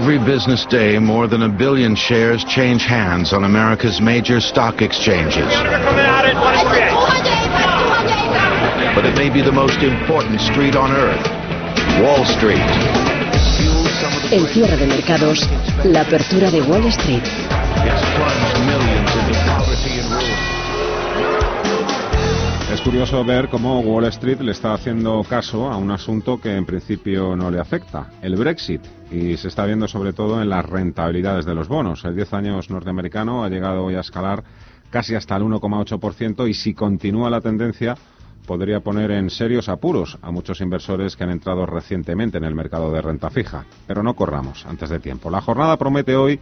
Every business day, more than a billion shares change hands on America's major stock exchanges. But it may be the most important street on earth, Wall Street. El cierre de mercados, la apertura de Wall Street. Curioso ver cómo Wall Street le está haciendo caso a un asunto que en principio no le afecta, el Brexit, y se está viendo sobre todo en las rentabilidades de los bonos. El 10 años norteamericano ha llegado hoy a escalar casi hasta el 1,8% y si continúa la tendencia podría poner en serios apuros a muchos inversores que han entrado recientemente en el mercado de renta fija. Pero no corramos antes de tiempo. La jornada promete hoy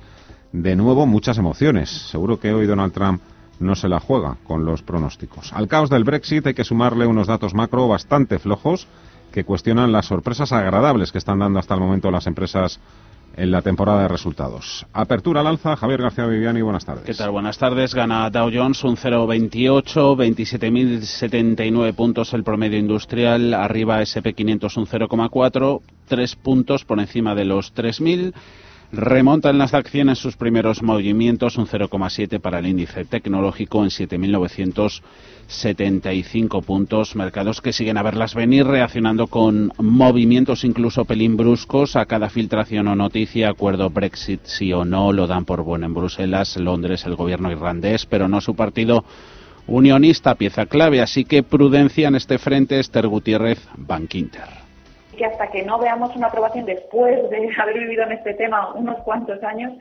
de nuevo muchas emociones. Seguro que hoy Donald Trump no se la juega con los pronósticos. Al caos del Brexit hay que sumarle unos datos macro bastante flojos que cuestionan las sorpresas agradables que están dando hasta el momento las empresas en la temporada de resultados. Apertura al alza, Javier García Viviani, buenas tardes. ¿Qué tal? Buenas tardes. Gana Dow Jones un 0,28, 27.079 puntos el promedio industrial, arriba SP500 un 0,4, tres puntos por encima de los 3.000. Remontan las acciones sus primeros movimientos, un 0,7 para el índice tecnológico en 7.975 puntos. Mercados que siguen a verlas venir, reaccionando con movimientos incluso pelín bruscos a cada filtración o noticia. Acuerdo Brexit sí o no, lo dan por bueno en Bruselas, Londres, el gobierno irlandés, pero no su partido unionista, pieza clave. Así que prudencia en este frente, Esther Gutiérrez, Bank Inter que hasta que no veamos una aprobación después de haber vivido en este tema unos cuantos años,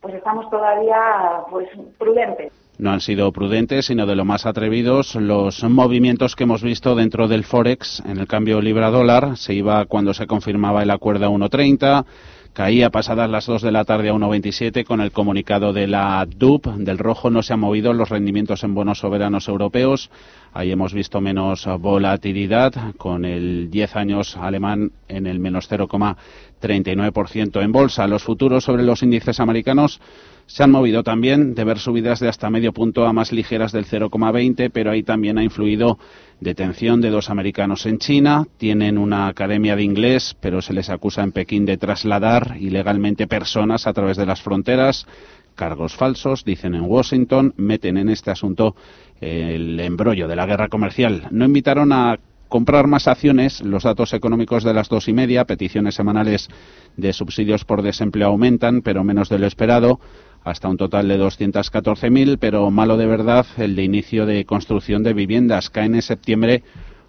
pues estamos todavía pues prudentes. No han sido prudentes, sino de lo más atrevidos los movimientos que hemos visto dentro del Forex en el cambio libra-dólar. Se iba cuando se confirmaba el acuerdo a 1.30 Caía pasadas las 2 de la tarde a 1,27 con el comunicado de la DUP. Del rojo no se han movido los rendimientos en bonos soberanos europeos. Ahí hemos visto menos volatilidad con el 10 años alemán en el menos 0,39% en bolsa. Los futuros sobre los índices americanos se han movido también de ver subidas de hasta medio punto a más ligeras del 0,20, pero ahí también ha influido detención de dos americanos en China. Tienen una academia de inglés, pero se les acusa en Pekín de trasladar ilegalmente personas a través de las fronteras. Cargos falsos, dicen en Washington, meten en este asunto el embrollo de la guerra comercial. No invitaron a comprar más acciones. Los datos económicos de las dos y media, peticiones semanales de subsidios por desempleo aumentan, pero menos de lo esperado hasta un total de 214.000, pero malo de verdad el de inicio de construcción de viviendas. Cae en septiembre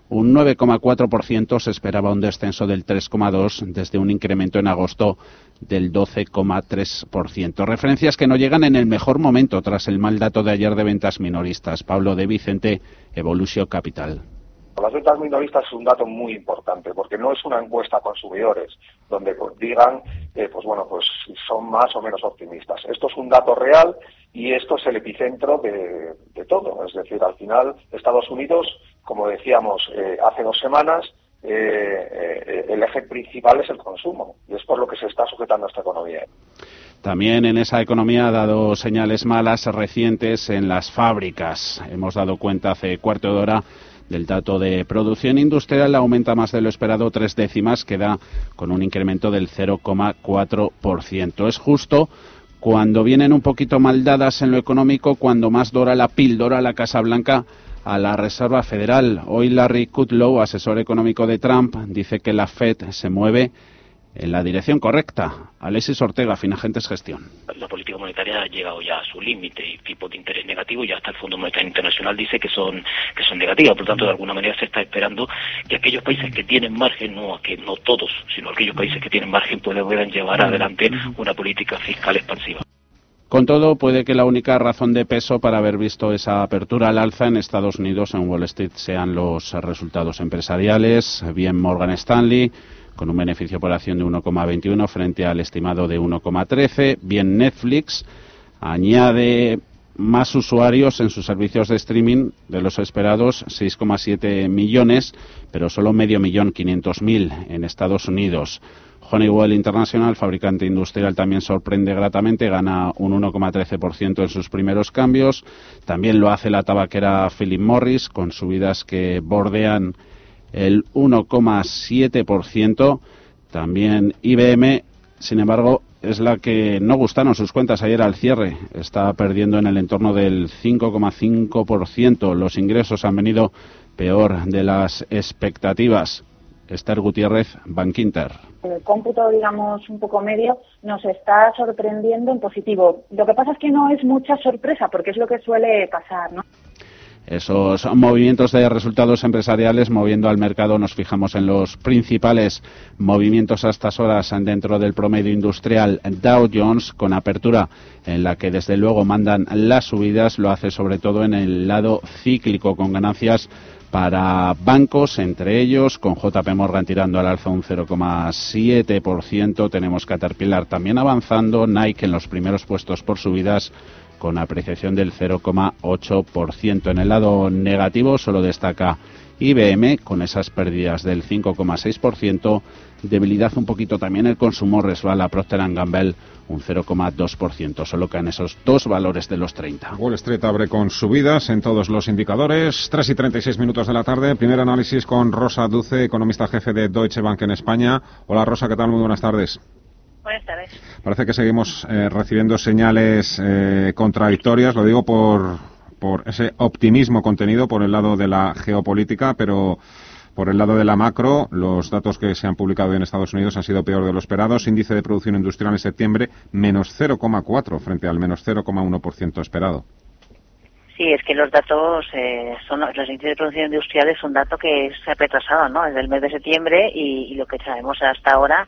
un 9,4%, se esperaba un descenso del 3,2% desde un incremento en agosto del 12,3%. Referencias que no llegan en el mejor momento tras el mal dato de ayer de ventas minoristas. Pablo de Vicente, Evolution Capital. Las ventas minoristas es un dato muy importante porque no es una encuesta a consumidores donde digan, eh, pues bueno, pues son más o menos optimistas. Esto es un dato real y esto es el epicentro de, todo. Es decir, al final Estados Unidos, como decíamos eh, hace dos semanas, eh, el eje principal es el consumo y es por lo que se está sujetando esta economía. También en esa economía ha dado señales malas recientes en las fábricas. Hemos dado cuenta hace cuarto de hora del dato de producción industrial aumenta más de lo esperado tres décimas, queda con un incremento del 0,4%. Es justo cuando vienen un poquito mal dadas en lo económico, cuando más dora la píldora la Casa Blanca a la Reserva Federal. Hoy Larry Kudlow, asesor económico de Trump, dice que la Fed se mueve en la dirección correcta. Alexis Ortega, Finagentes Gestión. La política monetaria ha llegado ya a su límite y tipo de interés negativo y hasta el Fondo Monetario Internacional dice que son que son negativas. Por lo tanto, de alguna manera se está esperando que aquellos países que tienen margen, no que no todos, sino aquellos países que tienen margen puedan llevar adelante una política fiscal expansiva. Con todo, puede que la única razón de peso para haber visto esa apertura al alza en Estados Unidos, en Wall Street, sean los resultados empresariales, bien Morgan Stanley, con un beneficio por acción de 1,21 frente al estimado de 1,13. Bien Netflix añade más usuarios en sus servicios de streaming de los esperados, 6,7 millones, pero solo medio millón, 500.000 en Estados Unidos. Honeywell International, fabricante industrial, también sorprende gratamente, gana un 1,13% en sus primeros cambios. También lo hace la tabaquera Philip Morris, con subidas que bordean el 1,7%. También IBM, sin embargo, es la que no gustaron sus cuentas ayer al cierre. Está perdiendo en el entorno del 5,5%. Los ingresos han venido peor de las expectativas. Esther Gutiérrez, Bankinter. El cómputo, digamos, un poco medio, nos está sorprendiendo en positivo. Lo que pasa es que no es mucha sorpresa, porque es lo que suele pasar, ¿no? Esos movimientos de resultados empresariales moviendo al mercado. Nos fijamos en los principales movimientos a estas horas dentro del promedio industrial Dow Jones con apertura en la que desde luego mandan las subidas. Lo hace sobre todo en el lado cíclico con ganancias para bancos, entre ellos, con JP Morgan tirando al alza un 0,7%. Tenemos Caterpillar también avanzando, Nike en los primeros puestos por subidas con apreciación del 0,8%. En el lado negativo solo destaca IBM con esas pérdidas del 5,6%, debilidad un poquito también el consumo resbala Procter Gamble un 0,2%, solo caen esos dos valores de los 30. Wall Street abre con subidas en todos los indicadores, 3 y 36 minutos de la tarde, primer análisis con Rosa Duce, economista jefe de Deutsche Bank en España. Hola Rosa, ¿qué tal? Muy buenas tardes. Buenas tardes. Parece que seguimos eh, recibiendo señales eh, contradictorias, lo digo por, por ese optimismo contenido por el lado de la geopolítica, pero por el lado de la macro, los datos que se han publicado en Estados Unidos han sido peor de lo esperado. Índice de producción industrial en septiembre, menos 0,4 frente al menos 0,1% esperado. Sí, es que los datos, eh, son los índices de producción industrial es un dato que se ha retrasado, ¿no? Desde el mes de septiembre y lo que sabemos hasta ahora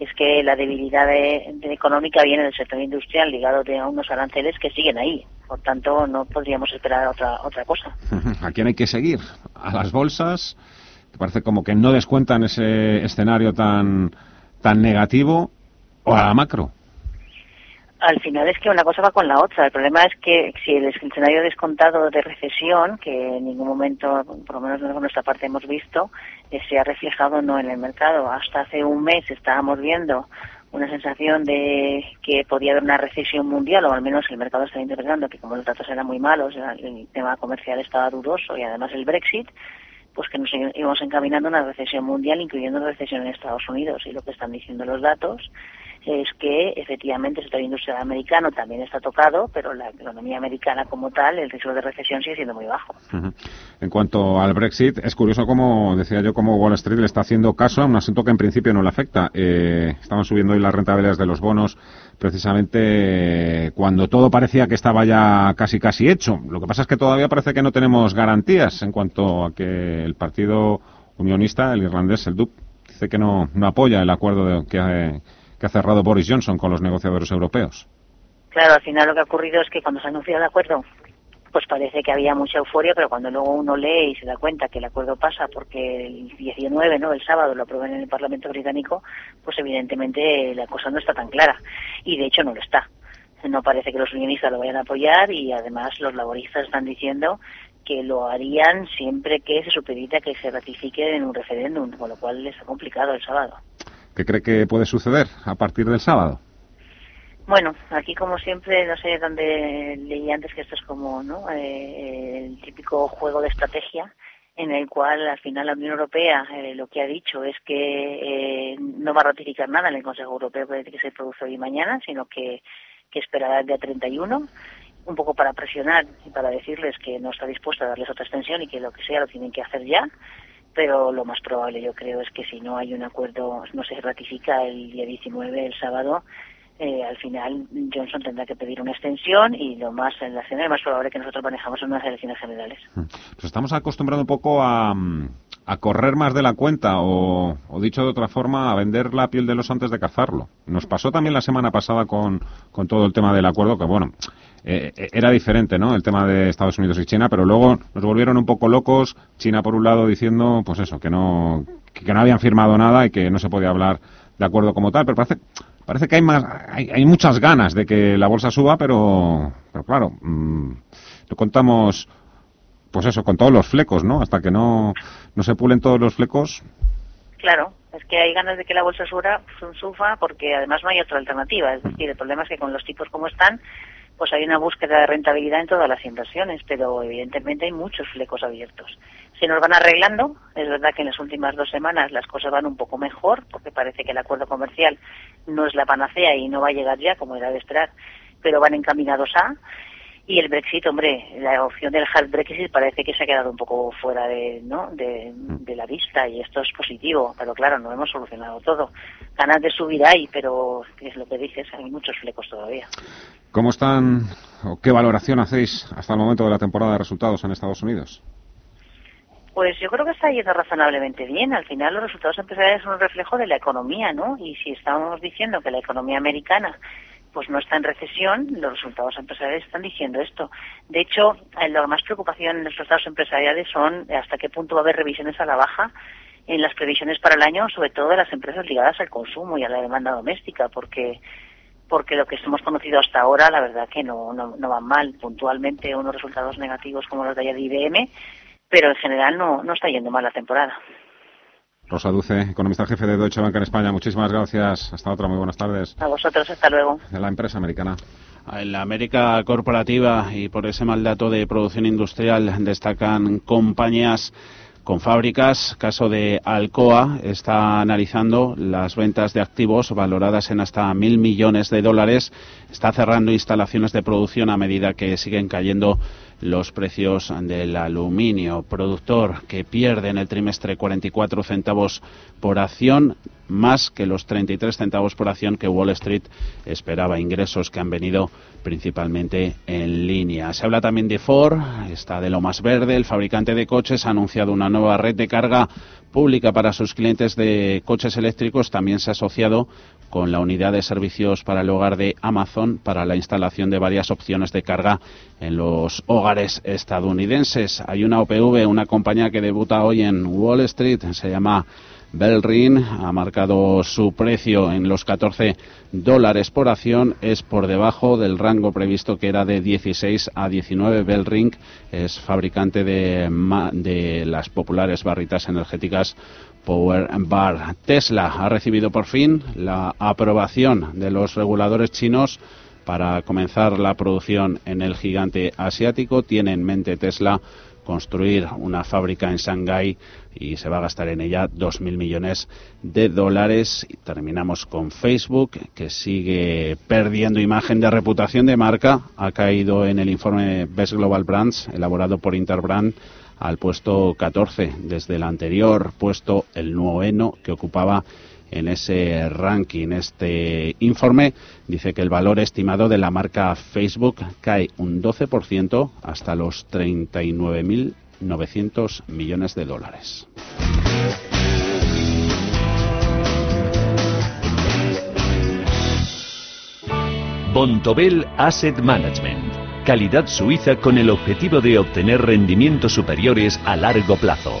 es que la debilidad de, económica viene del sector industrial ligado a unos aranceles que siguen ahí. Por tanto, no podríamos esperar otra, otra cosa. ¿A quién hay que seguir? ¿A las bolsas? Que parece como que no descuentan ese escenario tan, tan negativo. ¿O a la macro? Al final es que una cosa va con la otra. El problema es que si el escenario descontado de recesión, que en ningún momento, por lo menos de nuestra parte hemos visto, eh, se ha reflejado no en el mercado. Hasta hace un mes estábamos viendo una sensación de que podía haber una recesión mundial, o al menos el mercado estaba interpretando que como los datos eran muy malos, el tema comercial estaba dudoso y además el Brexit, pues que nos íbamos encaminando a una recesión mundial, incluyendo una recesión en Estados Unidos. Y lo que están diciendo los datos es que efectivamente el sector industrial americano también está tocado, pero la economía americana como tal, el riesgo de recesión sigue siendo muy bajo. En cuanto al Brexit, es curioso cómo, decía yo, cómo Wall Street le está haciendo caso a un asunto que en principio no le afecta. Eh, estaban subiendo hoy las rentabilidades de los bonos precisamente cuando todo parecía que estaba ya casi casi hecho. Lo que pasa es que todavía parece que no tenemos garantías en cuanto a que el partido unionista, el irlandés, el DUP, dice que no, no apoya el acuerdo de, que, que ha cerrado Boris Johnson con los negociadores europeos. Claro, al final lo que ha ocurrido es que cuando se ha anunciado el acuerdo, pues parece que había mucha euforia, pero cuando luego uno lee y se da cuenta que el acuerdo pasa porque el 19, ¿no? El sábado lo aprueban en el Parlamento británico, pues evidentemente la cosa no está tan clara. Y de hecho no lo está. No parece que los unionistas lo vayan a apoyar y además los laboristas están diciendo que lo harían siempre que se supedita que se ratifique en un referéndum, con lo cual ha complicado el sábado. ¿Qué cree que puede suceder a partir del sábado? Bueno, aquí como siempre, no sé dónde leí antes que esto es como ¿no? Eh, el típico juego de estrategia en el cual al final la Unión Europea eh, lo que ha dicho es que eh, no va a ratificar nada en el Consejo Europeo que se produce hoy y mañana, sino que, que esperará el día 31 un poco para presionar y para decirles que no está dispuesto a darles otra extensión y que lo que sea lo tienen que hacer ya pero lo más probable yo creo es que si no hay un acuerdo, no se ratifica el día 19, el sábado, eh, al final Johnson tendrá que pedir una extensión y lo más en la escena más probable que nosotros manejamos en unas elecciones generales. Mm. Pues estamos acostumbrados un poco a, a correr más de la cuenta o, o, dicho de otra forma a vender la piel de los antes de cazarlo. Nos pasó también la semana pasada con, con todo el tema del acuerdo que bueno eh, eh, era diferente, ¿no? El tema de Estados Unidos y China, pero luego nos volvieron un poco locos. China, por un lado, diciendo, pues eso, que no, que, no habían firmado nada y que no se podía hablar de acuerdo como tal. Pero parece, parece que hay más, hay, hay muchas ganas de que la bolsa suba, pero, pero claro, mmm, lo contamos, pues eso, con todos los flecos, ¿no? Hasta que no, no se pulen todos los flecos. Claro, es que hay ganas de que la bolsa suba, suba porque además no hay otra alternativa. Es decir, el problema es que con los tipos como están, pues hay una búsqueda de rentabilidad en todas las inversiones, pero evidentemente hay muchos flecos abiertos. Se nos van arreglando, es verdad que en las últimas dos semanas las cosas van un poco mejor, porque parece que el acuerdo comercial no es la panacea y no va a llegar ya, como era de esperar, pero van encaminados a. Y el Brexit, hombre, la opción del hard Brexit parece que se ha quedado un poco fuera de, ¿no? de, la vista y esto es positivo, pero claro, no hemos solucionado todo. Ganas de subir hay, pero es lo que dices, hay muchos flecos todavía. ¿Cómo están o qué valoración hacéis hasta el momento de la temporada de resultados en Estados Unidos? Pues yo creo que está yendo razonablemente bien. Al final los resultados empresariales son un reflejo de la economía, ¿no? Y si estamos diciendo que la economía americana pues no está en recesión, los resultados empresariales están diciendo esto. De hecho, eh, la más preocupación en los resultados empresariales son hasta qué punto va a haber revisiones a la baja en las previsiones para el año, sobre todo de las empresas ligadas al consumo y a la demanda doméstica, porque porque lo que hemos conocido hasta ahora, la verdad que no, no, no van mal. Puntualmente unos resultados negativos como los de ayer de IBM, pero en general no, no está yendo mal la temporada. Rosa Duce, economista jefe de Deutsche Bank en España. Muchísimas gracias. Hasta otra. Muy buenas tardes. A vosotros. Hasta luego. De la empresa americana. En la América corporativa y por ese mal dato de producción industrial destacan compañías con fábricas. Caso de Alcoa está analizando las ventas de activos valoradas en hasta mil millones de dólares. Está cerrando instalaciones de producción a medida que siguen cayendo los precios del aluminio. Productor que pierde en el trimestre 44 centavos por acción, más que los 33 centavos por acción que Wall Street esperaba. Ingresos que han venido principalmente en línea. Se habla también de Ford, está de lo más verde. El fabricante de coches ha anunciado una nueva red de carga pública para sus clientes de coches eléctricos. También se ha asociado con la unidad de servicios para el hogar de Amazon para la instalación de varias opciones de carga en los hogares estadounidenses. Hay una OPV, una compañía que debuta hoy en Wall Street, se llama Belrin ha marcado su precio en los 14 dólares por acción, es por debajo del rango previsto que era de 16 a 19. Belring es fabricante de, de las populares barritas energéticas Power Bar. Tesla ha recibido por fin la aprobación de los reguladores chinos para comenzar la producción en el gigante asiático. Tiene en mente Tesla construir una fábrica en Shanghái y se va a gastar en ella 2.000 millones de dólares. Y terminamos con Facebook, que sigue perdiendo imagen de reputación de marca. Ha caído en el informe Best Global Brands, elaborado por Interbrand, al puesto 14, desde el anterior puesto, el noveno, que ocupaba en ese ranking. Este informe dice que el valor estimado de la marca Facebook cae un 12% hasta los 39.900 millones de dólares. Bontobel Asset Management. Calidad suiza con el objetivo de obtener rendimientos superiores a largo plazo.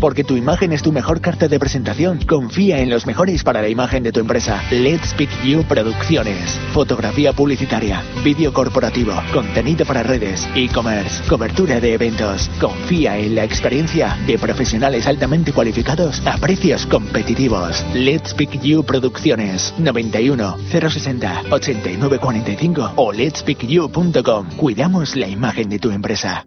Porque tu imagen es tu mejor carta de presentación. Confía en los mejores para la imagen de tu empresa. Let's Pick You Producciones. Fotografía publicitaria, vídeo corporativo, contenido para redes, e-commerce, cobertura de eventos. Confía en la experiencia de profesionales altamente cualificados a precios competitivos. Let's Pick You Producciones. 91 060 8945 o letspickyu.com. Cuidamos la imagen de tu empresa.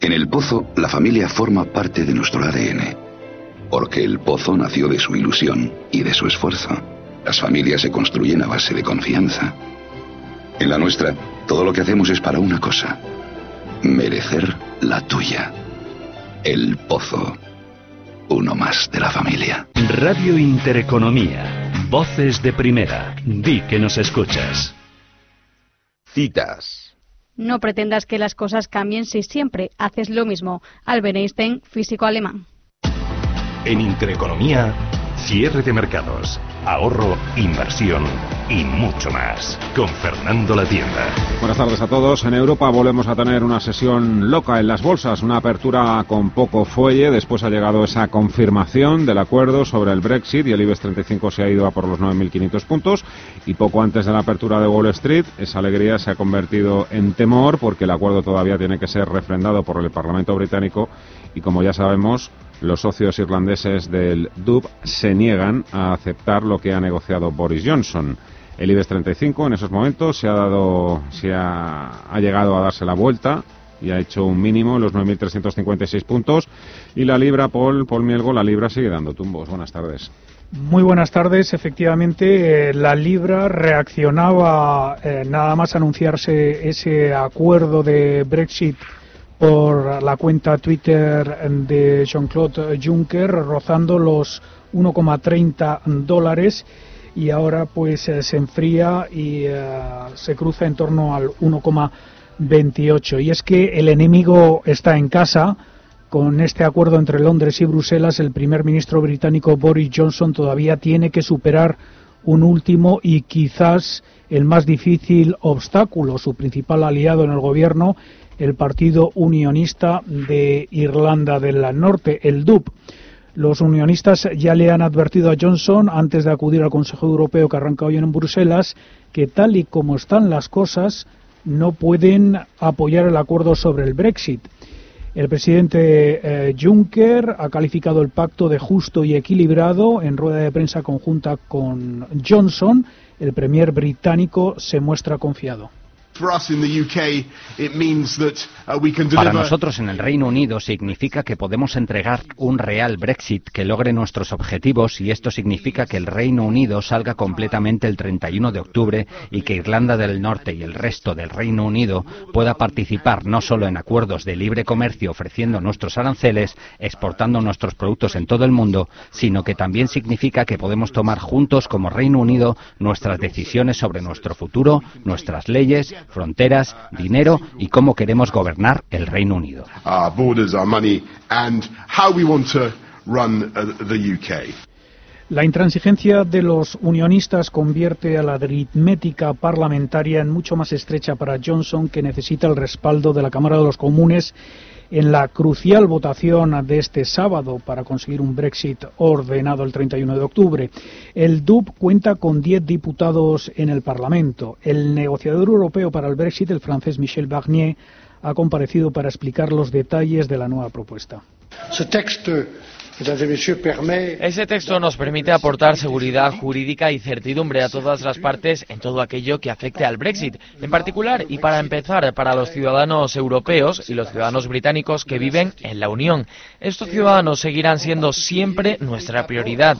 En el pozo, la familia forma parte de nuestro ADN. Porque el pozo nació de su ilusión y de su esfuerzo. Las familias se construyen a base de confianza. En la nuestra, todo lo que hacemos es para una cosa. Merecer la tuya. El pozo. Uno más de la familia. Radio Intereconomía. Voces de primera. Di que nos escuchas. Citas. No pretendas que las cosas cambien si siempre haces lo mismo. Albert Einstein, físico alemán. En Intereconomía, cierre de mercados, ahorro, inversión y mucho más. Con Fernando La Tienda. Buenas tardes a todos. En Europa volvemos a tener una sesión loca en las bolsas, una apertura con poco fuelle. Después ha llegado esa confirmación del acuerdo sobre el Brexit y el IBEX 35 se ha ido a por los 9.500 puntos. Y poco antes de la apertura de Wall Street, esa alegría se ha convertido en temor porque el acuerdo todavía tiene que ser refrendado por el Parlamento británico y como ya sabemos, los socios irlandeses del DUP se niegan a aceptar lo que ha negociado Boris Johnson. El IBEX 35 en esos momentos se ha dado, se ha, ha llegado a darse la vuelta y ha hecho un mínimo en los 9.356 puntos. Y la libra, Paul, Paul Mielgo, la libra sigue dando tumbos. Buenas tardes. Muy buenas tardes. Efectivamente, eh, la libra reaccionaba eh, nada más anunciarse ese acuerdo de Brexit por la cuenta Twitter de Jean-Claude Juncker, rozando los 1,30 dólares y ahora pues eh, se enfría y eh, se cruza en torno al 1,28. Y es que el enemigo está en casa. Con este acuerdo entre Londres y Bruselas, el primer ministro británico Boris Johnson todavía tiene que superar un último y quizás el más difícil obstáculo. Su principal aliado en el gobierno el Partido Unionista de Irlanda del Norte, el DUP. Los unionistas ya le han advertido a Johnson, antes de acudir al Consejo Europeo que arranca hoy en Bruselas, que tal y como están las cosas, no pueden apoyar el acuerdo sobre el Brexit. El presidente eh, Juncker ha calificado el pacto de justo y equilibrado en rueda de prensa conjunta con Johnson. El premier británico se muestra confiado. Para nosotros en el Reino Unido significa que podemos entregar un real Brexit que logre nuestros objetivos y esto significa que el Reino Unido salga completamente el 31 de octubre y que Irlanda del Norte y el resto del Reino Unido pueda participar no solo en acuerdos de libre comercio ofreciendo nuestros aranceles, exportando nuestros productos en todo el mundo, sino que también significa que podemos tomar juntos como Reino Unido nuestras decisiones sobre nuestro futuro, nuestras leyes, fronteras, dinero y cómo queremos gobernar el Reino Unido. La intransigencia de los unionistas convierte a la aritmética parlamentaria en mucho más estrecha para Johnson, que necesita el respaldo de la Cámara de los Comunes en la crucial votación de este sábado para conseguir un Brexit ordenado el 31 de octubre. El DUP cuenta con 10 diputados en el Parlamento. El negociador europeo para el Brexit, el francés Michel Barnier, ha comparecido para explicar los detalles de la nueva propuesta. Ese texto nos permite aportar seguridad jurídica y certidumbre a todas las partes en todo aquello que afecte al Brexit, en particular y para empezar para los ciudadanos europeos y los ciudadanos británicos que viven en la Unión. Estos ciudadanos seguirán siendo siempre nuestra prioridad.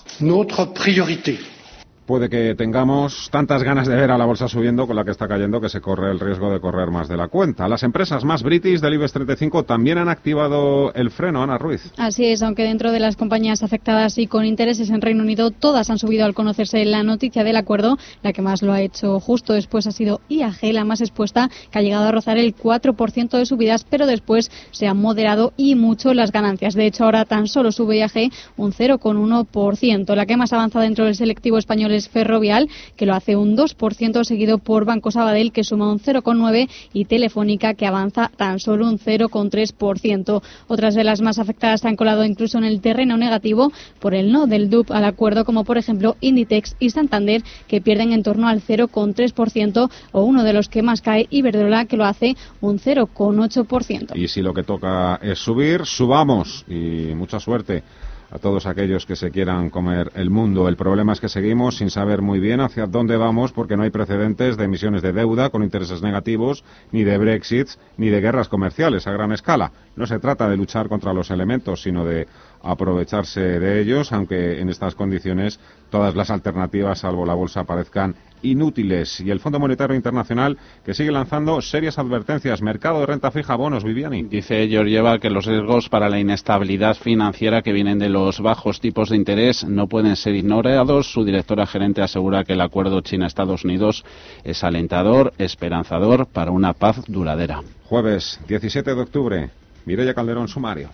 Puede que tengamos tantas ganas de ver a la bolsa subiendo con la que está cayendo que se corre el riesgo de correr más de la cuenta. Las empresas más british del IBEX 35 también han activado el freno, Ana Ruiz. Así es, aunque dentro de las compañías afectadas y con intereses en Reino Unido, todas han subido al conocerse la noticia del acuerdo. La que más lo ha hecho justo después ha sido IAG, la más expuesta, que ha llegado a rozar el 4% de subidas, pero después se han moderado y mucho las ganancias. De hecho, ahora tan solo sube IAG un 0,1%. La que más avanza dentro del selectivo español Ferrovial, que lo hace un 2%, seguido por Banco Sabadell, que suma un 0,9%, y Telefónica, que avanza tan solo un 0,3%. Otras de las más afectadas se han colado incluso en el terreno negativo por el no del DUP al acuerdo, como por ejemplo Inditex y Santander, que pierden en torno al 0,3%, o uno de los que más cae, Iberdrola, que lo hace un 0,8%. Y si lo que toca es subir, subamos y mucha suerte a todos aquellos que se quieran comer el mundo. El problema es que seguimos sin saber muy bien hacia dónde vamos porque no hay precedentes de emisiones de deuda con intereses negativos, ni de Brexits, ni de guerras comerciales a gran escala. No se trata de luchar contra los elementos, sino de aprovecharse de ellos, aunque en estas condiciones todas las alternativas, salvo la bolsa, parezcan inútiles. Y el Fondo Monetario Internacional que sigue lanzando serias advertencias. Mercado de renta fija, bonos, Viviani. Dice Georgieva que los riesgos para la inestabilidad financiera que vienen de los bajos tipos de interés no pueden ser ignorados. Su directora gerente asegura que el acuerdo China-Estados Unidos es alentador, esperanzador para una paz duradera. Jueves 17 de octubre. Mireya Calderón, sumario.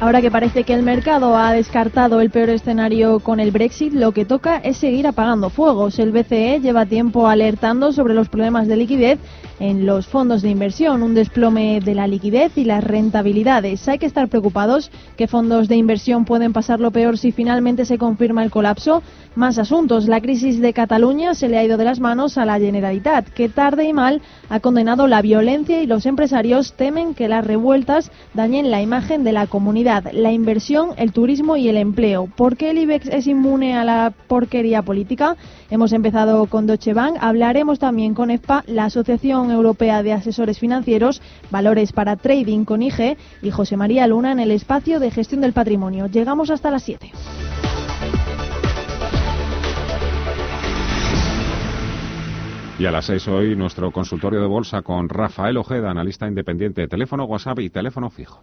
Ahora que parece que el mercado ha descartado el peor escenario con el Brexit, lo que toca es seguir apagando fuegos. El BCE lleva tiempo alertando sobre los problemas de liquidez en los fondos de inversión, un desplome de la liquidez y las rentabilidades. Hay que estar preocupados que fondos de inversión pueden pasar lo peor si finalmente se confirma el colapso. Más asuntos. La crisis de Cataluña se le ha ido de las manos a la Generalitat, que tarde y mal ha condenado la violencia y los empresarios temen que las revueltas dañen la imagen de la comunidad la inversión, el turismo y el empleo. ¿Por qué el IBEX es inmune a la porquería política? Hemos empezado con Deutsche Bank, hablaremos también con EFPA, la Asociación Europea de Asesores Financieros, Valores para Trading con IG y José María Luna en el espacio de gestión del patrimonio. Llegamos hasta las 7. Y a las 6 hoy nuestro consultorio de bolsa con Rafael Ojeda, analista independiente, teléfono WhatsApp y teléfono fijo.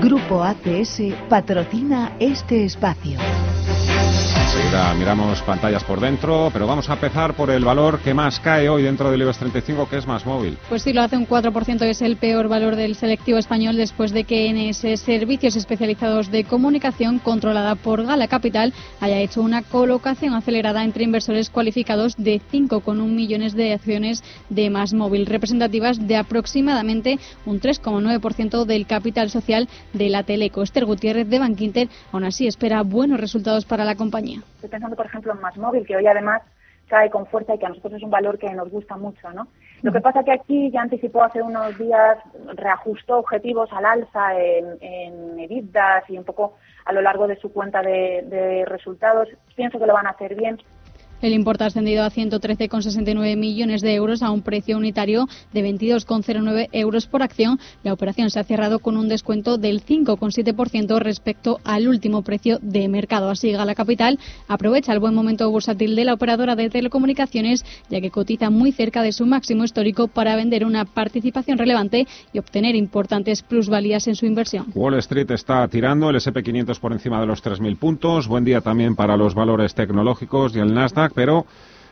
Grupo ACS patrocina este espacio. Enseguida miramos pantallas por dentro, pero vamos a empezar por el valor que más cae hoy dentro del IBEX 35, que es más móvil. Pues sí, lo hace un 4%, es el peor valor del selectivo español después de que NS Servicios Especializados de Comunicación, controlada por Gala Capital, haya hecho una colocación acelerada entre inversores cualificados de 5,1 millones de acciones de más móvil, representativas de aproximadamente un 3,9% del capital social de la Teleco. Esther Gutiérrez de Bankinter aún así espera buenos resultados para la compañía. Estoy pensando, por ejemplo, en Más Móvil, que hoy además cae con fuerza y que a nosotros es un valor que nos gusta mucho, ¿no? Lo que pasa que aquí ya anticipó hace unos días, reajustó objetivos al alza en, en y un poco a lo largo de su cuenta de, de resultados. Pienso que lo van a hacer bien. El importe ha ascendido a 113,69 millones de euros a un precio unitario de 22,09 euros por acción. La operación se ha cerrado con un descuento del 5,7% respecto al último precio de mercado. Así, Gala Capital aprovecha el buen momento bursátil de la operadora de telecomunicaciones, ya que cotiza muy cerca de su máximo histórico para vender una participación relevante y obtener importantes plusvalías en su inversión. Wall Street está tirando, el SP500 por encima de los 3.000 puntos. Buen día también para los valores tecnológicos y el Nasdaq pero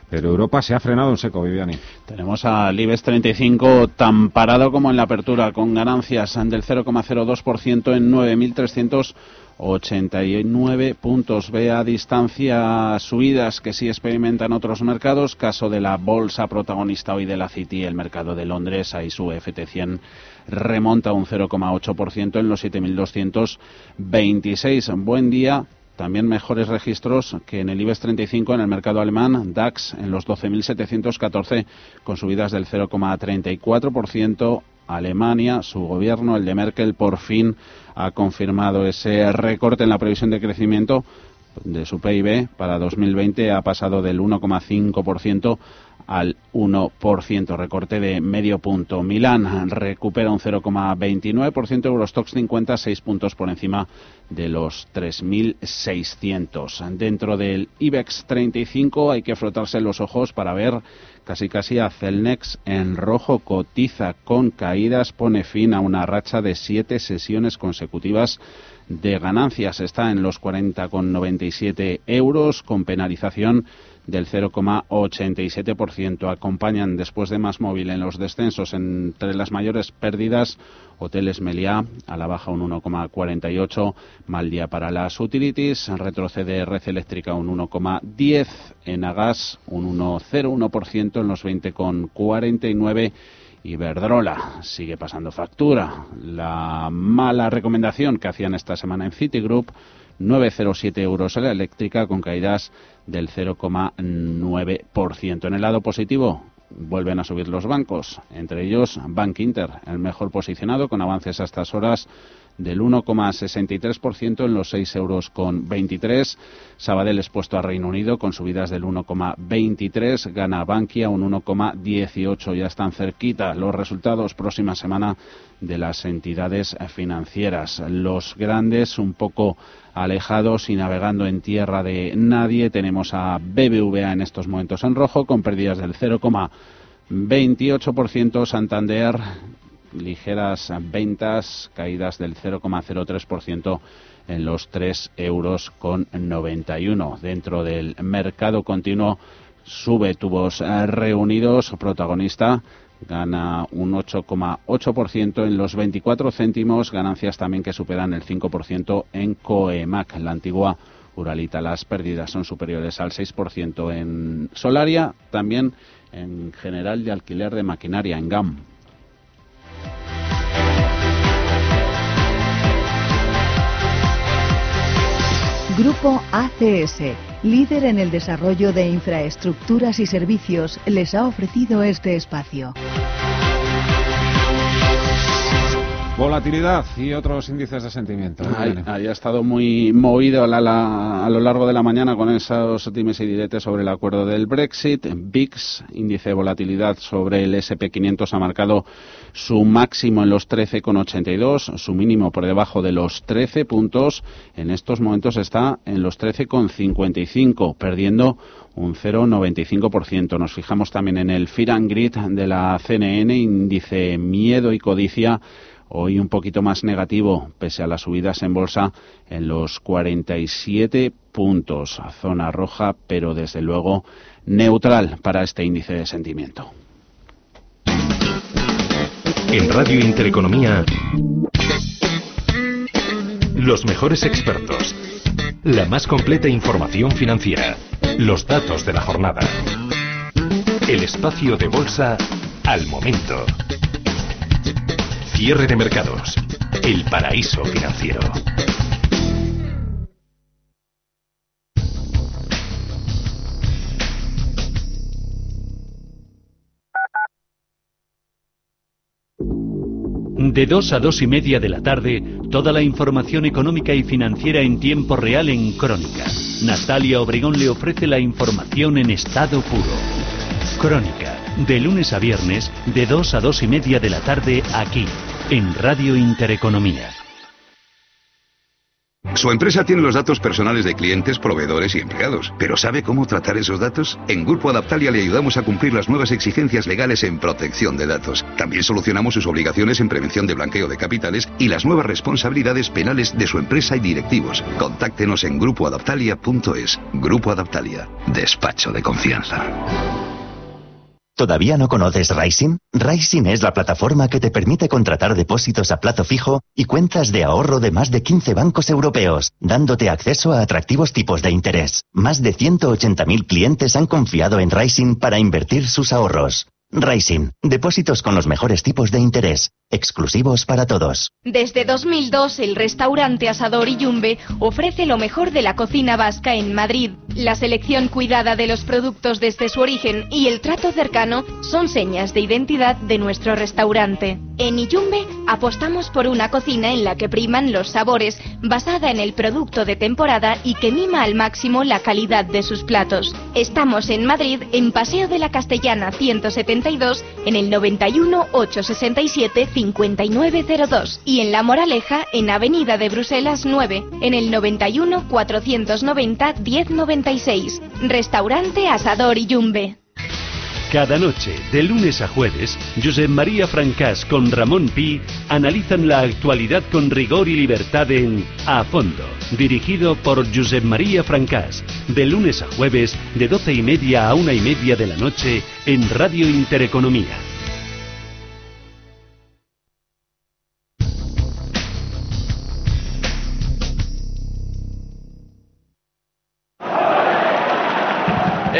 pero Europa se ha frenado en seco, Viviani. Tenemos al IBEX 35 tan parado como en la apertura, con ganancias del 0,02% en 9.389 puntos. Ve a distancia subidas que sí experimentan otros mercados, caso de la bolsa protagonista hoy de la City, el mercado de Londres, ahí su FT100 remonta un 0,8% en los 7.226. Buen día también mejores registros que en el IBEX 35 en el mercado alemán, DAX en los 12.714 con subidas del 0,34%. Alemania, su gobierno, el de Merkel, por fin ha confirmado ese recorte en la previsión de crecimiento de su PIB para 2020 ha pasado del 1,5% al 1%, recorte de medio punto. Milán recupera un 0,29%, Eurostox 50, 6 puntos por encima de los 3.600. Dentro del IBEX 35 hay que frotarse los ojos para ver casi casi a Celnex en rojo, cotiza con caídas, pone fin a una racha de siete sesiones consecutivas de ganancias. Está en los 40,97 euros con penalización del 0,87%. Acompañan después de más móvil en los descensos entre las mayores pérdidas Hoteles Meliá a la baja un 1,48, mal día para las utilities, retrocede Red Eléctrica un 1,10, en Agas un 1,01% en los 20,49 Iberdrola sigue pasando factura. La mala recomendación que hacían esta semana en Citigroup 9,07 euros a la eléctrica con caídas del 0,9%. En el lado positivo, vuelven a subir los bancos, entre ellos Bank Inter, el mejor posicionado con avances a estas horas del 1,63% en los 6 euros con 23. Sabadell expuesto a Reino Unido con subidas del 1,23. Gana Bankia un 1,18. Ya están cerquita los resultados próxima semana de las entidades financieras. Los grandes un poco alejados y navegando en tierra de nadie. Tenemos a BBVA en estos momentos en rojo con pérdidas del 0,28%. Santander ligeras ventas, caídas del 0,03% en los 3 euros con 91. Dentro del mercado continuo sube tubos reunidos, protagonista gana un 8,8% en los 24 céntimos, ganancias también que superan el 5% en Coemac, la antigua Uralita. Las pérdidas son superiores al 6% en Solaria, también en general de alquiler de maquinaria en GAM. Grupo ACS, líder en el desarrollo de infraestructuras y servicios, les ha ofrecido este espacio. Volatilidad y otros índices de sentimiento. Ahí, ha estado muy movido a, lo largo de la mañana con esos últimos y diretes sobre el acuerdo del Brexit. VIX, índice de volatilidad sobre el SP500, ha marcado su máximo en los 13,82, su mínimo por debajo de los 13 puntos. En estos momentos está en los 13,55, perdiendo un 0,95%. Nos fijamos también en el Fear and Grid de la CNN, índice miedo y codicia hoy un poquito más negativo, pese a las subidas en bolsa en los 47 puntos. Zona roja, pero desde luego neutral para este índice de sentimiento. En Radio Intereconomía, los mejores expertos, la más completa información financiera, los datos de la jornada, el espacio de bolsa al momento. Cierre de mercados. El paraíso financiero. De 2 a 2 y media de la tarde, toda la información económica y financiera en tiempo real en Crónica. Natalia Obregón le ofrece la información en estado puro. Crónica, de lunes a viernes, de 2 a 2 y media de la tarde, aquí, en Radio Intereconomía. Su empresa tiene los datos personales de clientes, proveedores y empleados, pero ¿sabe cómo tratar esos datos? En Grupo Adaptalia le ayudamos a cumplir las nuevas exigencias legales en protección de datos. También solucionamos sus obligaciones en prevención de blanqueo de capitales y las nuevas responsabilidades penales de su empresa y directivos. Contáctenos en grupoadaptalia.es. Grupo Adaptalia, despacho de confianza. ¿Todavía no conoces Rising? Rising es la plataforma que te permite contratar depósitos a plazo fijo y cuentas de ahorro de más de 15 bancos europeos, dándote acceso a atractivos tipos de interés. Más de 180.000 clientes han confiado en Rising para invertir sus ahorros. Rising, depósitos con los mejores tipos de interés, exclusivos para todos. Desde 2002, el restaurante Asador y Yumbe ofrece lo mejor de la cocina vasca en Madrid. La selección cuidada de los productos desde su origen y el trato cercano son señas de identidad de nuestro restaurante. En Iyumbe apostamos por una cocina en la que priman los sabores, basada en el producto de temporada y que mima al máximo la calidad de sus platos. Estamos en Madrid, en Paseo de la Castellana 172, en el 91 867 5902 y en La Moraleja, en Avenida de Bruselas 9, en el 91 490 1096. Restaurante Asador y Yumbe. Cada noche, de lunes a jueves, Josep María Francás con Ramón Pi analizan la actualidad con rigor y libertad en A Fondo, dirigido por Josep María Francás, de lunes a jueves, de doce y media a una y media de la noche, en Radio Intereconomía.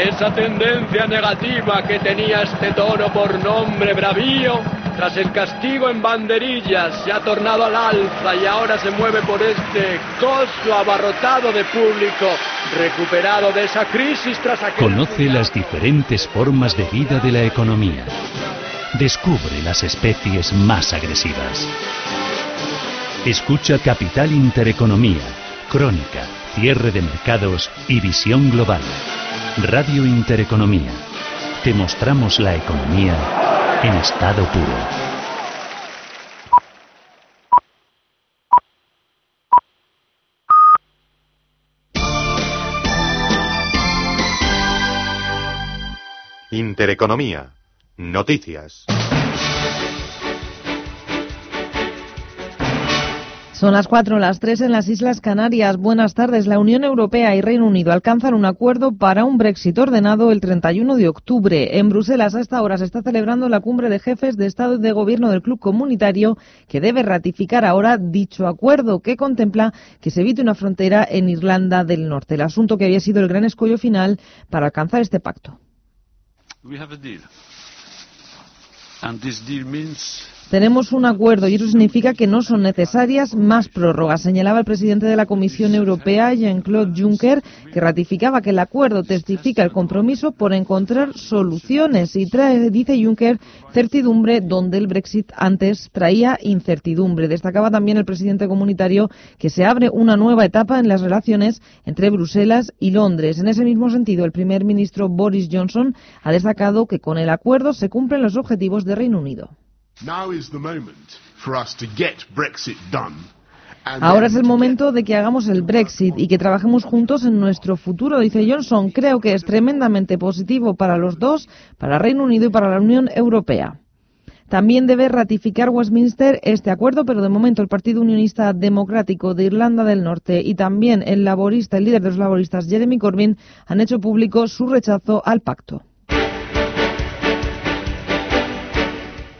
Esa tendencia negativa que tenía este toro por nombre bravío, tras el castigo en banderillas, se ha tornado al alza y ahora se mueve por este costo abarrotado de público, recuperado de esa crisis tras aquel... Conoce las diferentes formas de vida de la economía. Descubre las especies más agresivas. Escucha Capital Intereconomía, Crónica, Cierre de Mercados y Visión Global. Radio Intereconomía. Te mostramos la economía en estado puro. Intereconomía. Noticias. Son las cuatro, las tres en las Islas Canarias. Buenas tardes. La Unión Europea y Reino Unido alcanzan un acuerdo para un Brexit ordenado el 31 de octubre. En Bruselas, a esta hora, se está celebrando la cumbre de jefes de Estado y de Gobierno del Club Comunitario, que debe ratificar ahora dicho acuerdo, que contempla que se evite una frontera en Irlanda del Norte. El asunto que había sido el gran escollo final para alcanzar este pacto. Tenemos un acuerdo y eso significa que no son necesarias más prórrogas, señalaba el presidente de la Comisión Europea, Jean-Claude Juncker, que ratificaba que el acuerdo testifica el compromiso por encontrar soluciones y trae, dice Juncker, certidumbre donde el Brexit antes traía incertidumbre. Destacaba también el presidente comunitario que se abre una nueva etapa en las relaciones entre Bruselas y Londres. En ese mismo sentido, el primer ministro Boris Johnson ha destacado que con el acuerdo se cumplen los objetivos de Reino Unido. Ahora es el momento de que hagamos el Brexit y que trabajemos juntos en nuestro futuro, dice Johnson. Creo que es tremendamente positivo para los dos, para Reino Unido y para la Unión Europea. También debe ratificar Westminster este acuerdo, pero de momento el Partido Unionista Democrático de Irlanda del Norte y también el laborista, el líder de los laboristas, Jeremy Corbyn, han hecho público su rechazo al pacto.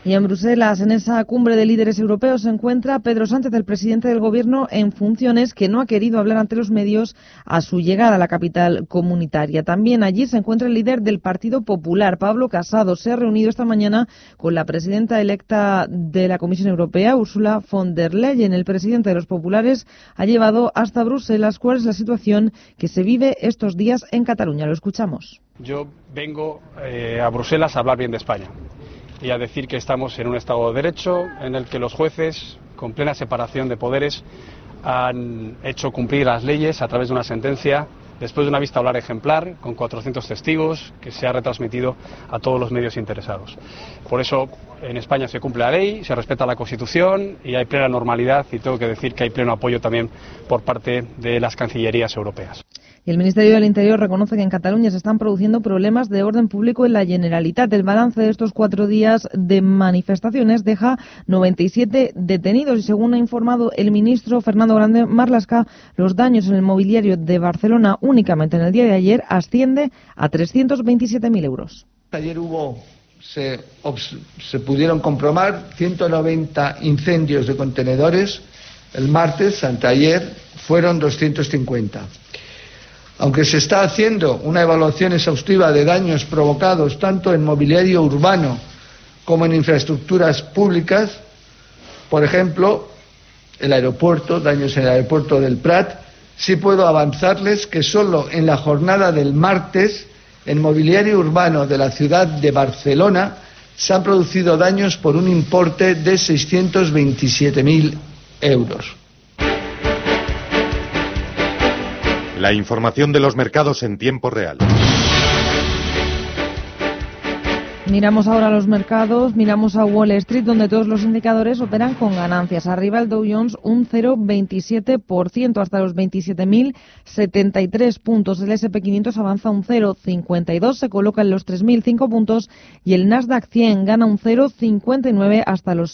Y en Bruselas, en esa cumbre de líderes europeos, se encuentra Pedro Sánchez, el presidente del Gobierno en funciones, que no ha querido hablar ante los medios a su llegada a la capital comunitaria. También allí se encuentra el líder del Partido Popular, Pablo Casado. Se ha reunido esta mañana con la presidenta electa de la Comisión Europea, Ursula von der Leyen. El presidente de los populares ha llevado hasta Bruselas cuál es la situación que se vive estos días en Cataluña. Lo escuchamos. Yo vengo eh, a Bruselas a hablar bien de España y a decir que estamos en un Estado de Derecho en el que los jueces, con plena separación de poderes, han hecho cumplir las leyes a través de una sentencia después de una vista hablar ejemplar con 400 testigos que se ha retransmitido a todos los medios interesados. Por eso en España se cumple la ley, se respeta la Constitución y hay plena normalidad y tengo que decir que hay pleno apoyo también por parte de las cancillerías europeas el Ministerio del Interior reconoce que en Cataluña se están produciendo problemas de orden público en la Generalitat. El balance de estos cuatro días de manifestaciones deja 97 detenidos y según ha informado el ministro Fernando Grande Marlasca, los daños en el mobiliario de Barcelona únicamente en el día de ayer asciende a 327.000 euros. Ayer hubo se, se, pudieron comprobar 190 incendios de contenedores. El martes, anteayer, fueron 250. Aunque se está haciendo una evaluación exhaustiva de daños provocados tanto en mobiliario urbano como en infraestructuras públicas, por ejemplo, el aeropuerto, daños en el aeropuerto del Prat, sí puedo avanzarles que solo en la jornada del martes, en mobiliario urbano de la ciudad de Barcelona, se han producido daños por un importe de 627.000 euros. La información de los mercados en tiempo real. Miramos ahora los mercados, miramos a Wall Street, donde todos los indicadores operan con ganancias. Arriba el Dow Jones un 0,27% hasta los 27.073 puntos. El SP500 avanza un 0,52, se coloca en los 3.005 puntos y el Nasdaq 100 gana un 0,59 hasta los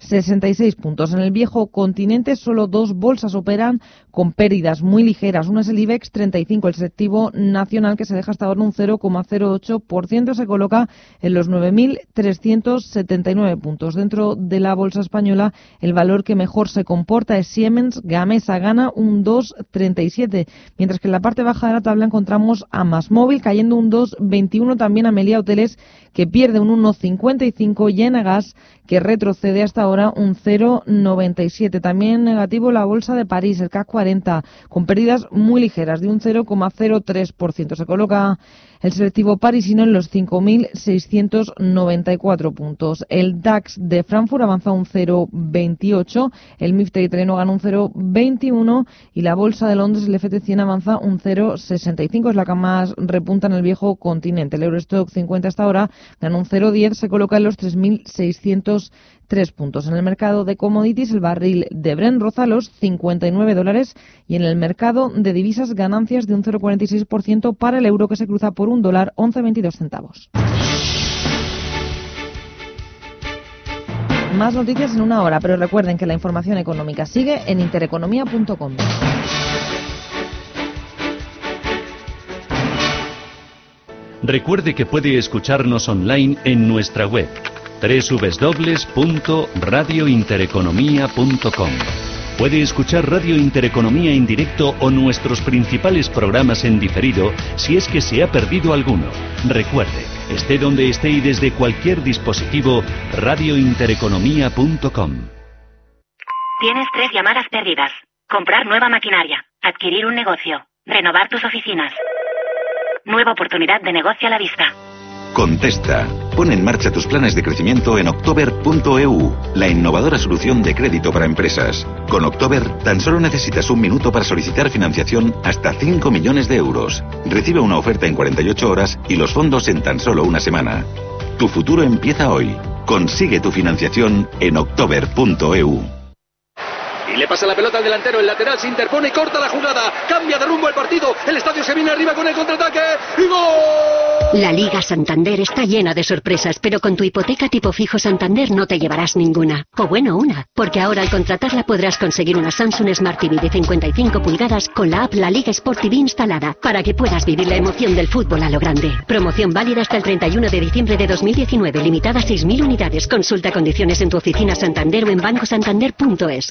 7.966 puntos. En el viejo continente solo dos bolsas operan con pérdidas muy ligeras. Una es el IBEX 35, el selectivo nacional, que se deja hasta ahora un 0,08% 6,5% se coloca en los 9.379 puntos. Dentro de la bolsa española, el valor que mejor se comporta es Siemens Gamesa, gana un 2,37, mientras que en la parte baja de la tabla encontramos a Masmóvil cayendo un 2,21, también a Melia Hoteles que pierde un 1,55 y Enagas que retrocede hasta ahora un 0,97. También negativo la bolsa de París, el CAC 40, con pérdidas muy ligeras de un 0,03%. Se coloca el selectivo parisino en los 5.694 puntos. El DAX de Frankfurt avanza un 0,28, el MIFTE italiano gana un 0,21 y la bolsa de Londres, el FT100, avanza un 0,65. Es la que más repunta en el viejo continente. El Eurostock 50 hasta ahora gana un 0,10, se coloca en los 3.600 tres puntos. En el mercado de commodities, el barril de Brent roza los 59 dólares y en el mercado de divisas, ganancias de un 0,46% para el euro que se cruza por un dólar 11,22 centavos. Más noticias en una hora, pero recuerden que la información económica sigue en intereconomía.com. Recuerde que puede escucharnos online en nuestra web www.radiointereconomía.com. Puede escuchar Radio Intereconomía en directo o nuestros principales programas en diferido si es que se ha perdido alguno. Recuerde, esté donde esté y desde cualquier dispositivo, radiointereconomía.com. Tienes tres llamadas perdidas. Comprar nueva maquinaria, adquirir un negocio, renovar tus oficinas. Nueva oportunidad de negocio a la vista. Contesta. Pon en marcha tus planes de crecimiento en october.eu, la innovadora solución de crédito para empresas. Con October, tan solo necesitas un minuto para solicitar financiación hasta 5 millones de euros. Recibe una oferta en 48 horas y los fondos en tan solo una semana. Tu futuro empieza hoy. Consigue tu financiación en october.eu. Le pasa la pelota al delantero, el lateral se interpone y corta la jugada. Cambia de rumbo el partido. El estadio se viene arriba con el contraataque. ¡Y gol! La Liga Santander está llena de sorpresas, pero con tu hipoteca tipo fijo Santander no te llevarás ninguna. O bueno, una. Porque ahora al contratarla podrás conseguir una Samsung Smart TV de 55 pulgadas con la app La Liga Sport TV instalada para que puedas vivir la emoción del fútbol a lo grande. Promoción válida hasta el 31 de diciembre de 2019, limitada a 6.000 unidades. Consulta condiciones en tu oficina Santander o en bancosantander.es.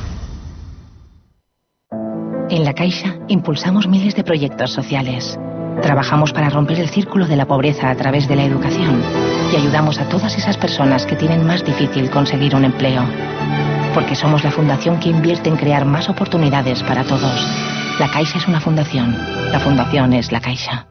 En La Caixa impulsamos miles de proyectos sociales. Trabajamos para romper el círculo de la pobreza a través de la educación y ayudamos a todas esas personas que tienen más difícil conseguir un empleo. Porque somos la fundación que invierte en crear más oportunidades para todos. La Caixa es una fundación. La fundación es La Caixa.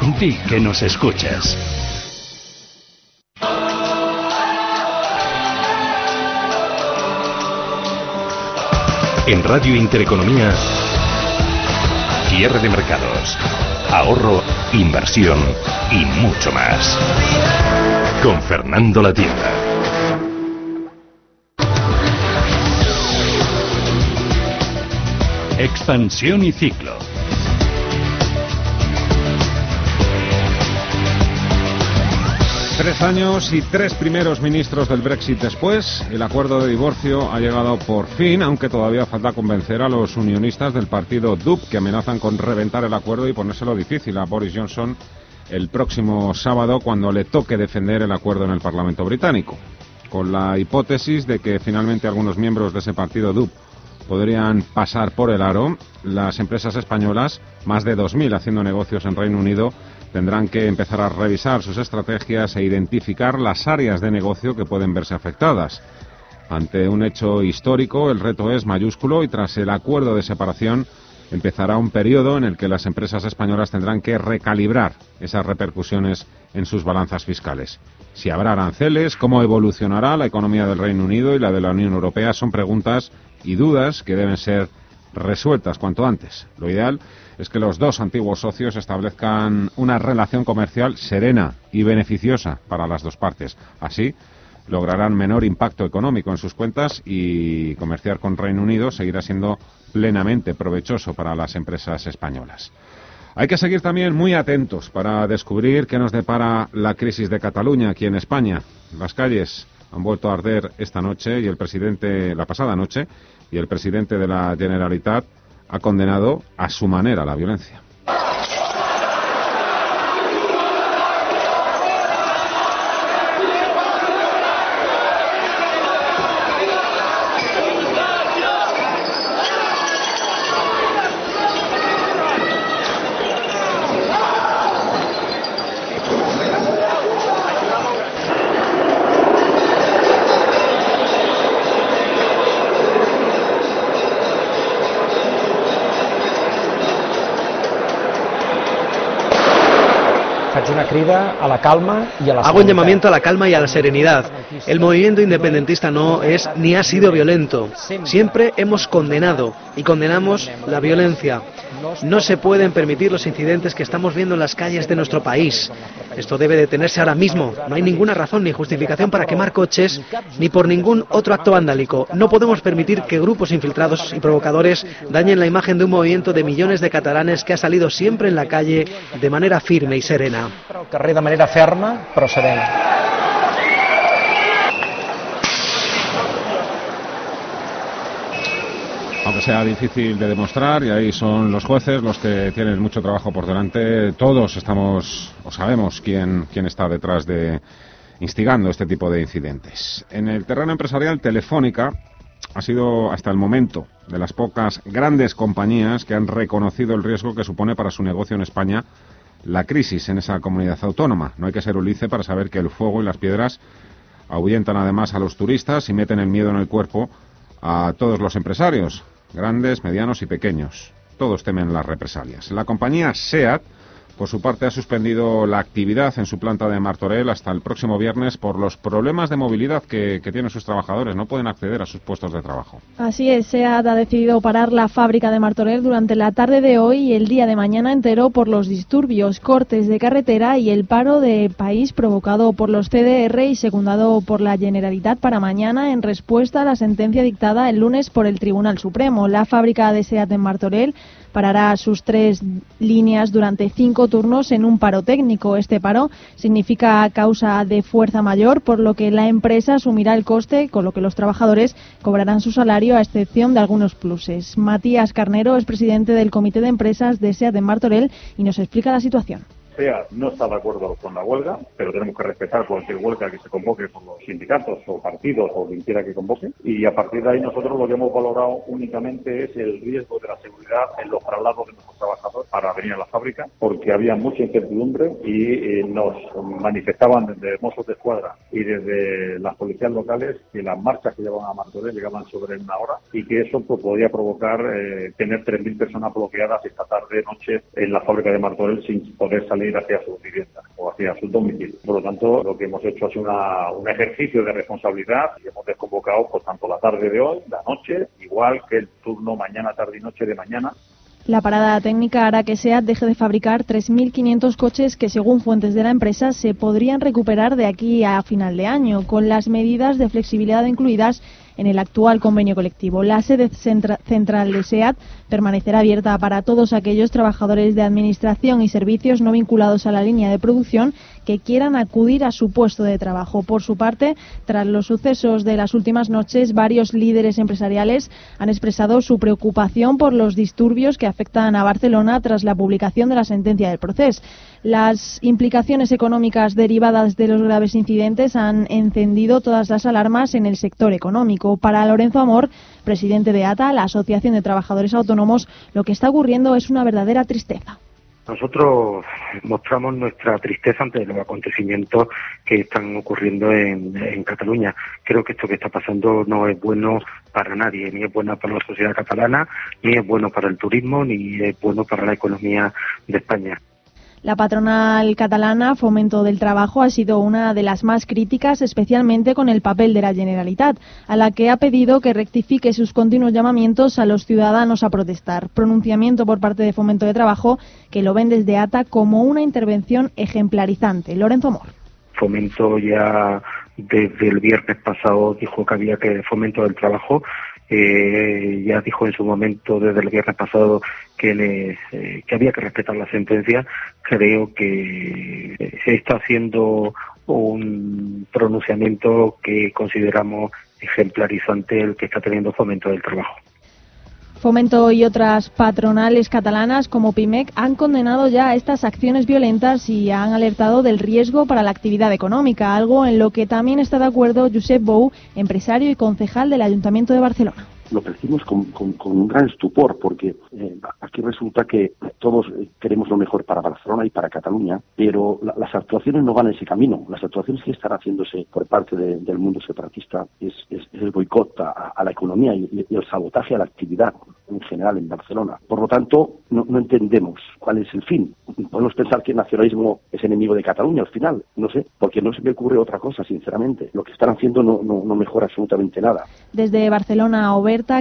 Di que nos escuchas. En Radio Intereconomía, cierre de mercados, ahorro, inversión y mucho más. Con Fernando La Tienda. Expansión y ciclo. Tres años y tres primeros ministros del Brexit después, el acuerdo de divorcio ha llegado por fin, aunque todavía falta convencer a los unionistas del partido DUP que amenazan con reventar el acuerdo y ponérselo difícil a Boris Johnson el próximo sábado cuando le toque defender el acuerdo en el Parlamento británico, con la hipótesis de que finalmente algunos miembros de ese partido DUP podrían pasar por el aro, las empresas españolas, más de 2.000 haciendo negocios en Reino Unido, tendrán que empezar a revisar sus estrategias e identificar las áreas de negocio que pueden verse afectadas. Ante un hecho histórico, el reto es mayúsculo y tras el acuerdo de separación empezará un periodo en el que las empresas españolas tendrán que recalibrar esas repercusiones en sus balanzas fiscales. Si habrá aranceles, cómo evolucionará la economía del Reino Unido y la de la Unión Europea son preguntas y dudas que deben ser resueltas cuanto antes. Lo ideal es que los dos antiguos socios establezcan una relación comercial serena y beneficiosa para las dos partes. Así, lograrán menor impacto económico en sus cuentas y comerciar con Reino Unido seguirá siendo plenamente provechoso para las empresas españolas. Hay que seguir también muy atentos para descubrir qué nos depara la crisis de Cataluña aquí en España. Las calles han vuelto a arder esta noche y el presidente, la pasada noche, y el presidente de la Generalitat ha condenado a su manera la violencia. A la calma y a la Hago un llamamiento a la calma y a la serenidad. El movimiento independentista no es ni ha sido violento. Siempre hemos condenado y condenamos la violencia. No se pueden permitir los incidentes que estamos viendo en las calles de nuestro país. Esto debe detenerse ahora mismo. No hay ninguna razón ni justificación para quemar coches ni por ningún otro acto vandálico. No podemos permitir que grupos infiltrados y provocadores dañen la imagen de un movimiento de millones de catalanes que ha salido siempre en la calle de manera firme y serena. de manera ferma pero. Aunque sea difícil de demostrar, y ahí son los jueces los que tienen mucho trabajo por delante, todos estamos o sabemos quién, quién está detrás de instigando este tipo de incidentes. En el terreno empresarial, Telefónica ha sido hasta el momento de las pocas grandes compañías que han reconocido el riesgo que supone para su negocio en España la crisis en esa comunidad autónoma. No hay que ser Ulice para saber que el fuego y las piedras ahuyentan además a los turistas y meten el miedo en el cuerpo a todos los empresarios grandes, medianos y pequeños. Todos temen las represalias. La compañía SEAT por su parte, ha suspendido la actividad en su planta de Martorell hasta el próximo viernes por los problemas de movilidad que, tienen sus trabajadores. No pueden acceder a sus puestos de trabajo. Así es, SEAT ha decidido parar la fábrica de Martorell durante la tarde de hoy y el día de mañana entero por los disturbios, cortes de carretera y el paro de país provocado por los CDR y secundado por la Generalitat para mañana en respuesta a la sentencia dictada el lunes por el Tribunal Supremo. La fábrica de SEAT en Martorell parará sus tres líneas durante cinco turnos en un paro técnico. Este paro significa causa de fuerza mayor, por lo que la empresa asumirá el coste, con lo que los trabajadores cobrarán su salario a excepción de algunos pluses. Matías Carnero es presidente del Comité de Empresas de SEAT de Martorell y nos explica la situación no está de acuerdo con la huelga, pero tenemos que respetar cualquier huelga que se convoque por los sindicatos o partidos o quien quiera que convoque. Y a partir de ahí nosotros lo que hemos valorado únicamente es el riesgo de la seguridad en los traslados de nuestros trabajadores para venir a la fábrica, porque había mucha incertidumbre y eh, nos manifestaban desde Mossos de Escuadra y desde las policías locales que las marchas que llevaban a Martorell llegaban sobre una hora y que eso pues, podía provocar eh, tener 3.000 personas bloqueadas esta tarde, noche en la fábrica de Martorell sin poder salir hacia su vivienda o hacia su domicilio. Por lo tanto, lo que hemos hecho es una, un ejercicio de responsabilidad y hemos desconvocado por tanto la tarde de hoy, la noche, igual que el turno mañana, tarde y noche de mañana, la parada técnica hará que SEAT deje de fabricar 3.500 coches que, según fuentes de la empresa, se podrían recuperar de aquí a final de año, con las medidas de flexibilidad incluidas en el actual convenio colectivo. La sede central de SEAT permanecerá abierta para todos aquellos trabajadores de administración y servicios no vinculados a la línea de producción que quieran acudir a su puesto de trabajo. Por su parte, tras los sucesos de las últimas noches, varios líderes empresariales han expresado su preocupación por los disturbios que afectan a Barcelona tras la publicación de la sentencia del proceso. Las implicaciones económicas derivadas de los graves incidentes han encendido todas las alarmas en el sector económico. Para Lorenzo Amor, presidente de ATA, la Asociación de Trabajadores Autónomos, lo que está ocurriendo es una verdadera tristeza Nosotros mostramos nuestra tristeza ante los acontecimientos que están ocurriendo en, Cataluña. Creo que esto que está pasando no es bueno para nadie, ni es bueno para la sociedad catalana, ni es bueno para el turismo, ni es bueno para la economía de España. La patronal catalana Fomento del Trabajo ha sido una de las más críticas, especialmente con el papel de la Generalitat, a la que ha pedido que rectifique sus continuos llamamientos a los ciudadanos a protestar. Pronunciamiento por parte de Fomento de Trabajo que lo ven desde ATA como una intervención ejemplarizante. Lorenzo Mor. Fomento ya desde el viernes pasado dijo que había que fomento del trabajo eh, ya dijo en su momento desde el viernes pasado que, eh, que había que respetar la sentencia. Creo que se está haciendo un pronunciamiento que consideramos ejemplarizante el que está teniendo fomento del trabajo. Fomento y otras patronales catalanas como PIMEC han condenado ya estas acciones violentas y han alertado del riesgo para la actividad económica, algo en lo que también está de acuerdo Josep Bou, empresario y concejal del Ayuntamiento de Barcelona lo percibimos con, con, un gran estupor, porque eh, aquí resulta que todos queremos lo mejor para Barcelona y para Cataluña, pero las actuaciones no van en ese camino. Las actuaciones que están haciéndose por parte del mundo separatista es, el boicot a, la economía y, el sabotaje a la actividad en general en Barcelona. Por lo tanto, no, entendemos cuál es el fin. Podemos pensar que el nacionalismo es enemigo de Cataluña al final, no sé, porque no se me ocurre otra cosa, sinceramente. Lo que están haciendo no, no, mejora absolutamente nada. Desde Barcelona,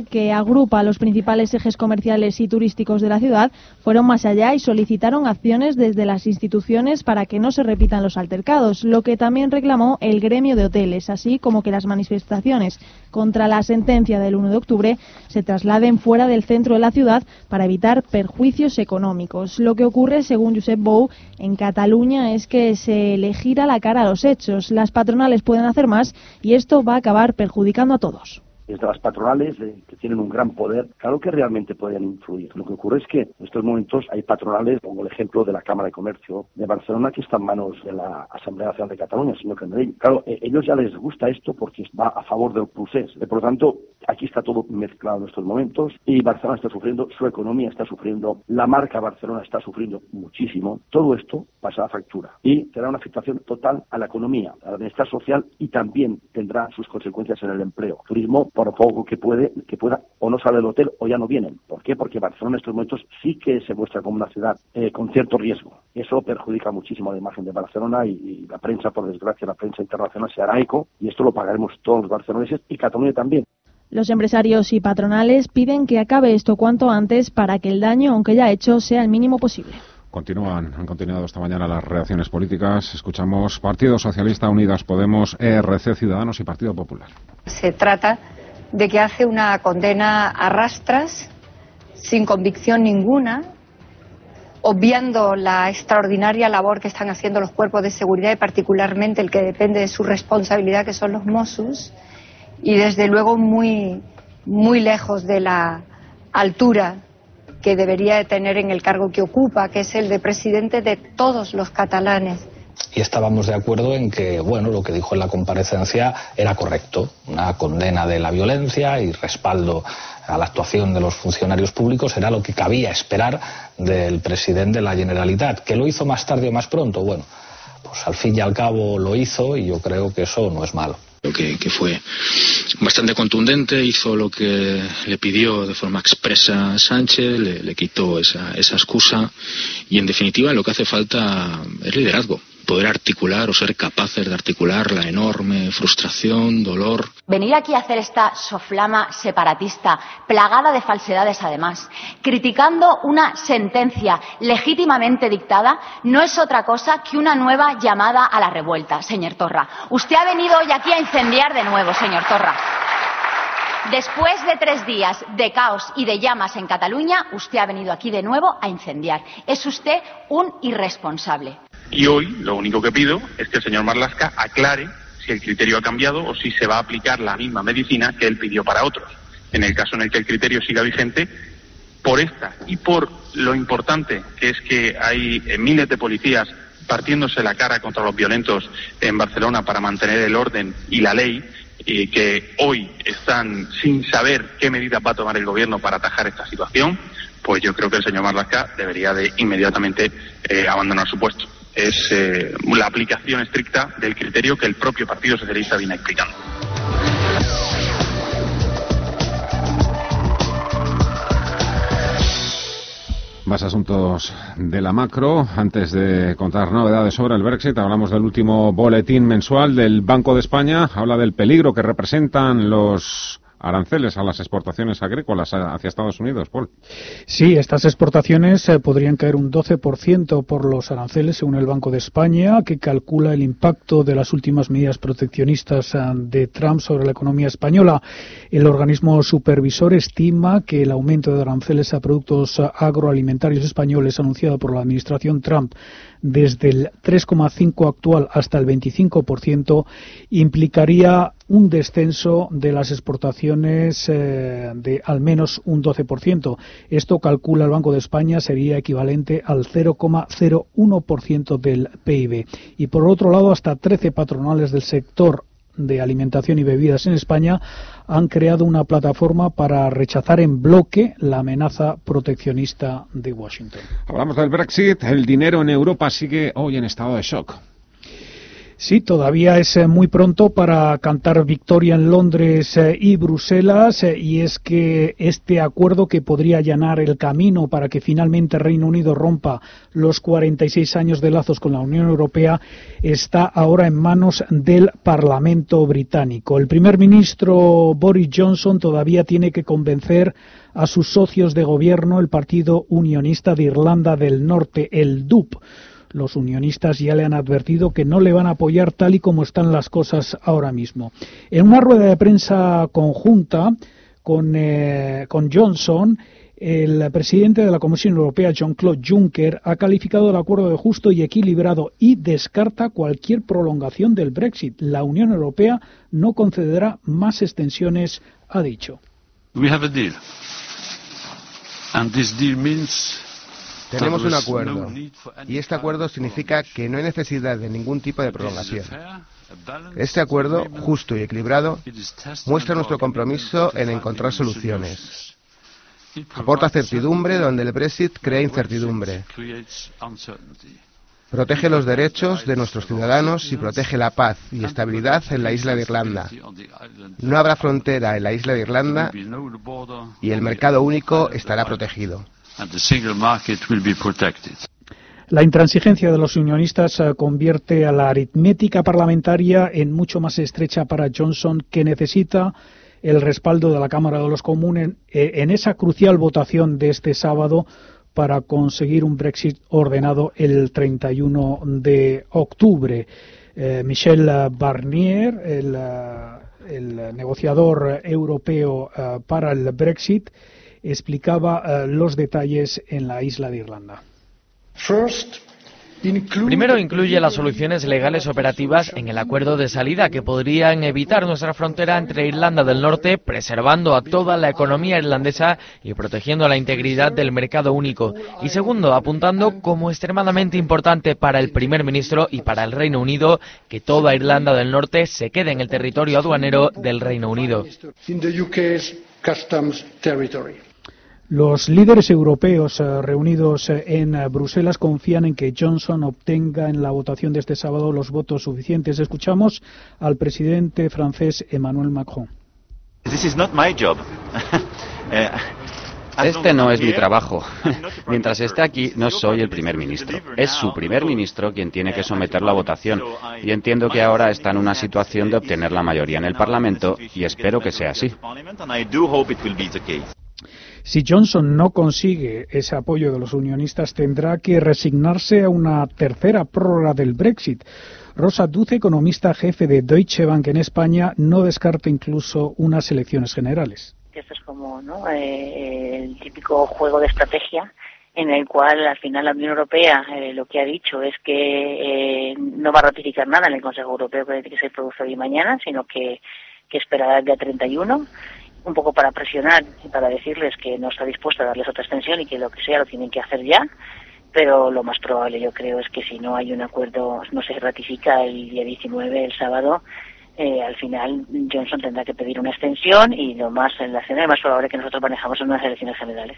Que agrupa los principales ejes comerciales y turísticos de la ciudad, fueron más allá y solicitaron acciones desde las instituciones para que no se repitan los altercados, lo que también reclamó el gremio de hoteles, así como que las manifestaciones contra la sentencia del 1 de octubre se trasladen fuera del centro de la ciudad para evitar perjuicios económicos. Lo que ocurre, según Josep Bou, en Cataluña es que se le gira la cara a los hechos. Las patronales pueden hacer más y esto va a acabar perjudicando a todos desde las patronales eh, que tienen un gran poder, claro que realmente pueden influir. Lo que ocurre es que en estos momentos hay patronales, pongo el ejemplo de la Cámara de Comercio de Barcelona, que está en manos de la Asamblea Nacional de Cataluña, señor Candelell. Claro, eh, ellos ya les gusta esto porque va a favor del procés. Eh, por lo tanto, aquí está todo mezclado en estos momentos y Barcelona está sufriendo, su economía está sufriendo, la marca Barcelona está sufriendo muchísimo. Todo esto pasa a factura y tendrá una afectación total a la economía, a la bienestar social y también tendrá sus consecuencias en el empleo. Turismo por poco que puede, que pueda o no sale del hotel o ya no vienen. ¿Por qué? Porque Barcelona en estos momentos sí que se muestra como una ciudad eh, con cierto riesgo. Eso perjudica muchísimo la imagen de Barcelona y, la prensa, por desgracia, la prensa internacional se hará eco y esto lo pagaremos todos los barceloneses y Cataluña también. Los empresarios y patronales piden que acabe esto cuanto antes para que el daño, aunque ya hecho, sea el mínimo posible. Continúan, han continuado esta mañana las reacciones políticas. Escuchamos Partido Socialista, Unidas Podemos, ERC, Ciudadanos y Partido Popular. Se trata de que hace una condena a rastras, sin convicción ninguna, obviando la extraordinaria labor que están haciendo los cuerpos de seguridad y particularmente el que depende de su responsabilidad, que son los Mossos, y desde luego muy, muy lejos de la altura que debería de tener en el cargo que ocupa, que es el de presidente de todos los catalanes y estábamos de acuerdo en que, bueno, lo que dijo en la comparecencia era correcto, una condena de la violencia y respaldo a la actuación de los funcionarios públicos era lo que cabía esperar del presidente de la Generalitat. ¿Que lo hizo más tarde o más pronto? Bueno, pues al fin y al cabo lo hizo y yo creo que eso no es malo. Que, que, fue bastante contundente, hizo lo que le pidió de forma expresa Sánchez, le, quitó esa excusa y en definitiva lo que hace falta es liderazgo poder articular o ser capaces de articular la enorme frustración, dolor. Venir aquí a hacer esta soflama separatista, plagada de falsedades además, criticando una sentencia legítimamente dictada, no es otra cosa que una nueva llamada a la revuelta, señor Torra. Usted ha venido hoy aquí a incendiar de nuevo, señor Torra. Después de tres días de caos y de llamas en Cataluña, usted ha venido aquí de nuevo a incendiar. Es usted un irresponsable. Y hoy lo único que pido es que el señor Marlasca aclare si el criterio ha cambiado o si se va a aplicar la misma medicina que él pidió para otros. En el caso en el que el criterio siga vigente, por esta y por lo importante que es que hay eh, miles de policías partiéndose la cara contra los violentos en Barcelona para mantener el orden y la ley, y que hoy están sin saber qué medidas va a tomar el gobierno para atajar esta situación, pues yo creo que el señor Marlaska debería de inmediatamente eh, abandonar su puesto. Es eh, la aplicación estricta del criterio que el propio Partido Socialista viene explicando. Más asuntos de la macro. Antes de contar novedades sobre el Brexit, hablamos del último boletín mensual del Banco de España. Habla del peligro que representan los aranceles a las exportaciones agrícolas hacia Estados Unidos, Paul. Sí, estas exportaciones eh, podrían caer un 12% por los aranceles, según el Banco de España, que calcula el impacto de las últimas medidas proteccionistas eh, de Trump sobre la economía española. El organismo supervisor estima que el aumento de aranceles a productos eh, agroalimentarios españoles anunciado por la administración Trump desde el 3,5 actual hasta el 25% implicaría un descenso de las exportaciones eh, de al menos un 12%. Esto calcula el Banco de España sería equivalente al 0,01% del PIB. Y por otro lado, hasta 13 patronales del sector de alimentación y bebidas en España han creado una plataforma para rechazar en bloque la amenaza proteccionista de Washington. Hablamos del Brexit. El dinero en Europa sigue hoy en estado de shock. Sí, todavía es eh, muy pronto para cantar victoria en Londres eh, y Bruselas eh, y es que este acuerdo que podría allanar el camino para que finalmente Reino Unido rompa los 46 años de lazos con la Unión Europea está ahora en manos del Parlamento británico. El primer ministro Boris Johnson todavía tiene que convencer a sus socios de gobierno, el Partido Unionista de Irlanda del Norte, el DUP los unionistas ya le han advertido que no le van a apoyar tal y como están las cosas ahora mismo. En una rueda de prensa conjunta con, eh, con Johnson, el presidente de la Comisión Europea, Jean-Claude Juncker, ha calificado el acuerdo de justo y equilibrado y descarta cualquier prolongación del Brexit. La Unión Europea no concederá más extensiones, ha dicho. We have a deal. And this deal means tenemos un acuerdo y este acuerdo significa que no hay necesidad de ningún tipo de prolongación. Este acuerdo, justo y equilibrado, muestra nuestro compromiso en encontrar soluciones. Aporta certidumbre donde el Brexit crea incertidumbre. Protege los derechos de nuestros ciudadanos y protege la paz y estabilidad en la isla de Irlanda. No habrá frontera en la isla de Irlanda y el mercado único estará protegido. La intransigencia de los unionistas eh, convierte a la aritmética parlamentaria en mucho más estrecha para Johnson, que necesita el respaldo de la Cámara de los Comunes eh, en esa crucial votación de este sábado para conseguir un Brexit ordenado el 31 de octubre. Eh, Michel Barnier, el negociador europeo para el Brexit, explicaba eh, los detalles en la isla de Irlanda. Primero incluye las soluciones legales operativas en el acuerdo de salida que podrían evitar nuestra frontera entre Irlanda del Norte, preservando a toda la economía irlandesa y protegiendo la integridad del mercado único. Y segundo, apuntando como extremadamente importante para el primer ministro y para el Reino Unido que toda Irlanda del Norte se quede en el territorio aduanero del Reino Unido. Los líderes europeos eh, reunidos eh, en eh, Bruselas confían en que Johnson obtenga en la votación de este sábado los votos suficientes. Escuchamos al presidente francés Emmanuel Macron. Este no es mi trabajo. Mientras esté aquí, no soy el primer ministro. Es su primer ministro quien tiene que someterlo a votación. Y entiendo que ahora está en una situación de obtener la mayoría en el Parlamento y espero que sea así. Si Johnson no consigue ese apoyo de los unionistas, tendrá que resignarse a una tercera prórroga del Brexit. Rosa Duce, economista jefe de Deutsche Bank en España, no descarta incluso unas elecciones generales. Esto es como eh, el típico juego de estrategia en el cual al final la Unión Europea eh, lo que ha dicho es que eh, no va a ratificar nada en el Consejo Europeo que se produce hoy mañana, sino que, que esperará el día 31 un poco para presionar y para decirles que no está dispuesta a darles otra extensión y que lo que sea lo tienen que hacer ya. Pero lo más probable, yo creo, es que si no hay un acuerdo, no se ratifica el día 19, el sábado, eh, al final Johnson tendrá que pedir una extensión y lo más, el escenario más probable que nosotros manejamos son unas elecciones generales.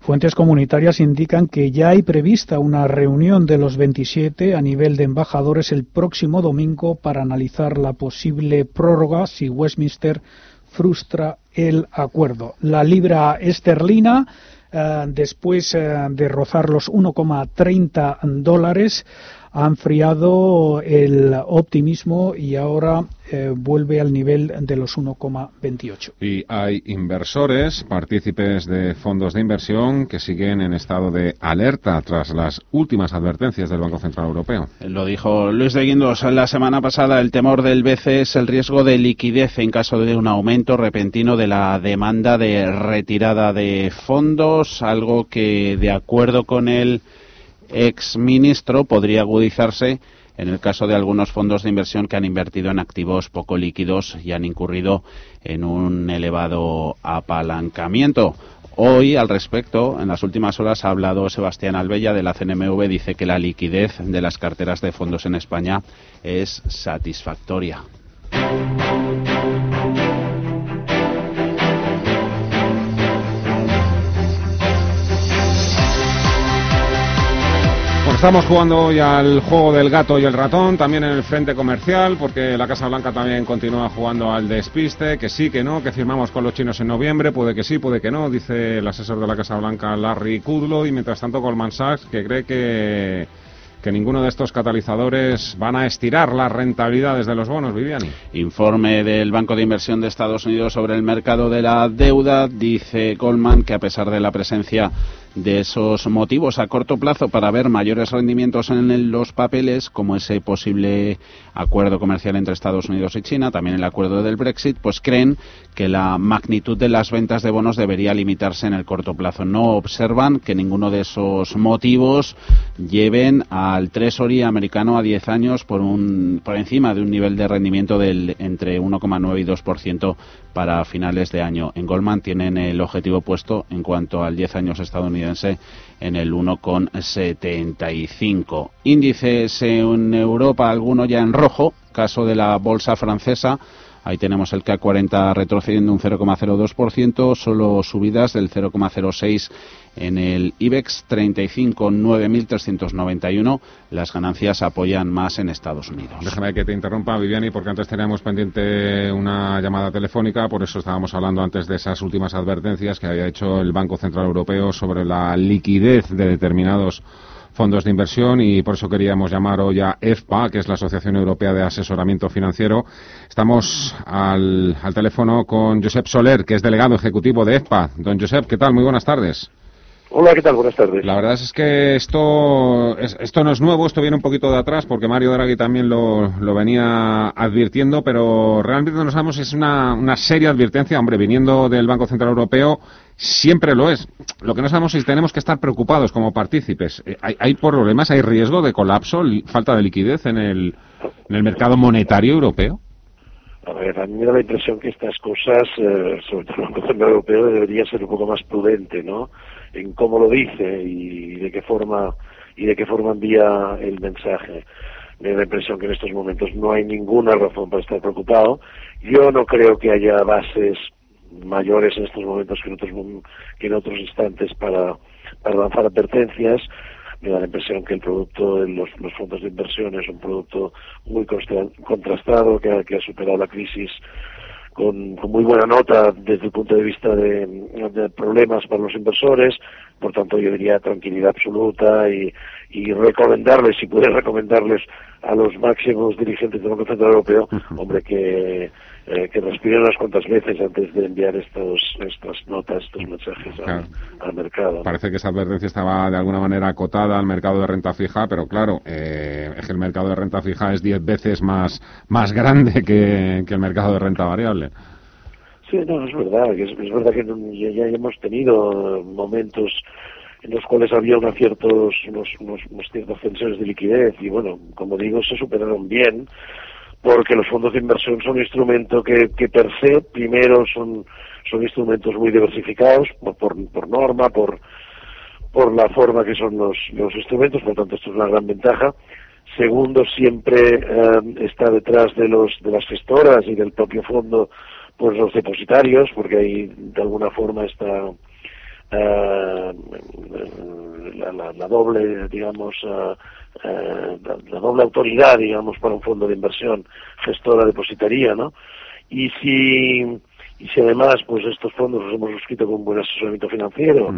Fuentes comunitarias indican que ya hay prevista una reunión de los 27 a nivel de embajadores el próximo domingo para analizar la posible prórroga si Westminster frustra el acuerdo. La libra esterlina, eh, después eh, de rozar los 1,30 dólares, ha enfriado el optimismo y ahora eh, vuelve al nivel de los 1,28. Y hay inversores, partícipes de fondos de inversión, que siguen en estado de alerta tras las últimas advertencias del Banco Central Europeo. Lo dijo Luis de Guindos la semana pasada. El temor del BCE es el riesgo de liquidez en caso de un aumento repentino de la demanda de retirada de fondos, algo que, de acuerdo con el ex ministro podría agudizarse en el caso de algunos fondos de inversión que han invertido en activos poco líquidos y han incurrido en un elevado apalancamiento. Hoy, al respecto, en las últimas horas ha hablado Sebastián Albella de la CNMV. Dice que la liquidez de las carteras de fondos en España es satisfactoria. Estamos jugando hoy al juego del gato y el ratón, también en el frente comercial, porque la Casa Blanca también continúa jugando al despiste, que sí, que no, que firmamos con los chinos en noviembre, puede que sí, puede que no, dice el asesor de la Casa Blanca Larry Kudlow, y mientras tanto Goldman Sachs, que cree que que ninguno de estos catalizadores van a estirar las rentabilidades de los bonos, Viviani. Informe del Banco de Inversión de Estados Unidos sobre el mercado de la deuda. Dice Goldman que a pesar de la presencia de esos motivos a corto plazo para ver mayores rendimientos en los papeles, como ese posible acuerdo comercial entre Estados Unidos y China, también el acuerdo del Brexit, pues creen que la magnitud de las ventas de bonos debería limitarse en el corto plazo. No observan que ninguno de esos motivos lleven al Treasury americano a 10 años por, un, por encima de un nivel de rendimiento del entre 1,9 y 2% para finales de año. En Goldman tienen el objetivo puesto en cuanto al 10 años estadounidense en el 1,75. Índices en Europa, alguno ya en rojo, caso de la bolsa francesa. Ahí tenemos el CAC 40 retrocediendo un 0,02%, solo subidas del 0,06% en el IBEX 35, 9.391. Las ganancias apoyan más en Estados Unidos. Déjame que te interrumpa, Viviani, porque antes teníamos pendiente una llamada telefónica, por eso estábamos hablando antes de esas últimas advertencias que había hecho el Banco Central Europeo sobre la liquidez de determinados fondos de inversión y por eso queríamos llamar hoy a EFPA, que es la Asociación Europea de Asesoramiento Financiero. Estamos al, al teléfono con Josep Soler, que es delegado ejecutivo de EFPA. Don Josep, ¿qué tal? Muy buenas tardes. Hola, ¿qué tal? Buenas tardes. La verdad es que esto, esto no es nuevo, esto viene un poquito de atrás, porque Mario Draghi también lo, lo venía advirtiendo, pero realmente no sabemos, es una, una seria advertencia, hombre, viniendo del Banco Central Europeo, siempre lo es. Lo que no sabemos es si tenemos que estar preocupados como partícipes. Eh, ¿Hay, hay problemas, hay riesgo de colapso, falta de liquidez en el, mercado monetario europeo? A ver, a mí me da la impresión que estas cosas, eh, sobre todo el Central Europeo, debería ser un poco más prudente, ¿no? en cómo lo dice y de qué forma y de qué forma envía el mensaje. Me da la impresión que en estos momentos no hay ninguna razón para estar preocupado. Yo no creo que haya bases mayores en estos momentos que en otros, que en otros instantes para, para lanzar advertencias. Me da la impresión que el producto de los, fondos de inversión es un producto muy contrastado, que ha, que ha superado la crisis con, muy buena nota desde el punto de vista de, problemas para los inversores, por tanto yo diría tranquilidad absoluta y, y recomendarles, si pudiera recomendarles a los máximos dirigentes del Banco Central Europeo, hombre, que eh, que respiren unas cuantas veces antes de enviar estos, estas notas, estos mensajes al, mercado. Parece que esa advertencia estaba de alguna manera acotada al mercado de renta fija, pero claro, eh, es que el mercado de renta fija es diez veces más, más grande que, el mercado de renta variable. Sí, no, es verdad, es, es verdad que ya, hemos tenido momentos en los cuales había unos ciertos, unos, unos, unos ciertas tensiones de liquidez y bueno, como digo, se superaron bien porque los fondos de inversión son un instrumento que, que per se, primero, son, son instrumentos muy diversificados por, por, norma, por, por la forma que son los, los instrumentos, por tanto esto es una gran ventaja. Segundo, siempre eh, está detrás de, los, de las gestoras y del propio fondo pues los depositarios, porque ahí de alguna forma está la, doble, digamos, la, doble autoridad, digamos, para un fondo de inversión gestora depositaría, ¿no? Y si y si además pues estos fondos los hemos suscrito con buen asesoramiento financiero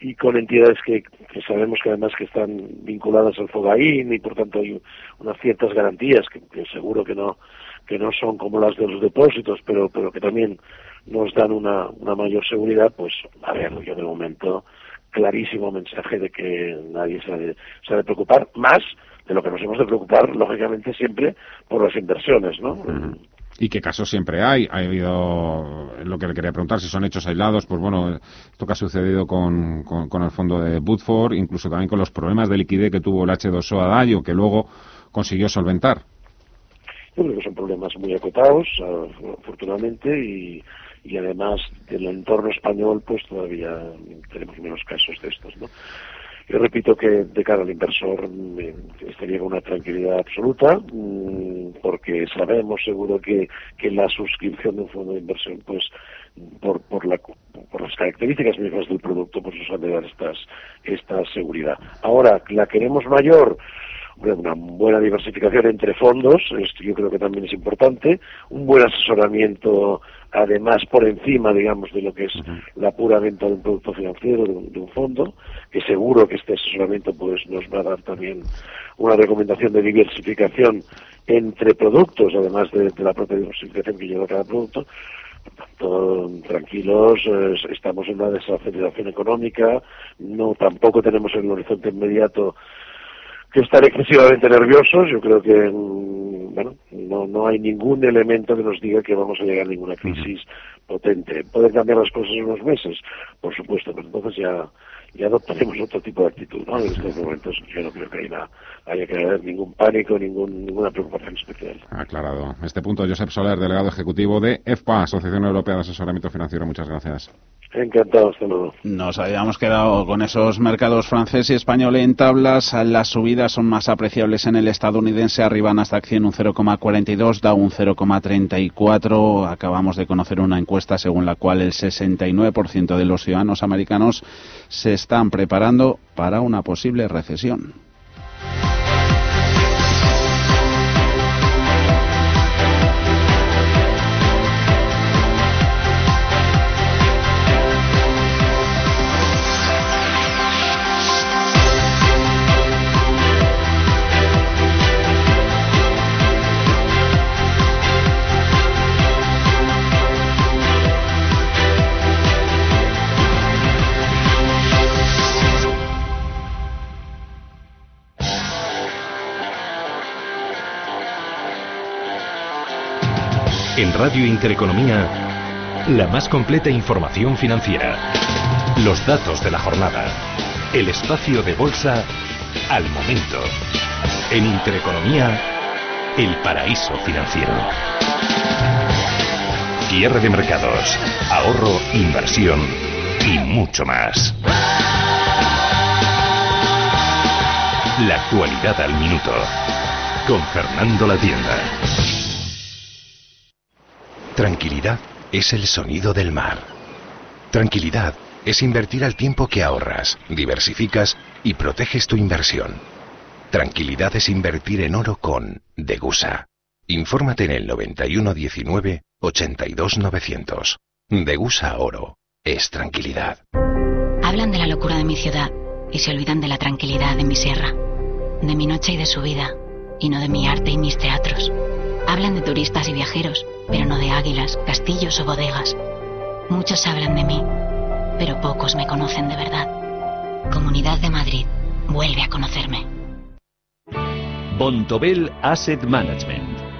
y con entidades que, sabemos que además que están vinculadas al FOGAIN y por tanto hay unas ciertas garantías que, seguro que no que no son como las de los depósitos pero pero que también nos dan una, una mayor seguridad pues a ver yo de momento clarísimo mensaje de que nadie se ha de, se ha de preocupar más de lo que nos hemos de preocupar lógicamente siempre por las inversiones no y qué casos siempre hay. Ha habido lo que le quería preguntar, si son hechos aislados, pues bueno, esto que ha sucedido con, con, el fondo de Woodford, incluso también con los problemas de liquidez que tuvo el H2O Adagio, que luego consiguió solventar. Yo creo que son problemas muy acotados, afortunadamente, y, y además del entorno español, pues todavía tenemos menos casos de estos, ¿no? Yo repito que de cara al inversor estaría con una tranquilidad absoluta, mm, porque sabemos seguro que, que la suscripción de un fondo de inversión, pues por, por, la, por las características mismas del producto, pues nos han de dar estas, esta seguridad. Ahora, ¿la queremos mayor? una buena diversificación entre fondos, esto yo creo que también es importante, un buen asesoramiento además por encima, digamos, de lo que es la pura venta de un producto financiero, de un, fondo, que seguro que este asesoramiento pues nos va a dar también una recomendación de diversificación entre productos, además de, la propia diversificación que lleva cada producto. Por tanto, tranquilos, estamos en una desaceleración económica, no tampoco tenemos en el horizonte inmediato que estar excesivamente nerviosos. Yo creo que mm, bueno, no, no hay ningún elemento que nos diga que vamos a llegar a ninguna crisis potente. Pueden cambiar las cosas en unos meses, por supuesto, pero entonces ya ya adoptaremos otro tipo de actitud, ¿no? En estos momentos yo no creo que haya, haya que haber ningún pánico, ningún, ninguna preocupación especial. Aclarado. Este punto, Josep Soler, delegado ejecutivo de EFPA, Asociación Europea de Asesoramiento Financiero. Muchas gracias. Encantado, luego. Nos habíamos quedado con esos mercados francés y español en tablas. Las subidas son más apreciables en el estadounidense. Arriban hasta acción un 0,42, da un 0,34. Acabamos de conocer una encuesta según la cual el 69% de los ciudadanos americanos se están preparando para una posible recesión. En Radio Intereconomía, la más completa información financiera. Los datos de la jornada. El espacio de bolsa al momento. En Intereconomía, el paraíso financiero. Cierre de mercados, ahorro, inversión y mucho más. La actualidad al minuto. Con Fernando La Tienda. Tranquilidad es el sonido del mar. Tranquilidad es invertir al tiempo que ahorras, diversificas y proteges tu inversión. Tranquilidad es invertir en oro con Degusa. Infórmate en el 9119 82900. Degusa Oro es tranquilidad. Hablan de la locura de mi ciudad y se olvidan de la tranquilidad de mi sierra, de mi noche y de su vida, y no de mi arte y mis teatros. Hablan de turistas y viajeros, pero no de águilas, castillos o bodegas. Muchos hablan de mí, pero pocos me conocen de verdad. Comunidad de Madrid, vuelve a conocerme. Bontobel Asset Management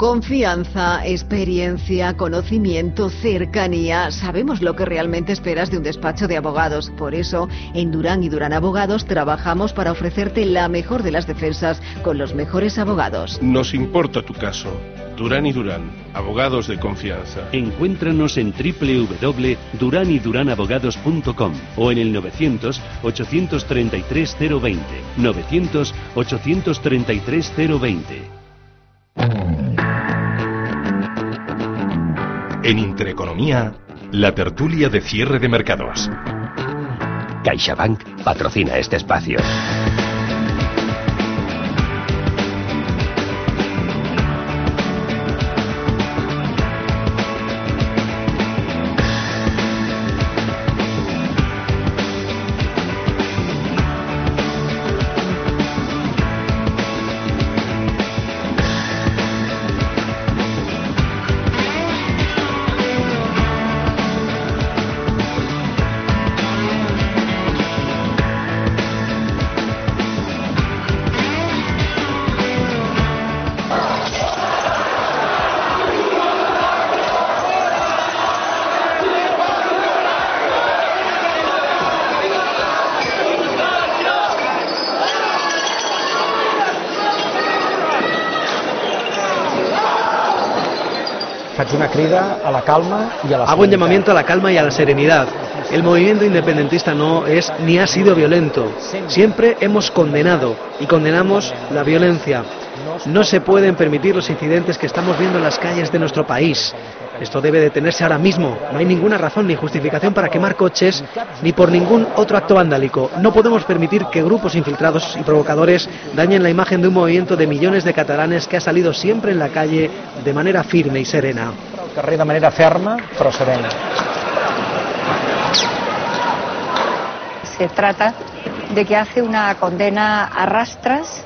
Confianza, experiencia, conocimiento, cercanía. Sabemos lo que realmente esperas de un despacho de abogados. Por eso, en Durán y Durán Abogados trabajamos para ofrecerte la mejor de las defensas con los mejores abogados. Nos importa tu caso. Durán y Durán, abogados de confianza. Encuéntranos en www.duranyduranabogados.com o en el 900 833 020. 900 833 020. En Intereconomía, la tertulia de cierre de mercados. CaixaBank patrocina este espacio. A la calma y a la Hago un llamamiento a la calma y a la serenidad. El movimiento independentista no es ni ha sido violento. Siempre hemos condenado y condenamos la violencia. No se pueden permitir los incidentes que estamos viendo en las calles de nuestro país. Esto debe detenerse ahora mismo. No hay ninguna razón ni justificación para quemar coches ni por ningún otro acto vandálico. No podemos permitir que grupos infiltrados y provocadores dañen la imagen de un movimiento de millones de catalanes que ha salido siempre en la calle de manera firme y serena. Carrer de manera ferma pero serena. Se trata de que hace una condena a rastras,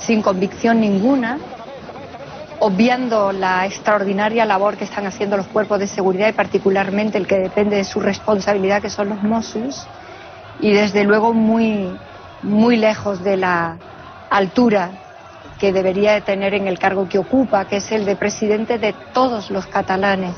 sin convicción ninguna, obviando la extraordinaria labor que están haciendo los cuerpos de seguridad y particularmente el que depende de su responsabilidad, que son los Mossos, y desde luego muy, muy lejos de la altura que debería de tener en el cargo que ocupa, que es el de presidente de todos los catalanes.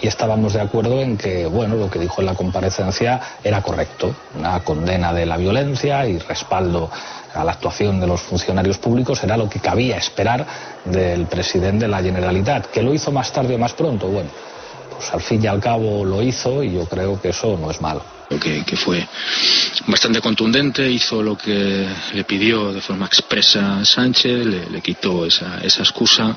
Y estábamos de acuerdo en que, bueno, lo que dijo en la comparecencia era correcto, una condena de la violencia y respaldo a la actuación de los funcionarios públicos era lo que cabía esperar del presidente de la Generalitat. ¿Que lo hizo más tarde o más pronto? Bueno, pues al fin y al cabo lo hizo y yo creo que eso no es malo. Que, que fue bastante contundente, hizo lo que le pidió de forma expresa Sánchez, le, le quitó esa, esa excusa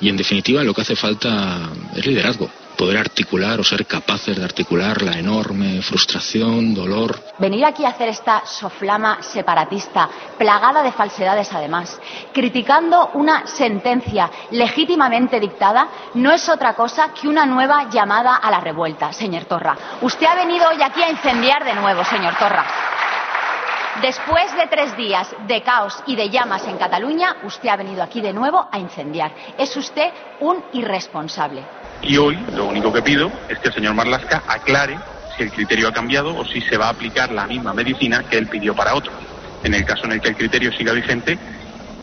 y en definitiva lo que hace falta es liderazgo poder articular o ser capaces de articular la enorme frustración, dolor. Venir aquí a hacer esta soflama separatista, plagada de falsedades además, criticando una sentencia legítimamente dictada, no es otra cosa que una nueva llamada a la revuelta, señor Torra. Usted ha venido hoy aquí a incendiar de nuevo, señor Torra. Después de tres días de caos y de llamas en Cataluña, usted ha venido aquí de nuevo a incendiar. Es usted un irresponsable. Y hoy lo único que pido es que el señor Marlasca aclare si el criterio ha cambiado o si se va a aplicar la misma medicina que él pidió para otros. En el caso en el que el criterio siga vigente,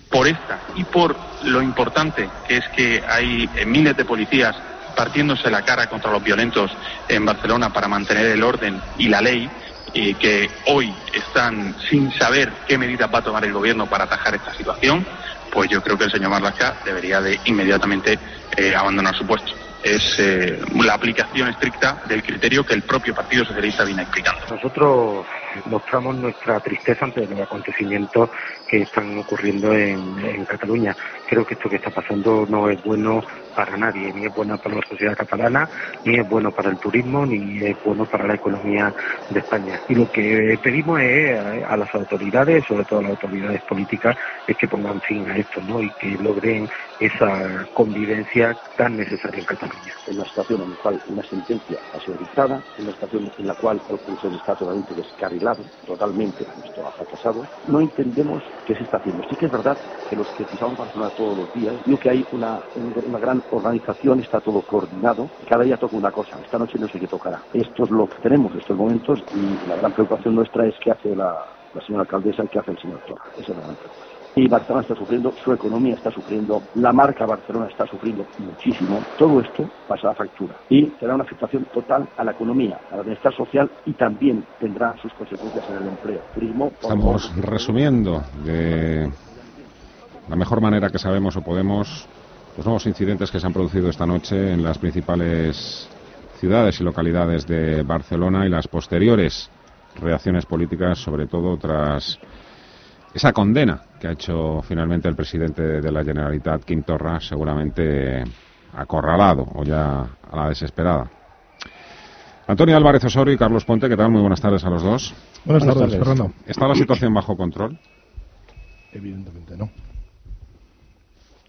por esta y por lo importante que es que hay miles de policías partiéndose la cara contra los violentos en Barcelona para mantener el orden y la ley, y que hoy están sin saber qué medidas va a tomar el gobierno para atajar esta situación, pues yo creo que el señor Marlasca debería de inmediatamente eh, abandonar su puesto es eh, la aplicación estricta del criterio que el propio Partido Socialista viene explicando. Nosotros mostramos nuestra tristeza ante los acontecimientos que están ocurriendo en, en, Cataluña. Creo que esto que está pasando no es bueno para nadie, ni es bueno para la sociedad catalana, ni es bueno para el turismo, ni es bueno para la economía de España. Y lo que pedimos es a, las autoridades, sobre todo a las autoridades políticas, es que pongan fin a esto, ¿no? Y que logren esa convivencia tan necesaria en Cataluña. En una situación en la cual una sentencia ha sido dictada, en una situación en la cual el juicio está totalmente descarrilado, totalmente, esto ha fracasado, no entendemos qué se está haciendo. Sí que es verdad que los que pisamos Barcelona todos los días, digo que hay una, una gran organización, está todo coordinado, cada día toca una cosa, esta noche no sé qué tocará. Esto es lo que tenemos en estos momentos y la gran preocupación nuestra es qué hace la, la señora alcaldesa y qué hace el señor Torra. Esa es la gran preocupación. Y Barcelona está sufriendo, su economía está sufriendo, la marca Barcelona está sufriendo muchísimo. Todo esto pasa a factura y será una afectación total a la economía, al bienestar social y también tendrá sus consecuencias en el empleo. Turismo. Estamos resumiendo de la mejor manera que sabemos o podemos los nuevos incidentes que se han producido esta noche en las principales ciudades y localidades de Barcelona y las posteriores reacciones políticas, sobre todo tras esa condena que ha hecho finalmente el presidente de la Generalitat, Quintorra, seguramente acorralado o ya a la desesperada. Antonio Álvarez Osorio y Carlos Ponte, ¿qué tal? Muy buenas tardes a los dos. Buenas, tardes, Fernando. ¿Está la situación bajo control? Evidentemente no.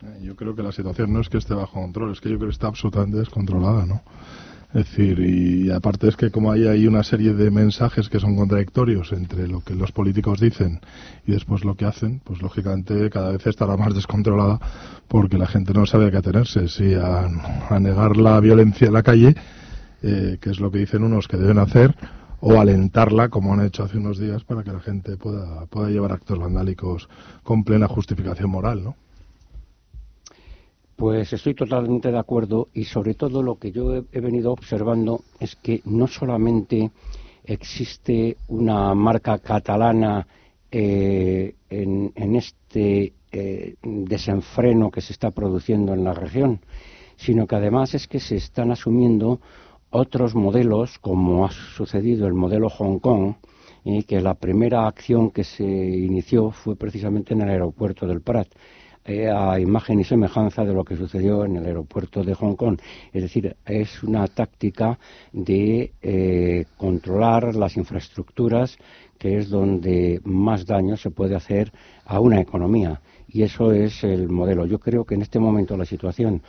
Eh, yo creo que la situación no es que esté bajo control, es que yo creo que está absolutamente descontrolada, ¿no? Es decir, y aparte es que como hay ahí una serie de mensajes que son contradictorios entre lo que los políticos dicen y después lo que hacen, pues lógicamente cada vez estará más descontrolada porque la gente no sabe a qué atenerse, si a, negar la violencia en la calle, eh, que es lo que dicen unos que deben hacer, o alentarla, como han hecho hace unos días, para que la gente pueda, pueda llevar actos vandálicos con plena justificación moral, ¿no? Pues estoy totalmente de acuerdo y sobre todo lo que yo he, venido observando es que no solamente existe una marca catalana eh, en, este eh, desenfreno que se está produciendo en la región, sino que además es que se están asumiendo otros modelos, como ha sucedido el modelo Hong Kong, y que la primera acción que se inició fue precisamente en el aeropuerto del Prat eh, a imagen y semejanza de lo que sucedió en el aeropuerto de Hong Kong. Es decir, es una táctica de eh, controlar las infraestructuras, que es donde más daño se puede hacer a una economía. Y eso es el modelo. Yo creo que en este momento la situación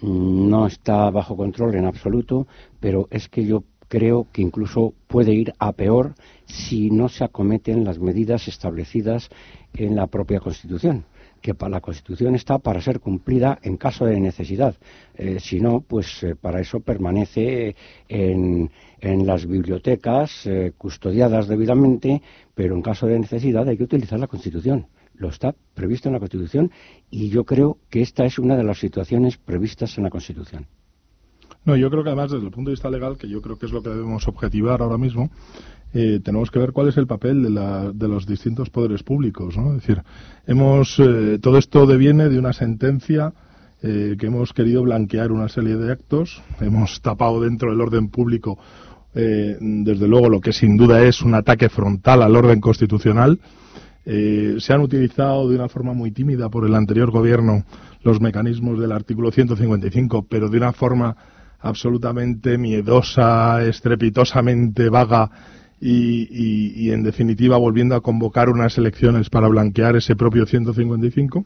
no está bajo control en absoluto, pero es que yo creo que incluso puede ir a peor si no se acometen las medidas establecidas en la propia Constitución que la Constitución está para ser cumplida en caso de necesidad. Eh, si no, pues eh, para eso permanece en, las bibliotecas eh, custodiadas debidamente, pero en caso de necesidad hay que utilizar la Constitución. Lo está previsto en la Constitución y yo creo que esta es una de las situaciones previstas en la Constitución. No, yo creo que además desde el punto de vista legal, que yo creo que es lo que debemos objetivar ahora mismo, eh, tenemos que ver cuál es el papel de, los distintos poderes públicos. ¿no? Es decir, hemos, eh, todo esto deviene de una sentencia eh, que hemos querido blanquear una serie de actos, hemos tapado dentro del orden público, desde luego, lo que sin duda es un ataque frontal al orden constitucional. se han utilizado de una forma muy tímida por el anterior gobierno los mecanismos del artículo 155, pero de una forma absolutamente miedosa, estrepitosamente vaga y, en definitiva volviendo a convocar unas elecciones para blanquear ese propio 155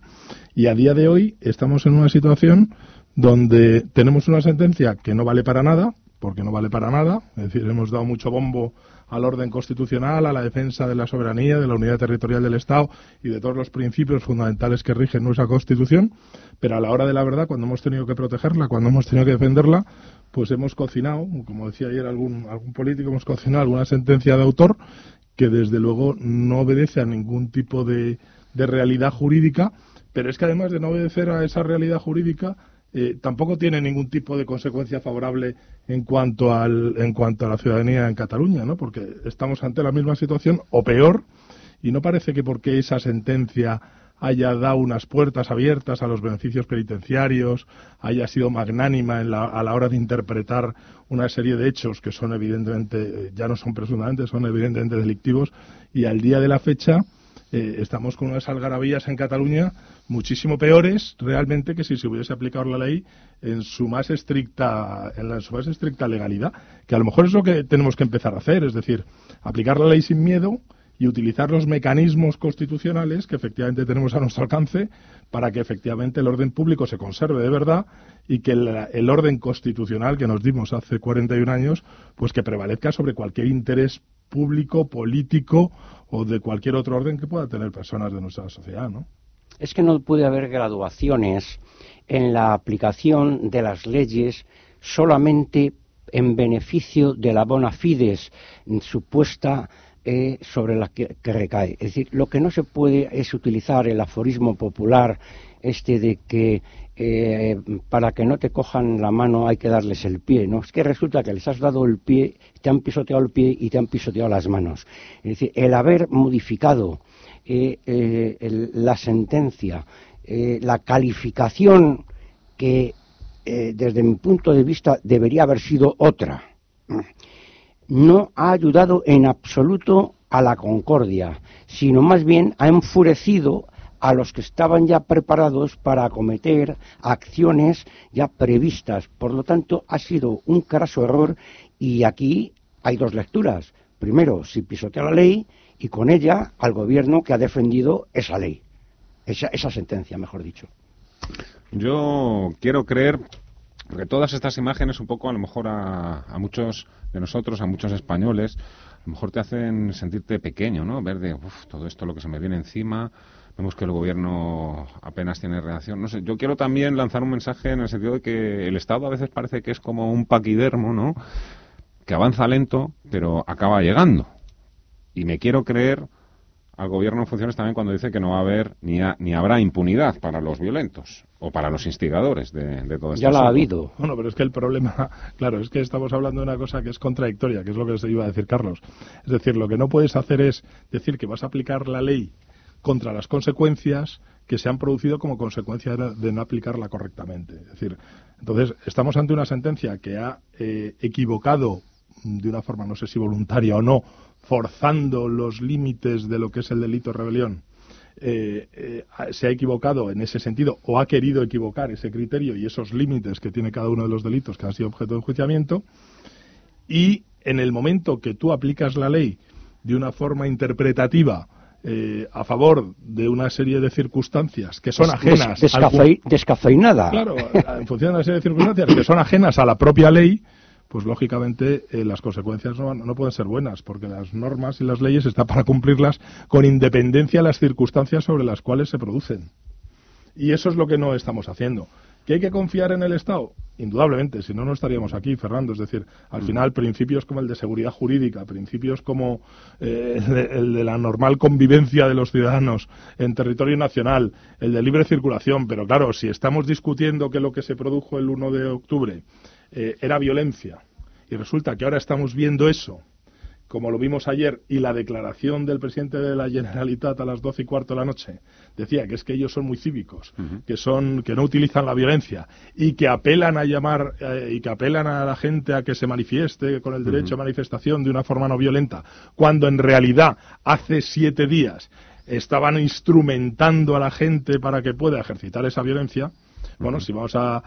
y a día de hoy estamos en una situación donde tenemos una sentencia que no vale para nada porque no vale para nada es decir hemos dado mucho bombo al orden constitucional, a la defensa de la soberanía, de la unidad territorial del Estado y de todos los principios fundamentales que rigen nuestra Constitución, pero a la hora de la verdad, cuando hemos tenido que protegerla, cuando hemos tenido que defenderla, pues hemos cocinado, como decía ayer algún, algún político, hemos cocinado alguna sentencia de autor que desde luego no obedece a ningún tipo de, de realidad jurídica, pero es que además de no obedecer a esa realidad jurídica, eh, tampoco tiene ningún tipo de consecuencia favorable en cuanto, al, en cuanto a la ciudadanía en Cataluña, ¿no? Porque estamos ante la misma situación, o peor, y no parece que porque esa sentencia haya dado unas puertas abiertas a los beneficios penitenciarios, haya sido magnánima a la hora de interpretar una serie de hechos que son evidentemente, eh, ya no son presuntamente, son evidentemente delictivos, y al día de la fecha eh, estamos con unas algarabías en Cataluña muchísimo peores realmente que si se hubiese aplicado la ley en su más estricta en, su más estricta legalidad que a lo mejor es lo que tenemos que empezar a hacer es decir aplicar la ley sin miedo y utilizar los mecanismos constitucionales que efectivamente tenemos a nuestro alcance para que efectivamente el orden público se conserve de verdad y que el, el, orden constitucional que nos dimos hace 41 años pues que prevalezca sobre cualquier interés público, político o de cualquier otro orden que pueda tener personas de nuestra sociedad, ¿no? Es que no puede haber graduaciones en la aplicación de las leyes solamente en beneficio de la bona fides supuesta eh, sobre la que, recae. Es decir, lo que no se puede es utilizar el aforismo popular este de que eh, para que no te cojan la mano hay que darles el pie, ¿no? Es que resulta que les has dado el pie, te han pisoteado el pie y te han pisoteado las manos. Es decir, el haber modificado eh, la sentencia, la calificación que desde mi punto de vista debería haber sido otra, no ha ayudado en absoluto a la concordia, sino más bien ha enfurecido a los que estaban ya preparados para acometer acciones ya previstas. Por lo tanto, ha sido un craso error y aquí hay dos lecturas. Primero, si pisotea la ley y con ella al gobierno que ha defendido esa ley, esa, esa sentencia, mejor dicho. Yo quiero creer porque todas estas imágenes, un poco a lo mejor a, muchos de nosotros, a muchos españoles, a lo mejor te hacen sentirte pequeño, ¿no? Ver de, uff, todo esto lo que se me viene encima, vemos que el gobierno apenas tiene reacción. No sé, yo quiero también lanzar un mensaje en el sentido de que el Estado a veces parece que es como un paquidermo, ¿no? Que avanza lento, pero acaba llegando. Y me quiero creer al gobierno en funciones también cuando dice que no va a haber ni, ni habrá impunidad para los violentos o para los instigadores de, todo esto. Ya la ha habido. Bueno, pero es que el problema, claro, es que estamos hablando de una cosa que es contradictoria, que es lo que se iba a decir Carlos. Es decir, lo que no puedes hacer es decir que vas a aplicar la ley contra las consecuencias que se han producido como consecuencia de no aplicarla correctamente. Es decir, entonces estamos ante una sentencia que ha eh, equivocado de una forma, no sé si voluntaria o no, forzando los límites de lo que es el delito de rebelión, eh, eh, se ha equivocado en ese sentido o ha querido equivocar ese criterio y esos límites que tiene cada uno de los delitos que han sido objeto de enjuiciamiento y en el momento que tú aplicas la ley de una forma interpretativa eh, a favor de una serie de circunstancias que son ajenas descafeinada claro en función de una serie de circunstancias que son ajenas a la propia ley pues lógicamente eh, las consecuencias no, pueden ser buenas, porque las normas y las leyes están para cumplirlas con independencia de las circunstancias sobre las cuales se producen. Y eso es lo que no estamos haciendo. ¿Que hay que confiar en el Estado? Indudablemente, si no, no estaríamos aquí, Fernando. Es decir, al mm. final, principios como el de seguridad jurídica, principios como eh, el, de, la normal convivencia de los ciudadanos en territorio nacional, el de libre circulación. Pero claro, si estamos discutiendo que lo que se produjo el 1 de octubre eh, era violencia. Y resulta que ahora estamos viendo eso, como lo vimos ayer, y la declaración del presidente de la Generalitat a las doce y cuarto de la noche decía que es que ellos son muy cívicos, que son que no utilizan la violencia y que apelan a llamar eh, y que apelan a la gente a que se manifieste con el derecho a manifestación de una forma no violenta, cuando en realidad hace siete días estaban instrumentando a la gente para que pueda ejercitar esa violencia, bueno, si vamos a,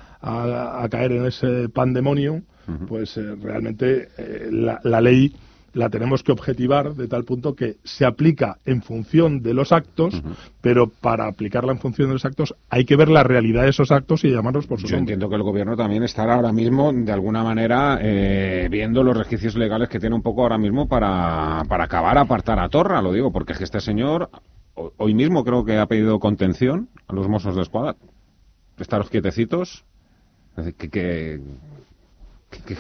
caer en ese pandemonio, pues eh, realmente eh, la, ley la tenemos que objetivar de tal punto que se aplica en función de los actos, pero para aplicarla en función de los actos hay que ver la realidad de esos actos y llamarlos por su Yo entiendo que el gobierno también estará ahora mismo, de alguna manera, eh, viendo los resquicios legales que tiene un poco ahora mismo para, para acabar apartar a Torra, lo digo, porque es que este señor hoy mismo creo que ha pedido contención a los mozos de escuadra. Estaros quietecitos, que, que,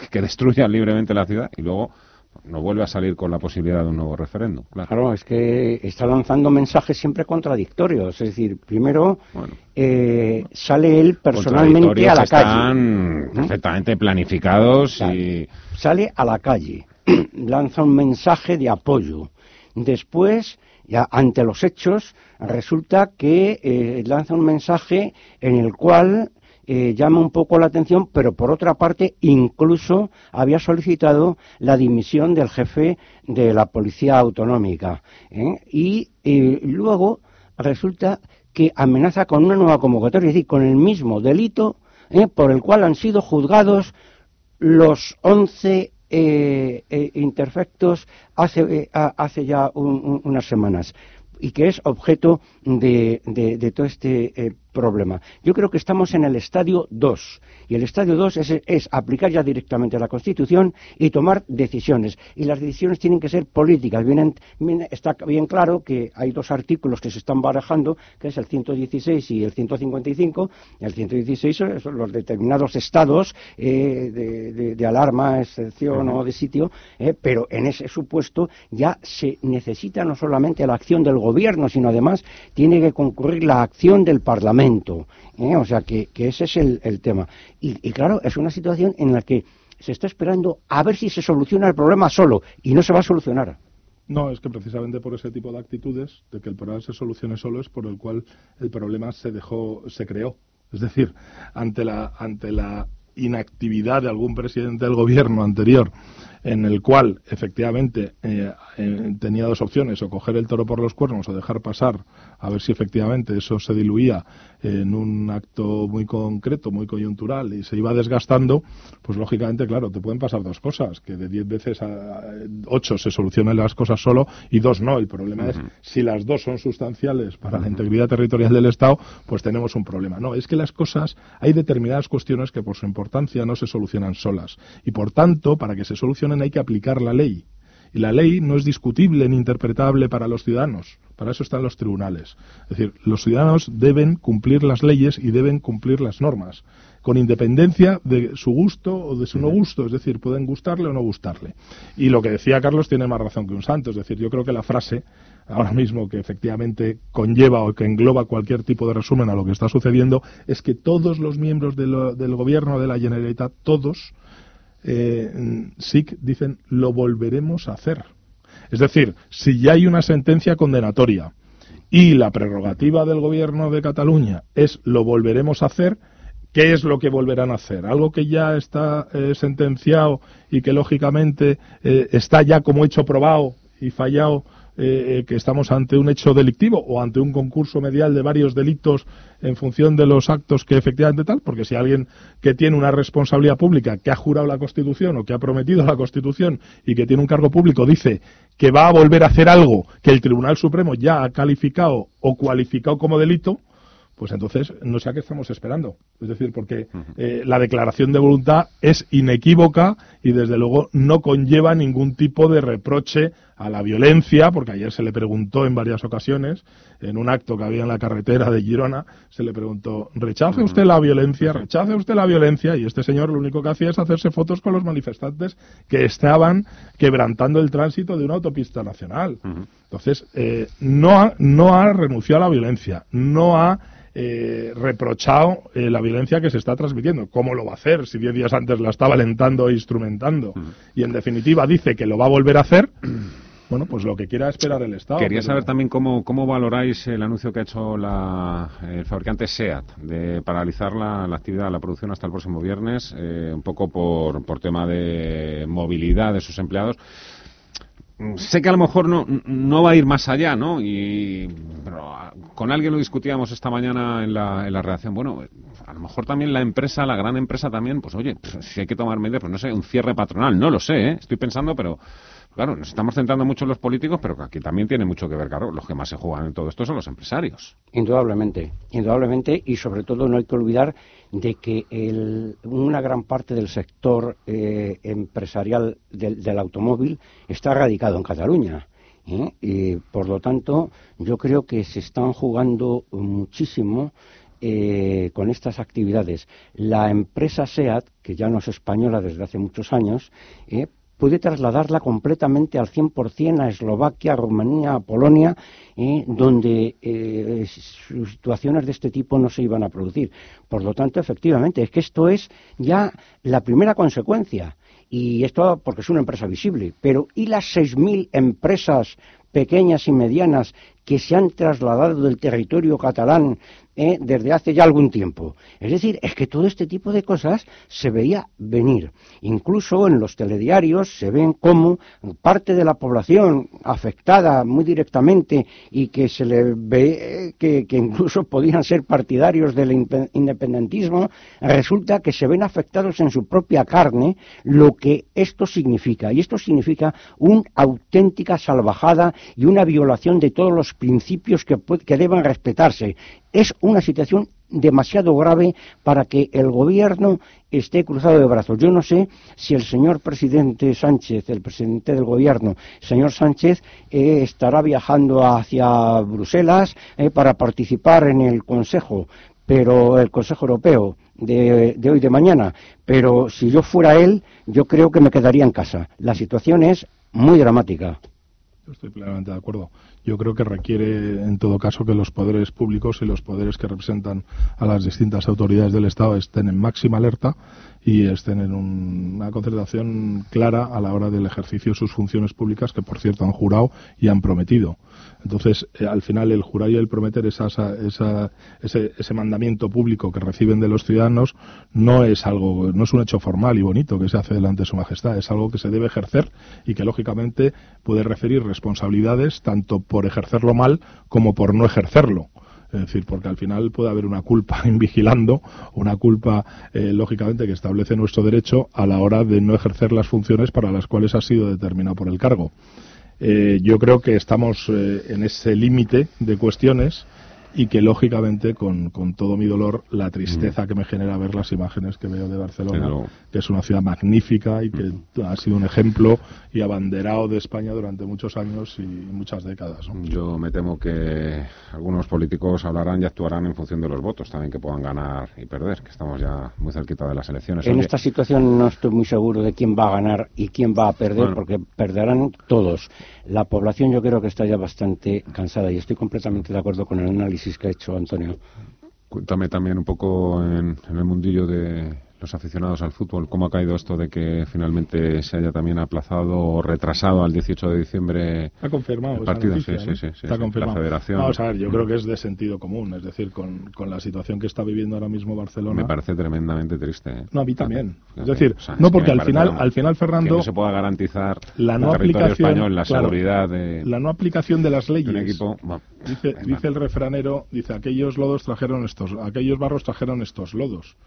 que, destruyan libremente la ciudad y luego no vuelve a salir con la posibilidad de un nuevo referéndum. Claro. es que está lanzando mensajes siempre contradictorios. Es decir, primero eh, sale él personalmente a la calle. Están perfectamente planificados y. Sale a la calle, lanza un mensaje de apoyo. Después ya ante los hechos resulta que eh, lanza un mensaje en el cual eh, llama un poco la atención, pero por otra parte incluso había solicitado la dimisión del jefe de la policía autonómica. ¿eh? Y luego resulta que amenaza con una nueva convocatoria, es decir, con el mismo delito por el cual han sido juzgados los 11 eh, eh, interfectos hace, eh, ya unas semanas y que es objeto de, de, todo este problema. Yo creo que estamos en el estadio 2 y el estadio 2 es, es, aplicar ya directamente la Constitución y tomar decisiones. Y las decisiones tienen que ser políticas. Está bien claro que hay dos artículos que se están barajando, que es el 116 y el 155. El 116 son los determinados estados eh, de, de, alarma, excepción o de sitio, eh, pero en ese supuesto ya se necesita no solamente la acción del gobierno, sino además tiene que concurrir la acción del Parlamento. ¿Eh? O sea que, ese es el, tema. Y, claro, es una situación en la que se está esperando a ver si se soluciona el problema solo y no se va a solucionar. No, es que precisamente por ese tipo de actitudes, de que el problema se solucione solo, es por el cual el problema se dejó, se creó. Es decir, ante la, ante la inactividad de algún presidente del gobierno anterior en el cual efectivamente eh, eh, tenía dos opciones, o coger el toro por los cuernos o dejar pasar, a ver si efectivamente eso se diluía en un acto muy concreto, muy coyuntural y se iba desgastando, pues lógicamente, claro, te pueden pasar dos cosas, que de diez veces a ocho se solucionan las cosas solo y dos no. El problema es si las dos son sustanciales para la integridad territorial del Estado, pues tenemos un problema. No, es que las cosas, hay determinadas cuestiones que por su importancia no se solucionan solas y por tanto, para que se solucionen hay que aplicar la ley. Y la ley no es discutible ni interpretable para los ciudadanos. Para eso están los tribunales. Es decir, los ciudadanos deben cumplir las leyes y deben cumplir las normas, con independencia de su gusto o de su no gusto. Es decir, pueden gustarle o no gustarle. Y lo que decía Carlos tiene más razón que un santo. Es decir, yo creo que la frase ahora mismo que efectivamente conlleva o que engloba cualquier tipo de resumen a lo que está sucediendo es que todos los miembros del gobierno de la Generalitat, todos, eh, SIC dicen lo volveremos a hacer. Es decir, si ya hay una sentencia condenatoria y la prerrogativa del gobierno de Cataluña es lo volveremos a hacer, ¿qué es lo que volverán a hacer? Algo que ya está eh, sentenciado y que lógicamente eh, está ya como hecho probado y fallado eh, que estamos ante un hecho delictivo o ante un concurso medial de varios delitos en función de los actos que efectivamente tal, porque si alguien que tiene una responsabilidad pública, que ha jurado la Constitución o que ha prometido la Constitución y que tiene un cargo público, dice que va a volver a hacer algo que el Tribunal Supremo ya ha calificado o cualificado como delito, pues entonces no sé a qué estamos esperando. Es decir, porque eh, la declaración de voluntad es inequívoca y desde luego no conlleva ningún tipo de reproche a la violencia, porque ayer se le preguntó en varias ocasiones, en un acto que había en la carretera de Girona, se le preguntó, ¿rechace usted la violencia? ¿Rechace usted la violencia? Y este señor lo único que hacía es hacerse fotos con los manifestantes que estaban quebrantando el tránsito de una autopista nacional. Entonces, eh, no, ha, no ha renunciado a la violencia, no ha eh, reprochado eh, la violencia que se está transmitiendo. ¿Cómo lo va a hacer si diez días antes la estaba alentando e instrumentando? Y en definitiva dice que lo va a volver a hacer. Bueno, pues lo que quiera esperar el Estado. Quería saber también cómo, cómo valoráis el anuncio que ha hecho la, el fabricante SEAT de paralizar la, la, actividad, la producción hasta el próximo viernes, eh, un poco por, por tema de movilidad de sus empleados sé que a lo mejor no, no va a ir más allá, ¿no? Y pero con alguien lo discutíamos esta mañana en la, en la redacción. Bueno, a lo mejor también la empresa, la gran empresa también, pues oye, si hay que tomar medidas, pues no sé, un cierre patronal, no lo sé, ¿eh? Estoy pensando, pero Claro, nos estamos centrando mucho en los políticos, pero aquí también tiene mucho que ver, claro, los que más se juegan en todo esto son los empresarios. Indudablemente, indudablemente, y sobre todo no hay que olvidar de que una gran parte del sector eh, empresarial del, automóvil está radicado en Cataluña. ¿eh? Y por lo tanto, yo creo que se están jugando muchísimo eh, con estas actividades. La empresa SEAT, que ya no es española desde hace muchos años, eh, puede trasladarla completamente al 100% a Eslovaquia, Rumanía, a Polonia, eh, donde eh, situaciones de este tipo no se iban a producir. Por lo tanto, efectivamente, es que esto es ya la primera consecuencia. Y esto porque es una empresa visible. Pero ¿y las 6.000 empresas pequeñas y medianas que se han trasladado del territorio catalán ¿eh? desde hace ya algún tiempo. Es decir, es que todo este tipo de cosas se veía venir. Incluso en los telediarios se ven cómo parte de la población afectada muy directamente y que se le ve que, que incluso podían ser partidarios del independentismo, resulta que se ven afectados en su propia carne lo que esto significa. Y esto significa una auténtica salvajada y una violación de todos los principios que, que deban respetarse. Es una situación demasiado grave para que el gobierno esté cruzado de brazos. Yo no sé si el señor presidente Sánchez, el presidente del gobierno, señor Sánchez, eh, estará viajando hacia Bruselas eh, para participar en el Consejo, pero el Consejo Europeo de, de hoy de mañana. Pero si yo fuera él, yo creo que me quedaría en casa. La situación es muy dramática. Estoy plenamente de acuerdo. Yo creo que requiere, en todo caso, que los poderes públicos y los poderes que representan a las distintas autoridades del Estado estén en máxima alerta y estén en una concertación clara a la hora del ejercicio de sus funciones públicas, que por cierto han jurado y han prometido. Entonces, eh, al final, el jurar y el prometer esa, esa, ese, ese, mandamiento público que reciben de los ciudadanos no es algo, no es un hecho formal y bonito que se hace delante de su majestad, es algo que se debe ejercer y que lógicamente puede referir responsabilidades tanto por ejercerlo mal como por no ejercerlo. Es decir, porque al final puede haber una culpa invigilando, una culpa, eh, lógicamente, que establece nuestro derecho a la hora de no ejercer las funciones para las cuales ha sido determinado por el cargo. Eh, yo creo que estamos eh, en ese límite de cuestiones y que lógicamente con, con, todo mi dolor la tristeza mm. que me genera ver las imágenes que veo de Barcelona, que es una ciudad magnífica y que mm. ha sido un ejemplo y abanderado de España durante muchos años y muchas décadas. Yo me temo que algunos políticos hablarán y actuarán en función de los votos también que puedan ganar y perder, que estamos ya muy cerquita de las elecciones. En esta situación no estoy muy seguro de quién va a ganar y quién va a perder, porque perderán todos. La población yo creo que está ya bastante cansada y estoy completamente de acuerdo con el análisis que ha hecho Antonio. Cuéntame también un poco en el mundillo de, los aficionados al fútbol, ¿cómo ha caído esto de que finalmente se haya también aplazado o retrasado al 18 de diciembre ha confirmado el partido? sí, sí, sí, Está confirmado. La federación. Vamos a ver, yo creo que es de sentido común, es decir, con, con la situación que está viviendo ahora mismo Barcelona. Me parece tremendamente triste. ¿eh? No, a mí también. Es decir, no porque al final, al final, Fernando. Que no se pueda garantizar la no aplicación, español, la seguridad de. La no aplicación de las leyes. equipo, dice, dice el refranero, dice, aquellos lodos trajeron estos, aquellos barros trajeron estos lodos.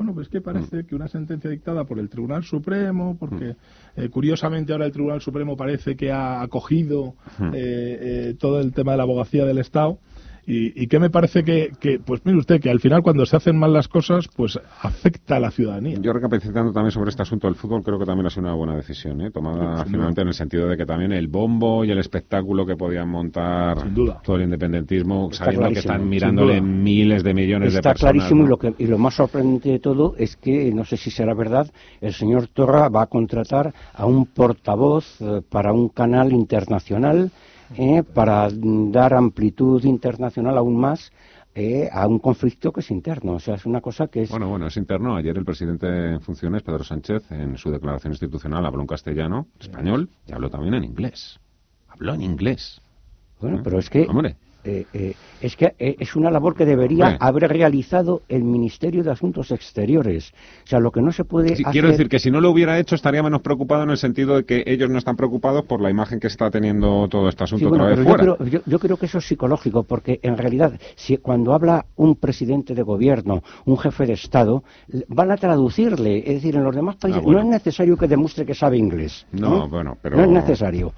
Bueno, pues que parece mm. que una sentencia dictada por el Tribunal Supremo, porque mm. eh, curiosamente ahora el Tribunal Supremo parece que ha acogido mm. eh, eh, todo el tema de la abogacía del Estado, y, qué me parece que, pues mire usted, que al final cuando se hacen mal las cosas, pues afecta a la ciudadanía. Yo recapacitando también sobre este asunto del fútbol, creo que también ha sido una buena decisión, ¿eh? tomada finalmente en el sentido de que también el bombo y el espectáculo que podían montar todo el independentismo, sabiendo que están mirándole miles de millones de personas. Está clarísimo y, lo que, y lo más sorprendente de todo es que, no sé si será verdad, el señor Torra va a contratar a un portavoz eh, para un canal internacional eh, para dar amplitud internacional aún más eh, a un conflicto que es interno. O sea, es una cosa que es. Bueno, bueno, es interno. Ayer el presidente en funciones, Pedro Sánchez, en su declaración institucional habló en castellano, español y habló también en inglés. Habló en inglés. Bueno, ¿Eh? pero es que. Eh, eh, es que eh, es una labor que debería haber realizado el Ministerio de Asuntos Exteriores. O sea, lo que no se puede Quiero decir que si no lo hubiera hecho estaría menos preocupado en el sentido de que ellos no están preocupados por la imagen que está teniendo todo este asunto otra vez fuera. Yo creo, yo, creo, que eso es psicológico, porque en realidad, si cuando habla un presidente de gobierno, un jefe de Estado, van a traducirle. Es decir, en los demás países ah, no es necesario que demuestre que sabe inglés. No, bueno, pero... No es necesario.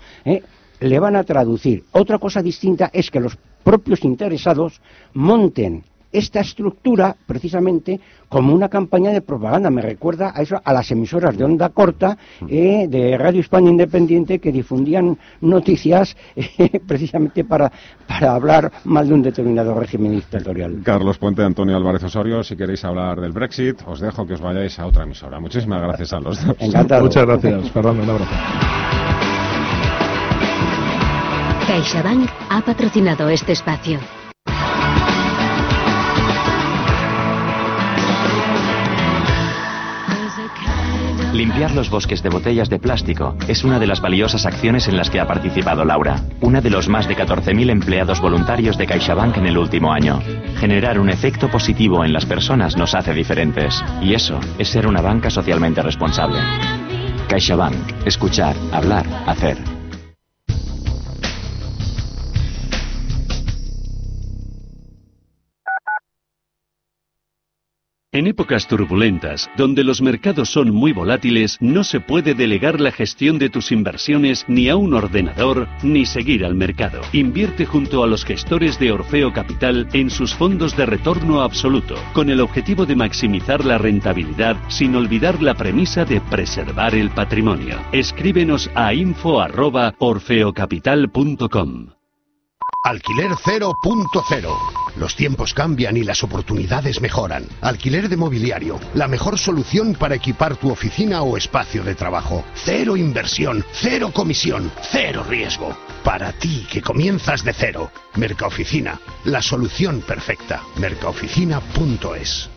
Le van a traducir. Otra cosa distinta es que los propios interesados monten esta estructura precisamente como una campaña de propaganda. Me recuerda a eso, a las emisoras de onda corta eh, de Radio España Independiente que difundían noticias eh, precisamente para, para hablar mal de un determinado régimen dictatorial. Carlos Puente, Antonio Álvarez Osorio, si queréis hablar del Brexit, os dejo que os vayáis a otra emisora. Muchísimas gracias a los dos. Muchas gracias, Fernando. Un abrazo. CaixaBank ha patrocinado este espacio. Limpiar los bosques de botellas de plástico es una de las valiosas acciones en las que ha participado Laura, una de los más de 14.000 empleados voluntarios de CaixaBank en el último año. Generar un efecto positivo en las personas nos hace diferentes, y eso es ser una banca socialmente responsable. CaixaBank. Escuchar, hablar, hacer. En épocas turbulentas, donde los mercados son muy volátiles, no se puede delegar la gestión de tus inversiones ni a un ordenador ni seguir al mercado. Invierte junto a los gestores de Orfeo Capital en sus fondos de retorno absoluto, con el objetivo de maximizar la rentabilidad sin olvidar la premisa de preservar el patrimonio. Escríbenos a info@orfeocapital.com. Alquiler 0.0. Los tiempos cambian y las oportunidades mejoran. Alquiler de mobiliario, la mejor solución para equipar tu oficina o espacio de trabajo. Cero inversión, cero comisión, cero riesgo. Para ti que comienzas de cero. Mercaoficina, la solución perfecta. Mercaoficina.es.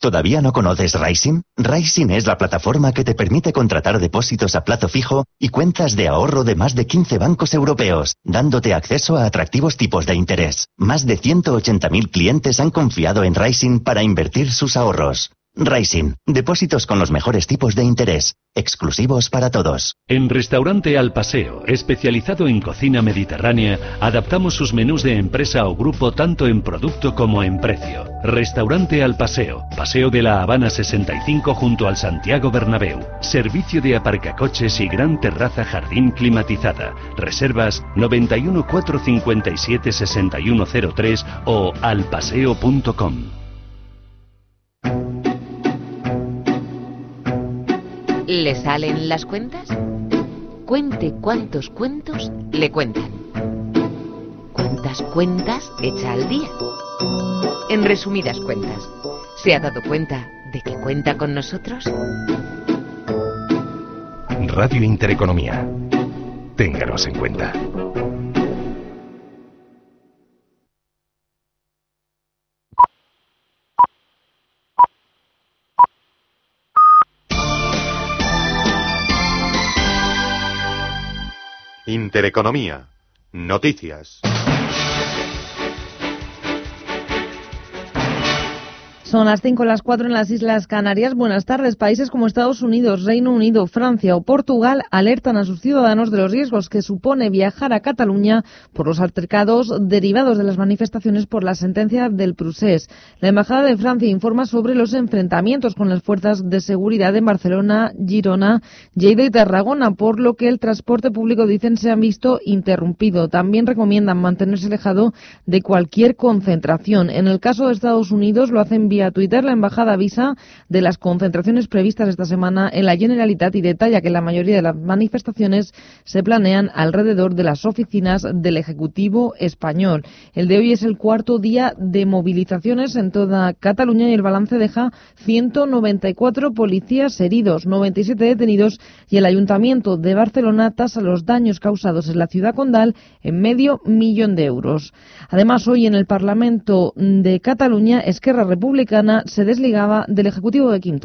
¿Todavía no conoces Rising? Rising es la plataforma que te permite contratar depósitos a plazo fijo y cuentas de ahorro de más de 15 bancos europeos, dándote acceso a atractivos tipos de interés. Más de 180.000 clientes han confiado en Rising para invertir sus ahorros. Rising, depósitos con los mejores tipos de interés, exclusivos para todos. En Restaurante Al Paseo, especializado en cocina mediterránea, adaptamos sus menús de empresa o grupo tanto en producto como en precio. Restaurante Al Paseo, Paseo de la Habana 65 junto al Santiago Bernabéu. Servicio de aparcacoches y gran terraza jardín climatizada. Reservas 91 457 6103 o alpaseo.com. ¿Le salen las cuentas? Cuente cuántos cuentos le cuentan. ¿Cuántas cuentas echa al día? En resumidas cuentas, ¿se ha dado cuenta de que cuenta con nosotros? Radio Intereconomía. Ténganos en cuenta. Intereconomía. Noticias. Son las 5 las 4 en las Islas Canarias. Buenas tardes. Países como Estados Unidos, Reino Unido, Francia o Portugal alertan a sus ciudadanos de los riesgos que supone viajar a Cataluña por los altercados derivados de las manifestaciones por la sentencia del Prusés. La Embajada de Francia informa sobre los enfrentamientos con las fuerzas de seguridad en Barcelona, Girona, Lleida y Tarragona, por lo que el transporte público, dicen, se han visto interrumpido. También recomiendan mantenerse alejado de cualquier concentración. En el caso de Estados Unidos lo hacen vía a Twitter, la embajada avisa de las concentraciones previstas esta semana en la Generalitat y detalla que la mayoría de las manifestaciones se planean alrededor de las oficinas del Ejecutivo español. El de hoy es el cuarto día de movilizaciones en toda Cataluña y el balance deja 194 policías heridos, 97 detenidos y el Ayuntamiento de Barcelona tasa los daños causados en la ciudad condal en medio millón de euros. Además, hoy en el Parlamento de Cataluña, Esquerra Republicana se desligaba del Ejecutivo de Quim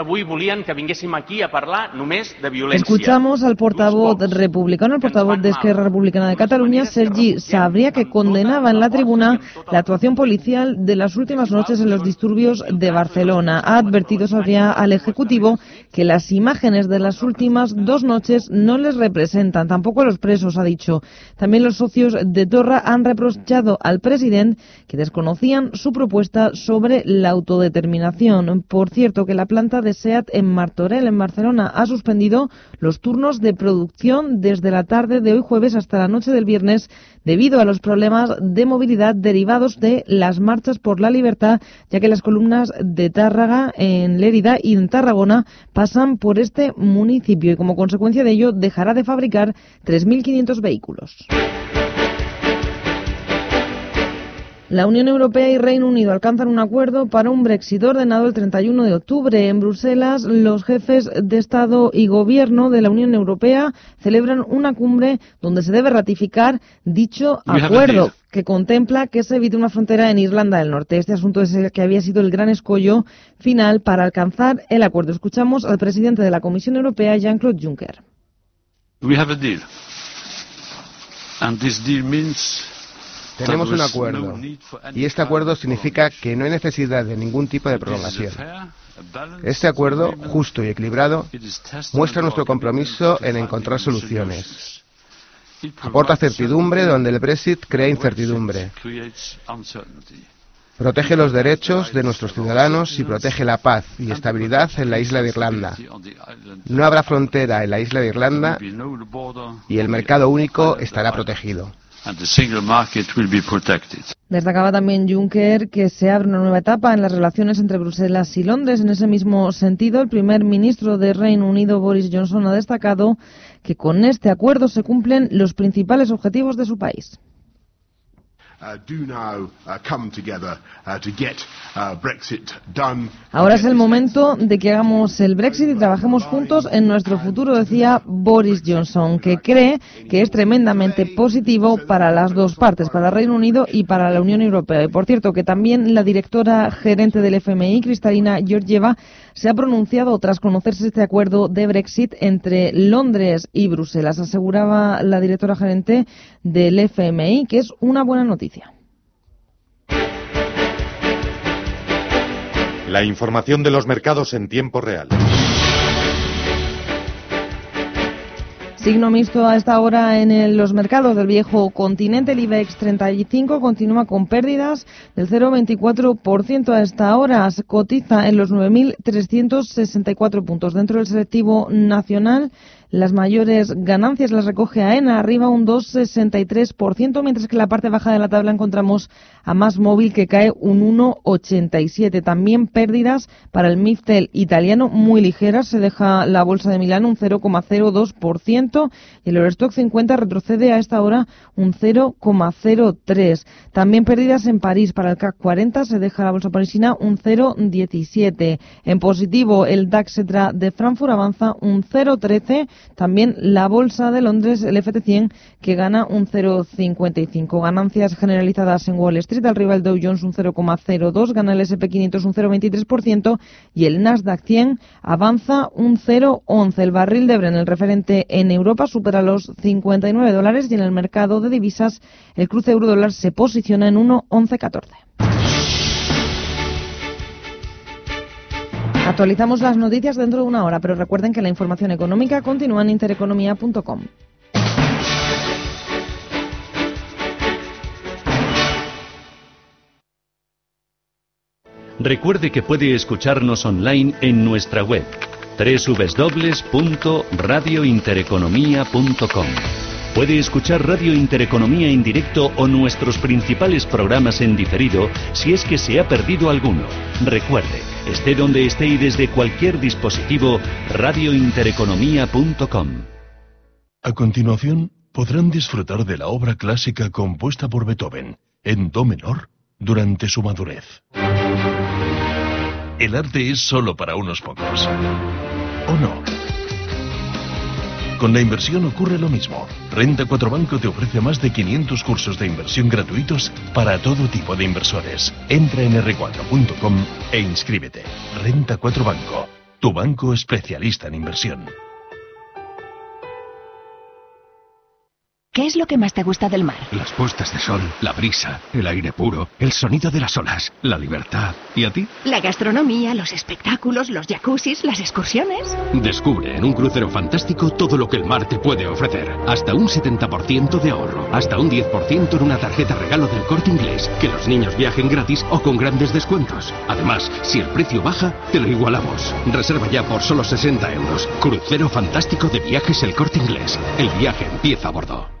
Avui volien que vinguéssim aquí a parlar només de violència. Escuchamos al portavoz republicano, el portavoz de Esquerra Republicana de Cataluña, Sergi Sabria, que condenaba en la tribuna la actuación policial de las últimas noches en los disturbios de Barcelona. Ha advertido Sabria al Ejecutivo que las imágenes de las últimas dos noches no les representan, tampoco a los presos, ha dicho. También los socios de Torra han reprochado al presidente que desconocían su propuesta sobre la autodeterminación. Por cierto, que la planta de SEAT en Martorell, en Barcelona, ha suspendido los turnos de producción desde la tarde de hoy jueves hasta la noche del viernes debido a los problemas de movilidad derivados de las marchas por la libertad, ya que las columnas de Tárraga en Lérida y en Tarragona pasan por este municipio y como consecuencia de ello dejará de fabricar 3.500 vehículos. La Unión Europea y Reino Unido alcanzan un acuerdo para un Brexit ordenado el 31 de octubre. En Bruselas, los jefes de Estado y Gobierno de la Unión Europea celebran una cumbre donde se debe ratificar dicho acuerdo que contempla que se evite una frontera en Irlanda del Norte. Este asunto es el que había sido el gran escollo final para alcanzar el acuerdo. Escuchamos al presidente de la Comisión Europea, Jean-Claude Juncker. We have a deal. And this deal means tenemos un acuerdo y este acuerdo significa que no hay necesidad de ningún tipo de prolongación. Este acuerdo, justo y equilibrado, muestra nuestro compromiso en encontrar soluciones. Aporta certidumbre donde el Brexit crea incertidumbre. Protege los derechos de nuestros ciudadanos y protege la paz y estabilidad en la isla de Irlanda. No habrá frontera en la isla de Irlanda y el mercado único estará protegido. Destacaba también Juncker que se abre una nueva etapa en las relaciones entre Bruselas y Londres. En ese mismo sentido, el primer ministro de Reino Unido, Boris Johnson, ha destacado que con este acuerdo se cumplen los principales objetivos de su país. Ahora es el momento de que hagamos el Brexit y trabajemos juntos en nuestro futuro, decía Boris Johnson, que cree que es tremendamente positivo para las dos partes, para el Reino Unido y para la Unión Europea. Y por cierto, que también la directora gerente del FMI, Cristalina Georgieva, se ha pronunciado tras conocerse este acuerdo de Brexit entre Londres y Bruselas. Aseguraba la directora gerente del FMI que es una buena noticia. La información de los mercados en tiempo real. Signo mixto a esta hora en los mercados del viejo continente. El IBEX 35 continúa con pérdidas del 0,24% a esta hora. Se cotiza en los 9.364 puntos. Dentro del selectivo nacional, las mayores ganancias las recoge AENA, arriba un 2,63%, mientras que en la parte baja de la tabla encontramos a Más Móvil que cae un 1,87%. También pérdidas para el Miftel italiano muy ligeras, se deja la bolsa de Milán un 0,02% y el Eurostock 50 retrocede a esta hora un 0,03%. También pérdidas en París para el CAC 40, se deja la bolsa parisina un 0,17%. En positivo, el DAX de Frankfurt avanza un 0,13%, también la bolsa de Londres, el FT100, que gana un 0,55. Ganancias generalizadas en Wall Street, arriba el Dow Jones un 0,02, gana el SP500 un 0,23% y el Nasdaq 100 avanza un 0,11. El barril de Bren, el referente en Europa, supera los 59 dólares y en el mercado de divisas el cruce euro-dólar se posiciona en 1,1114. Actualizamos las noticias dentro de una hora, pero recuerden que la información económica continúa en intereconomía.com. Recuerde que puede escucharnos online en nuestra web www.radiointereconomía.com. Puede escuchar Radio Intereconomía en directo o nuestros principales programas en diferido si es que se ha perdido alguno. Recuerde, esté donde esté y desde cualquier dispositivo, radiointereconomía.com. A continuación, podrán disfrutar de la obra clásica compuesta por Beethoven, en Do menor, durante su madurez. El arte es solo para unos pocos. ¿O no? Con la inversión ocurre lo mismo. Renta 4 Banco te ofrece más de 500 cursos de inversión gratuitos para todo tipo de inversores. Entra en r4.com e inscríbete. Renta 4 Banco, tu banco especialista en inversión. ¿Qué es lo que más te gusta del mar? Las puestas de sol, la brisa, el aire puro, el sonido de las olas, la libertad. ¿Y a ti? La gastronomía, los espectáculos, los jacuzzis, las excursiones. Descubre en un crucero fantástico todo lo que el mar te puede ofrecer. Hasta un 70% de ahorro, hasta un 10% en una tarjeta regalo del corte inglés. Que los niños viajen gratis o con grandes descuentos. Además, si el precio baja, te lo igualamos. Reserva ya por solo 60 euros. Crucero fantástico de viajes el corte inglés. El viaje empieza a bordo.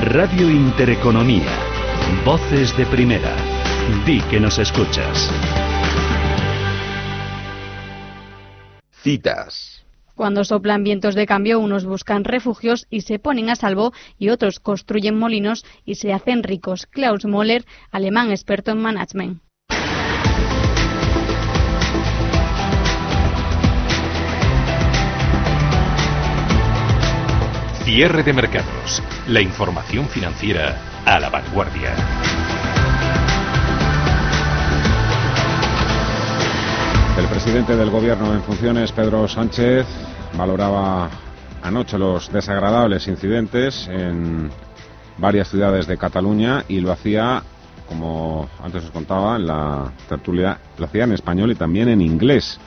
Radio Intereconomía. Voces de primera. Di que nos escuchas. Citas. Cuando soplan vientos de cambio, unos buscan refugios y se ponen a salvo y otros construyen molinos y se hacen ricos. Klaus Moller, alemán experto en management. Cierre de mercados. La información financiera a la vanguardia. El presidente del gobierno en funciones, Pedro Sánchez, valoraba anoche los desagradables incidentes en varias ciudades de Cataluña y lo hacía, como antes os contaba, en la tertulia, lo hacía en español y también en inglés.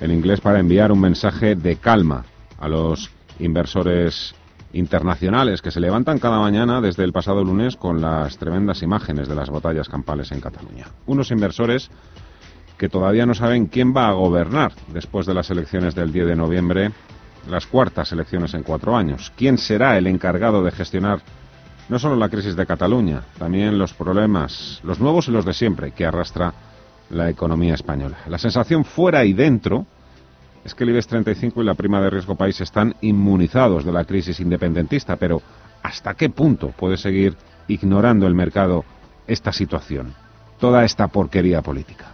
En inglés para enviar un mensaje de calma a los inversores internacionales que se levantan cada mañana desde el pasado lunes con las tremendas imágenes de las batallas campales en Cataluña. Unos inversores que todavía no saben quién va a gobernar después de las elecciones del 10 de noviembre, las cuartas elecciones en cuatro años. ¿Quién será el encargado de gestionar no solo la crisis de Cataluña, también los problemas, los nuevos y los de siempre, que arrastra la economía española? La sensación fuera y dentro es que el IBEX 35 y la prima de riesgo país están inmunizados de la crisis independentista, pero ¿hasta qué punto puede seguir ignorando el mercado esta situación, toda esta porquería política?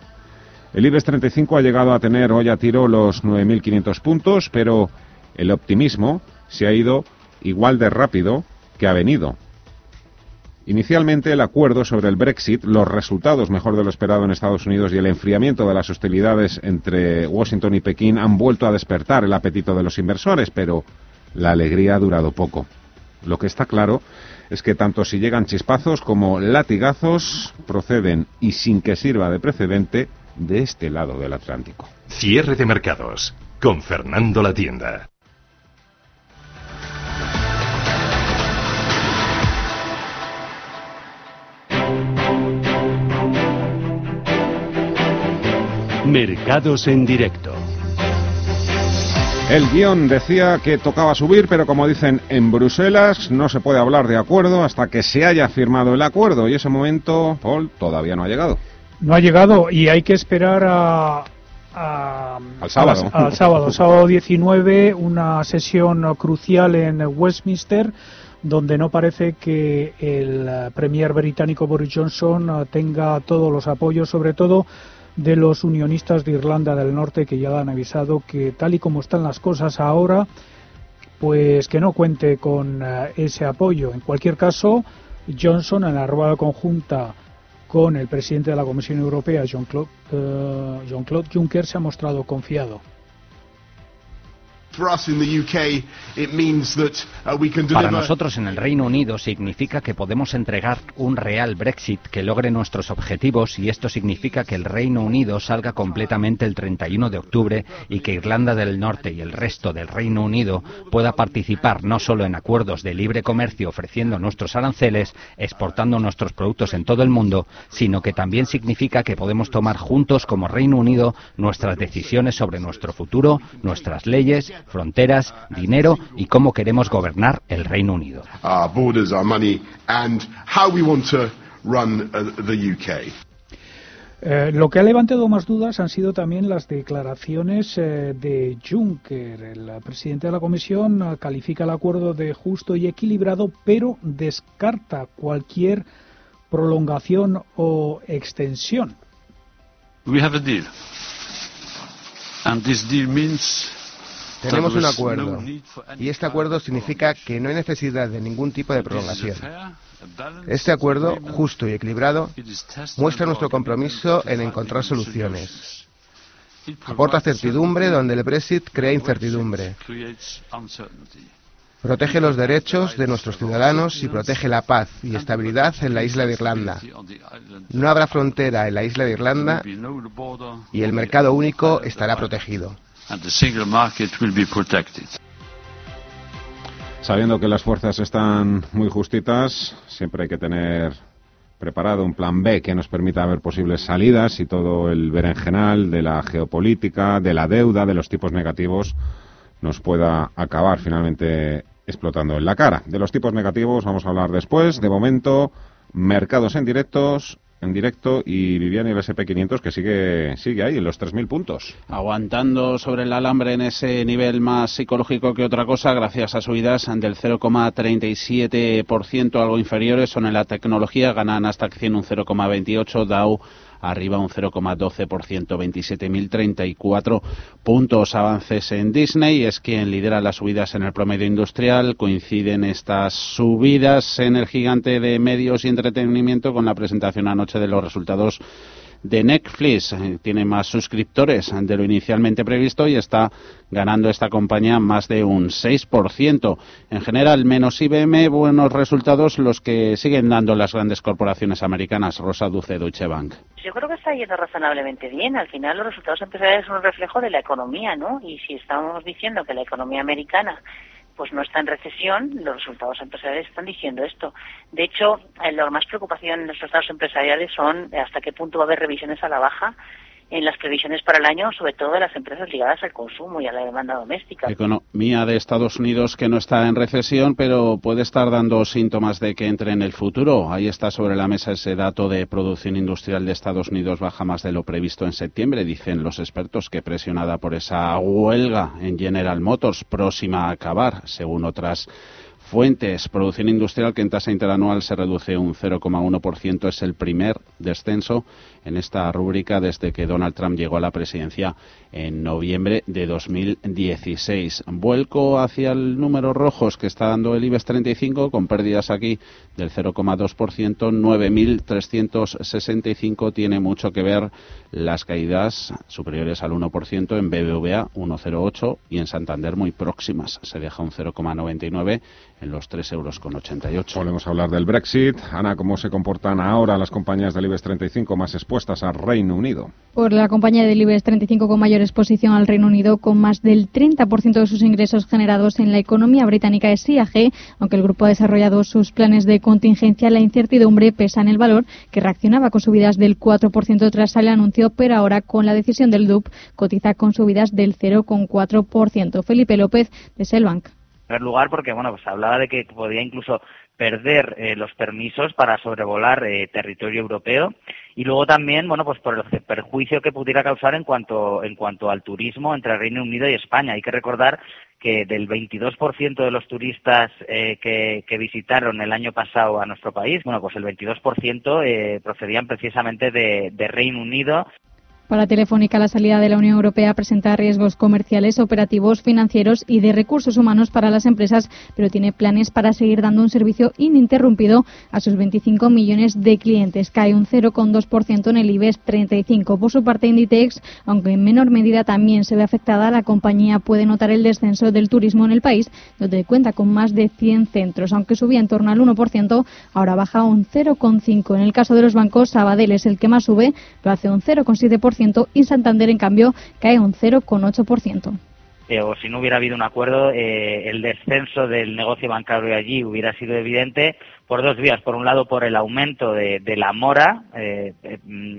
El IBEX 35 ha llegado a tener hoy a tiro los 9.500 puntos, pero el optimismo se ha ido igual de rápido que ha venido. Inicialmente el acuerdo sobre el Brexit, los resultados mejor de lo esperado en Estados Unidos y el enfriamiento de las hostilidades entre Washington y Pekín han vuelto a despertar el apetito de los inversores, pero la alegría ha durado poco. Lo que está claro es que tanto si llegan chispazos como latigazos proceden y sin que sirva de precedente de este lado del Atlántico. Cierre de mercados con Fernando La Tienda. Mercados en directo. El guion decía que tocaba subir, pero como dicen en Bruselas, no se puede hablar de acuerdo hasta que se haya firmado el acuerdo. Y ese momento, Paul, todavía no ha llegado. No ha llegado y hay que esperar a, al sábado. al sábado, sábado 19, una sesión crucial en Westminster donde no parece que el premier británico Boris Johnson tenga todos los apoyos, sobre todo de los unionistas de Irlanda del Norte que ya han avisado que tal y como están las cosas ahora, pues que no cuente con eh, ese apoyo. En cualquier caso, Johnson en la rueda conjunta con el presidente de la Comisión Europea, Jean-Claude eh, Jean Juncker, se ha mostrado confiado. Para nosotros en el Reino Unido significa que podemos entregar un real Brexit que logre nuestros objetivos y esto significa que el Reino Unido salga completamente el 31 de octubre y que Irlanda del Norte y el resto del Reino Unido pueda participar no solo en acuerdos de libre comercio ofreciendo nuestros aranceles, exportando nuestros productos en todo el mundo, sino que también significa que podemos tomar juntos como Reino Unido nuestras decisiones sobre nuestro futuro, nuestras leyes, fronteras, dinero y cómo queremos gobernar el Reino Unido. Eh, lo que ha levantado más dudas han sido también las declaraciones eh, de Juncker. El presidente de la Comisión eh, califica el acuerdo de justo y equilibrado, pero descarta cualquier prolongación o extensión. We have a deal. And this deal means tenemos un acuerdo y este acuerdo significa que no hay necesidad de ningún tipo de prolongación. Este acuerdo, justo y equilibrado, muestra nuestro compromiso en encontrar soluciones. Aporta certidumbre donde el Brexit crea incertidumbre. Protege los derechos de nuestros ciudadanos y protege la paz y estabilidad en la isla de Irlanda. No habrá frontera en la isla de Irlanda y el mercado único estará protegido and the single market will be protected. Sabiendo que las fuerzas están muy justitas, siempre hay que tener preparado un plan B que nos permita ver posibles salidas y todo el berenjenal de la geopolítica, de la deuda, de los tipos negativos nos pueda acabar finalmente explotando en la cara. De los tipos negativos vamos a hablar después. De momento, mercados en directos en directo y Vivian y el SP500 que sigue, sigue ahí en los 3.000 puntos. Aguantando sobre el alambre en ese nivel más psicológico que otra cosa, gracias a subidas del 0,37%, algo inferiores, son en la tecnología, ganan hasta 100 un 0,28, Dow arriba un 0,12%, 27.034 puntos. Avances en Disney es quien lidera las subidas en el promedio industrial. Coinciden estas subidas en el gigante de medios y entretenimiento con la presentación anoche de los resultados de Netflix. Tiene más suscriptores de lo inicialmente previsto y está ganando esta compañía más de un 6%. En general, menos IBM, buenos resultados los que siguen dando las grandes corporaciones americanas. Rosa Duce, Deutsche Bank. Yo creo que está yendo razonablemente bien. Al final, los resultados empresariales son un reflejo de la economía, ¿no? Y si estamos diciendo que la economía americana pues no está en recesión, los resultados empresariales están diciendo esto. De hecho, eh, lo más preocupación en los resultados empresariales son hasta qué punto va a haber revisiones a la baja en las previsiones para el año, sobre todo de las empresas ligadas al consumo y a la demanda doméstica. Economía de Estados Unidos que no está en recesión, pero puede estar dando síntomas de que entre en el futuro. Ahí está sobre la mesa ese dato de producción industrial de Estados Unidos baja más de lo previsto en septiembre, dicen los expertos, que presionada por esa huelga en General Motors próxima a acabar, según otras Fuentes, producción industrial que en tasa interanual se reduce un 0,1%. Es el primer descenso en esta rúbrica desde que Donald Trump llegó a la presidencia en noviembre de 2016. Vuelco hacia el número rojos que está dando el IBEX 35 con pérdidas aquí del 0,2%. 9.365 tiene mucho que ver las caídas superiores al 1% en BBVA 1,08 y en Santander muy próximas. Se deja un 0,99 en los 3,88 euros. Volvemos a hablar del Brexit. Ana, ¿cómo se comportan ahora las compañías del IBEX 35 más expuestas al Reino Unido? Por la compañía del IBEX 35 con mayor exposición al Reino Unido, con más del 30% de sus ingresos generados en la economía británica es IAG, aunque el grupo ha desarrollado sus planes de contingencia, la incertidumbre pesa en el valor, que reaccionaba con subidas del 4% tras el anuncio, pero ahora con la decisión del DUP cotiza con subidas del 0,4%. Felipe López, de Selbank primer lugar porque bueno pues hablaba de que podía incluso perder eh, los permisos para sobrevolar eh, territorio europeo y luego también bueno pues por el perjuicio que pudiera causar en cuanto en cuanto al turismo entre Reino Unido y España hay que recordar que del 22% de los turistas eh, que, que, visitaron el año pasado a nuestro país, bueno, pues el 22% procedían precisamente de Reino Unido. Para Telefónica, la salida de la Unión Europea presenta riesgos comerciales, operativos, financieros y de recursos humanos para las empresas, pero tiene planes para seguir dando un servicio ininterrumpido a sus 25 millones de clientes. Cae un 0,2% en el IBEX 35. Por su parte, Inditex, aunque en menor medida también se ve afectada, la compañía puede notar el descenso del turismo en el país, donde cuenta con más de 100 centros. Aunque subía en torno al 1%, ahora baja un 0,5%. En el caso de los bancos, Sabadell es el que más sube, lo hace un 0,7% y Santander, en cambio, cae un 0,8%. Eh, o si no hubiera habido un acuerdo, eh, el descenso del negocio bancario allí hubiera sido evidente por dos vías. Por un lado, por el aumento de, la mora eh,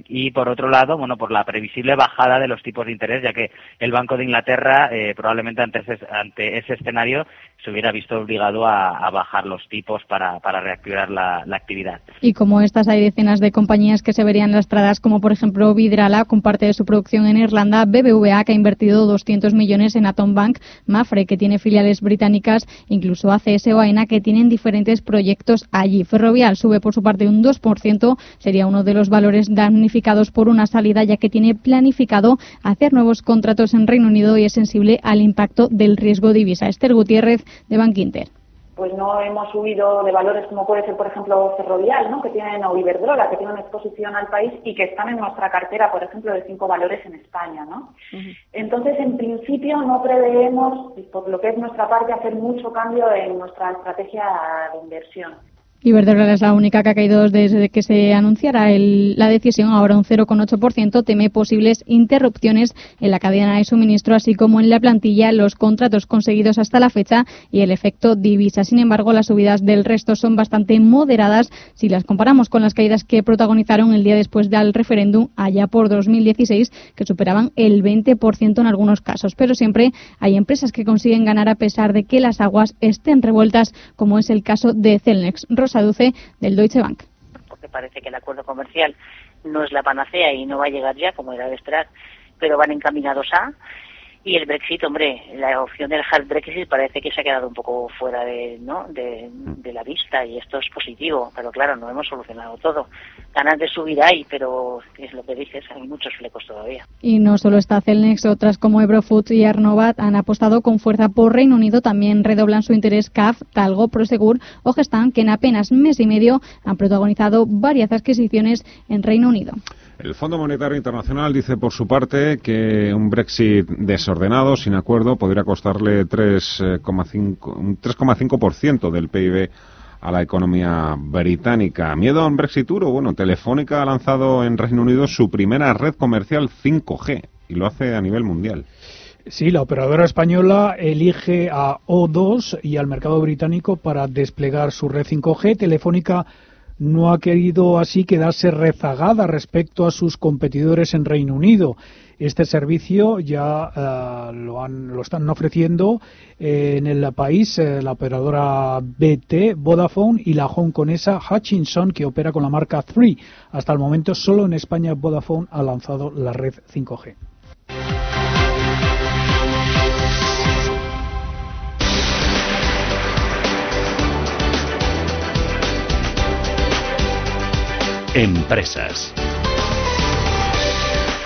y por otro lado, bueno, por la previsible bajada de los tipos de interés, ya que el Banco de Inglaterra probablemente ante ante ese escenario se hubiera visto obligado a, bajar los tipos para, reactivar la, actividad. Y como estas hay decenas de compañías que se verían lastradas, como por ejemplo Vidrala, con parte de su producción en Irlanda, BBVA, que ha invertido 200 millones en Atom Bank, Mafre, que tiene filiales británicas, incluso ACS o AENA, que tienen diferentes proyectos allí. Ferrovial sube por su parte un 2%, sería uno de los valores damnificados por una salida, ya que tiene planificado hacer nuevos contratos en Reino Unido y es sensible al impacto del riesgo divisa. Esther Gutiérrez, de Bankinter pues no hemos subido de valores como puede ser, por ejemplo, Ferrovial, ¿no? que tienen, o Iberdrola, que tienen una exposición al país y que están en nuestra cartera, por ejemplo, de cinco valores en España. ¿no? Entonces, en principio, no preveemos, por lo que es nuestra parte, hacer mucho cambio en nuestra estrategia de inversión. Iberdrola es la única que ha caído desde que se anunciara la decisión, ahora un 0,8%, teme posibles interrupciones en la cadena de suministro, así como en la plantilla, los contratos conseguidos hasta la fecha y el efecto divisa. Sin embargo, las subidas del resto son bastante moderadas si las comparamos con las caídas que protagonizaron el día después del referéndum allá por 2016, que superaban el 20% en algunos casos. Pero siempre hay empresas que consiguen ganar a pesar de que las aguas estén revueltas, como es el caso de Celnex. Rosa Duce, del Deutsche Bank. Porque que parece que el acuerdo comercial no es la panacea y no va a llegar ya, como era de esperar, pero van encaminados a. Y el Brexit, hombre, la opción del hard Brexit parece que se ha quedado un poco fuera de, ¿no? de, la vista y esto es positivo, pero claro, no hemos solucionado todo. Ganas de subir hay, pero es lo que dices, hay muchos flecos todavía. Y no solo está Celnex, otras como Ebrofood y Arnovat han apostado con fuerza por Reino Unido, también redoblan su interés CAF, Talgo, Prosegur o Gestan, que en apenas mes y medio han protagonizado varias adquisiciones en Reino Unido. El Fondo Monetario Internacional dice por su parte que un Brexit desordenado, sin acuerdo, podría costarle 3,5, un 3,5% del PIB a la economía británica. ¿Miedo a un Brexit duro? Bueno, Telefónica ha lanzado en Reino Unido su primera red comercial 5G y lo hace a nivel mundial. Sí, la operadora española elige a O2 y al mercado británico para desplegar su red 5G. Telefónica no ha querido así quedarse rezagada respecto a sus competidores en Reino Unido. Este servicio ya lo, lo, están ofreciendo eh, en el país eh, la operadora BT, Vodafone y la hongkonesa Hutchinson, que opera con la marca 3. Hasta el momento, solo en España Vodafone ha lanzado la red 5G. Empresas.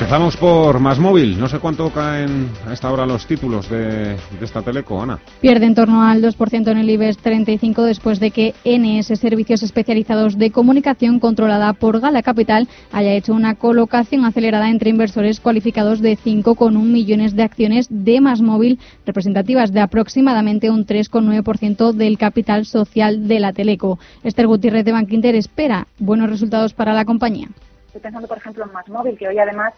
Empezamos por Más Móvil. No sé cuánto caen a esta hora los títulos de, esta teleco, Ana. Pierde en torno al 2% en el IBEX 35 después de que NS Servicios Especializados de Comunicación, controlada por Gala Capital, haya hecho una colocación acelerada entre inversores cualificados de 5,1 millones de acciones de Más Móvil, representativas de aproximadamente un 3,9% del capital social de la teleco. Esther Gutiérrez de Bankinter espera buenos resultados para la compañía. Estoy pensando, por ejemplo, en Más Móvil, que hoy además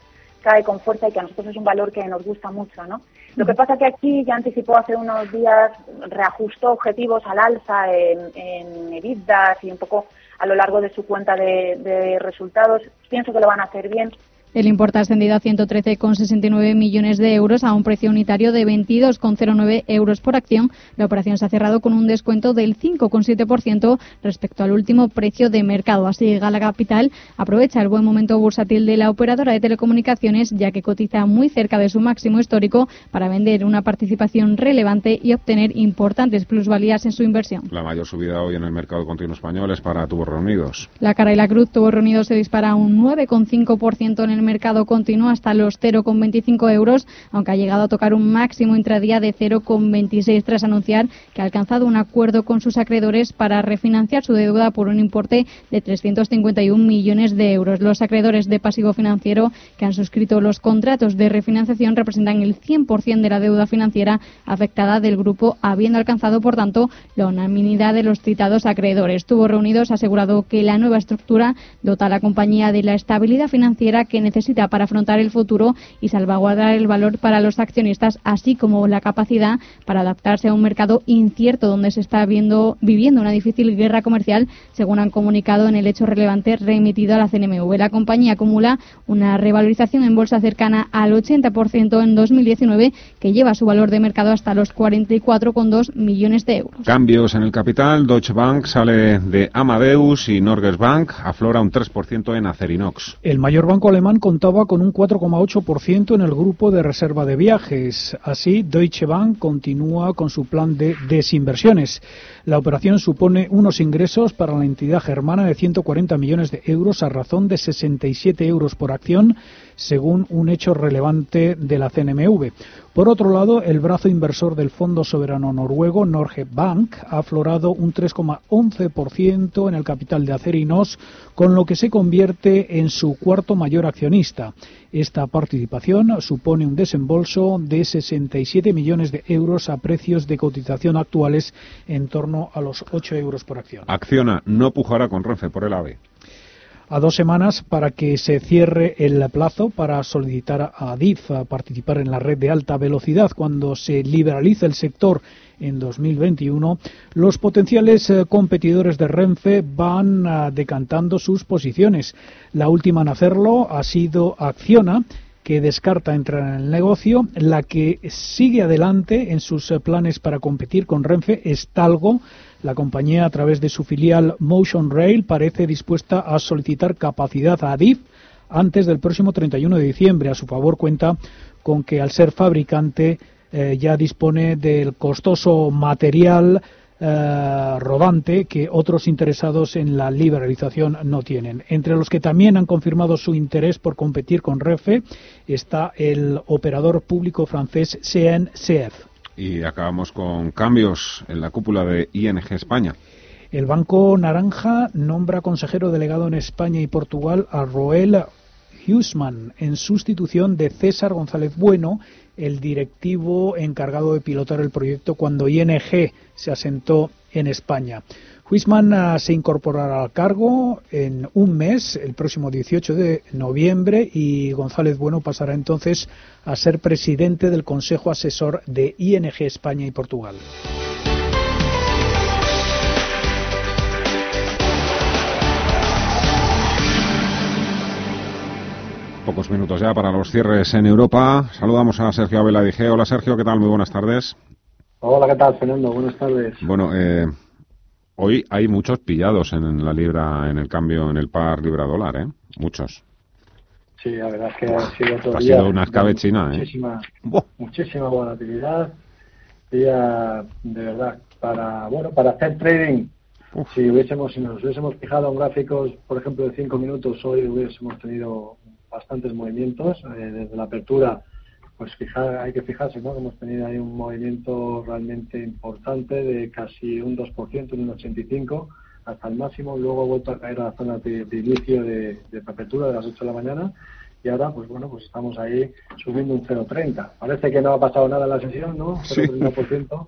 cae con fuerza y que a nosotros es un valor que nos gusta mucho, ¿no? Lo que pasa que aquí ya anticipó hace unos días, reajustó objetivos al alza en, en EBITDA y un poco a lo largo de su cuenta de, de resultados. Pienso que lo van a hacer bien. El importe ha ascendido a 113,69 millones de euros a un precio unitario de 22,09 euros por acción. La operación se ha cerrado con un descuento del 5,7% respecto al último precio de mercado. Así, Gala Capital aprovecha el buen momento bursátil de la operadora de telecomunicaciones, ya que cotiza muy cerca de su máximo histórico para vender una participación relevante y obtener importantes plusvalías en su inversión. La mayor subida hoy en el mercado continuo español es para Tubos Reunidos. La cara y la cruz Tubos Reunidos se dispara un 9,5% en el mercado continúa hasta los 0,25 euros, aunque ha llegado a tocar un máximo intradía de 0,26 tras anunciar que ha alcanzado un acuerdo con sus acreedores para refinanciar su deuda por un importe de 351 millones de euros. Los acreedores de pasivo financiero que han suscrito los contratos de refinanciación representan el 100% de la deuda financiera afectada del grupo, habiendo alcanzado, por tanto, la unanimidad de los citados acreedores. Estuvo reunidos asegurado que la nueva estructura dota a la compañía de la estabilidad financiera que necesita necesita para afrontar el futuro y salvaguardar el valor para los accionistas, así como la capacidad para adaptarse a un mercado incierto donde se está viendo, viviendo una difícil guerra comercial, según han comunicado en el hecho relevante remitido a la CNMV. La compañía acumula una revalorización en bolsa cercana al 80% en 2019, que lleva su valor de mercado hasta los 44,2 millones de euros. Cambios en el capital. Deutsche Bank sale de Amadeus y Norges Bank aflora un 3% en Acerinox. El mayor banco alemán contaba con un 4,8% en el grupo de reserva de viajes. Así, Deutsche Bank continúa con su plan de desinversiones. La operación supone unos ingresos para la entidad germana de 140 millones de euros a razón de 67 euros por acción, según un hecho relevante de la CNMV. Por otro lado, el brazo inversor del Fondo Soberano Noruego, Norge Bank, ha aflorado un 3,11% en el capital de Acerinos, con lo que se convierte en su cuarto mayor accionista. Esta participación supone un desembolso de 67 millones de euros a precios de cotización actuales en torno a los 8 euros por acción. Acciona no pujará con Renfe por el AVE a dos semanas para que se cierre el plazo para solicitar a Adif a participar en la red de alta velocidad cuando se liberalice el sector en 2021, los potenciales eh, competidores de Renfe van ah, decantando sus posiciones. La última en hacerlo ha sido Acciona, que descarta entrar en el negocio. La que sigue adelante en sus eh, planes para competir con Renfe es Talgo. La compañía, a través de su filial Motion Rail, parece dispuesta a solicitar capacidad a Adif antes del próximo 31 de diciembre. A su favor cuenta con que al ser fabricante eh, ya dispone del costoso material eh, rodante que otros interesados en la liberalización no tienen. Entre los que también han confirmado su interés por competir con Refe está el operador público francés CNCF. Y acabamos con cambios en la cúpula de ING España. El Banco Naranja nombra consejero delegado en España y Portugal a Roel Huseman en sustitución de César González Bueno, el directivo encargado de pilotar el proyecto cuando ING se asentó en España. Huisman ah, se incorporará al cargo en un mes, el próximo 18 de noviembre, y González Bueno pasará entonces a ser presidente del Consejo Asesor de ING España y Portugal. Pocos minutos ya para los cierres en Europa. Saludamos a Sergio Abela Dije. Hola Sergio, ¿qué tal? Muy buenas tardes. Hola, ¿qué tal, Fernando? Buenas tardes. Bueno, eh, hoy hay muchos pillados en la libra, en el cambio, en el par libra-dólar, ¿eh? Muchos. Sí, la verdad es que ha sido todo Ha sido una escabechina, ¿eh? Muchísima, muchísima volatilidad. Día, de verdad, para, bueno, para hacer trading si hubiésemos, si nos hubiésemos fijado en gráficos, por ejemplo, de 5 minutos, hoy hubiésemos tenido bastantes movimientos. Eh, desde la apertura, pues fijar, hay que fijarse, ¿no? Hemos tenido ahí un movimiento realmente importante de casi un 2%, un 85% hasta el máximo. Luego ha vuelto a caer a la zona de, inicio de, apertura de las 8 de la mañana. Y ahora, pues bueno, pues estamos ahí subiendo un 0,30. Parece que no ha pasado nada en la sesión, ¿no? 0,30%.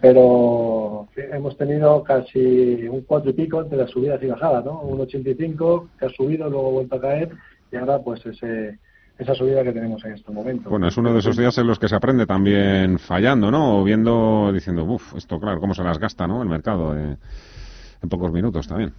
pero hemos tenido casi un cuatro y pico entre las subidas y bajadas, ¿no? Un 85 que ha subido, luego ha vuelto a caer y ahora pues ese, esa subida que tenemos en este momento. Bueno, es uno de esos días en los que se aprende también fallando, ¿no? O viendo, diciendo, uff, esto claro, cómo se las gasta, ¿no? El mercado en pocos minutos también.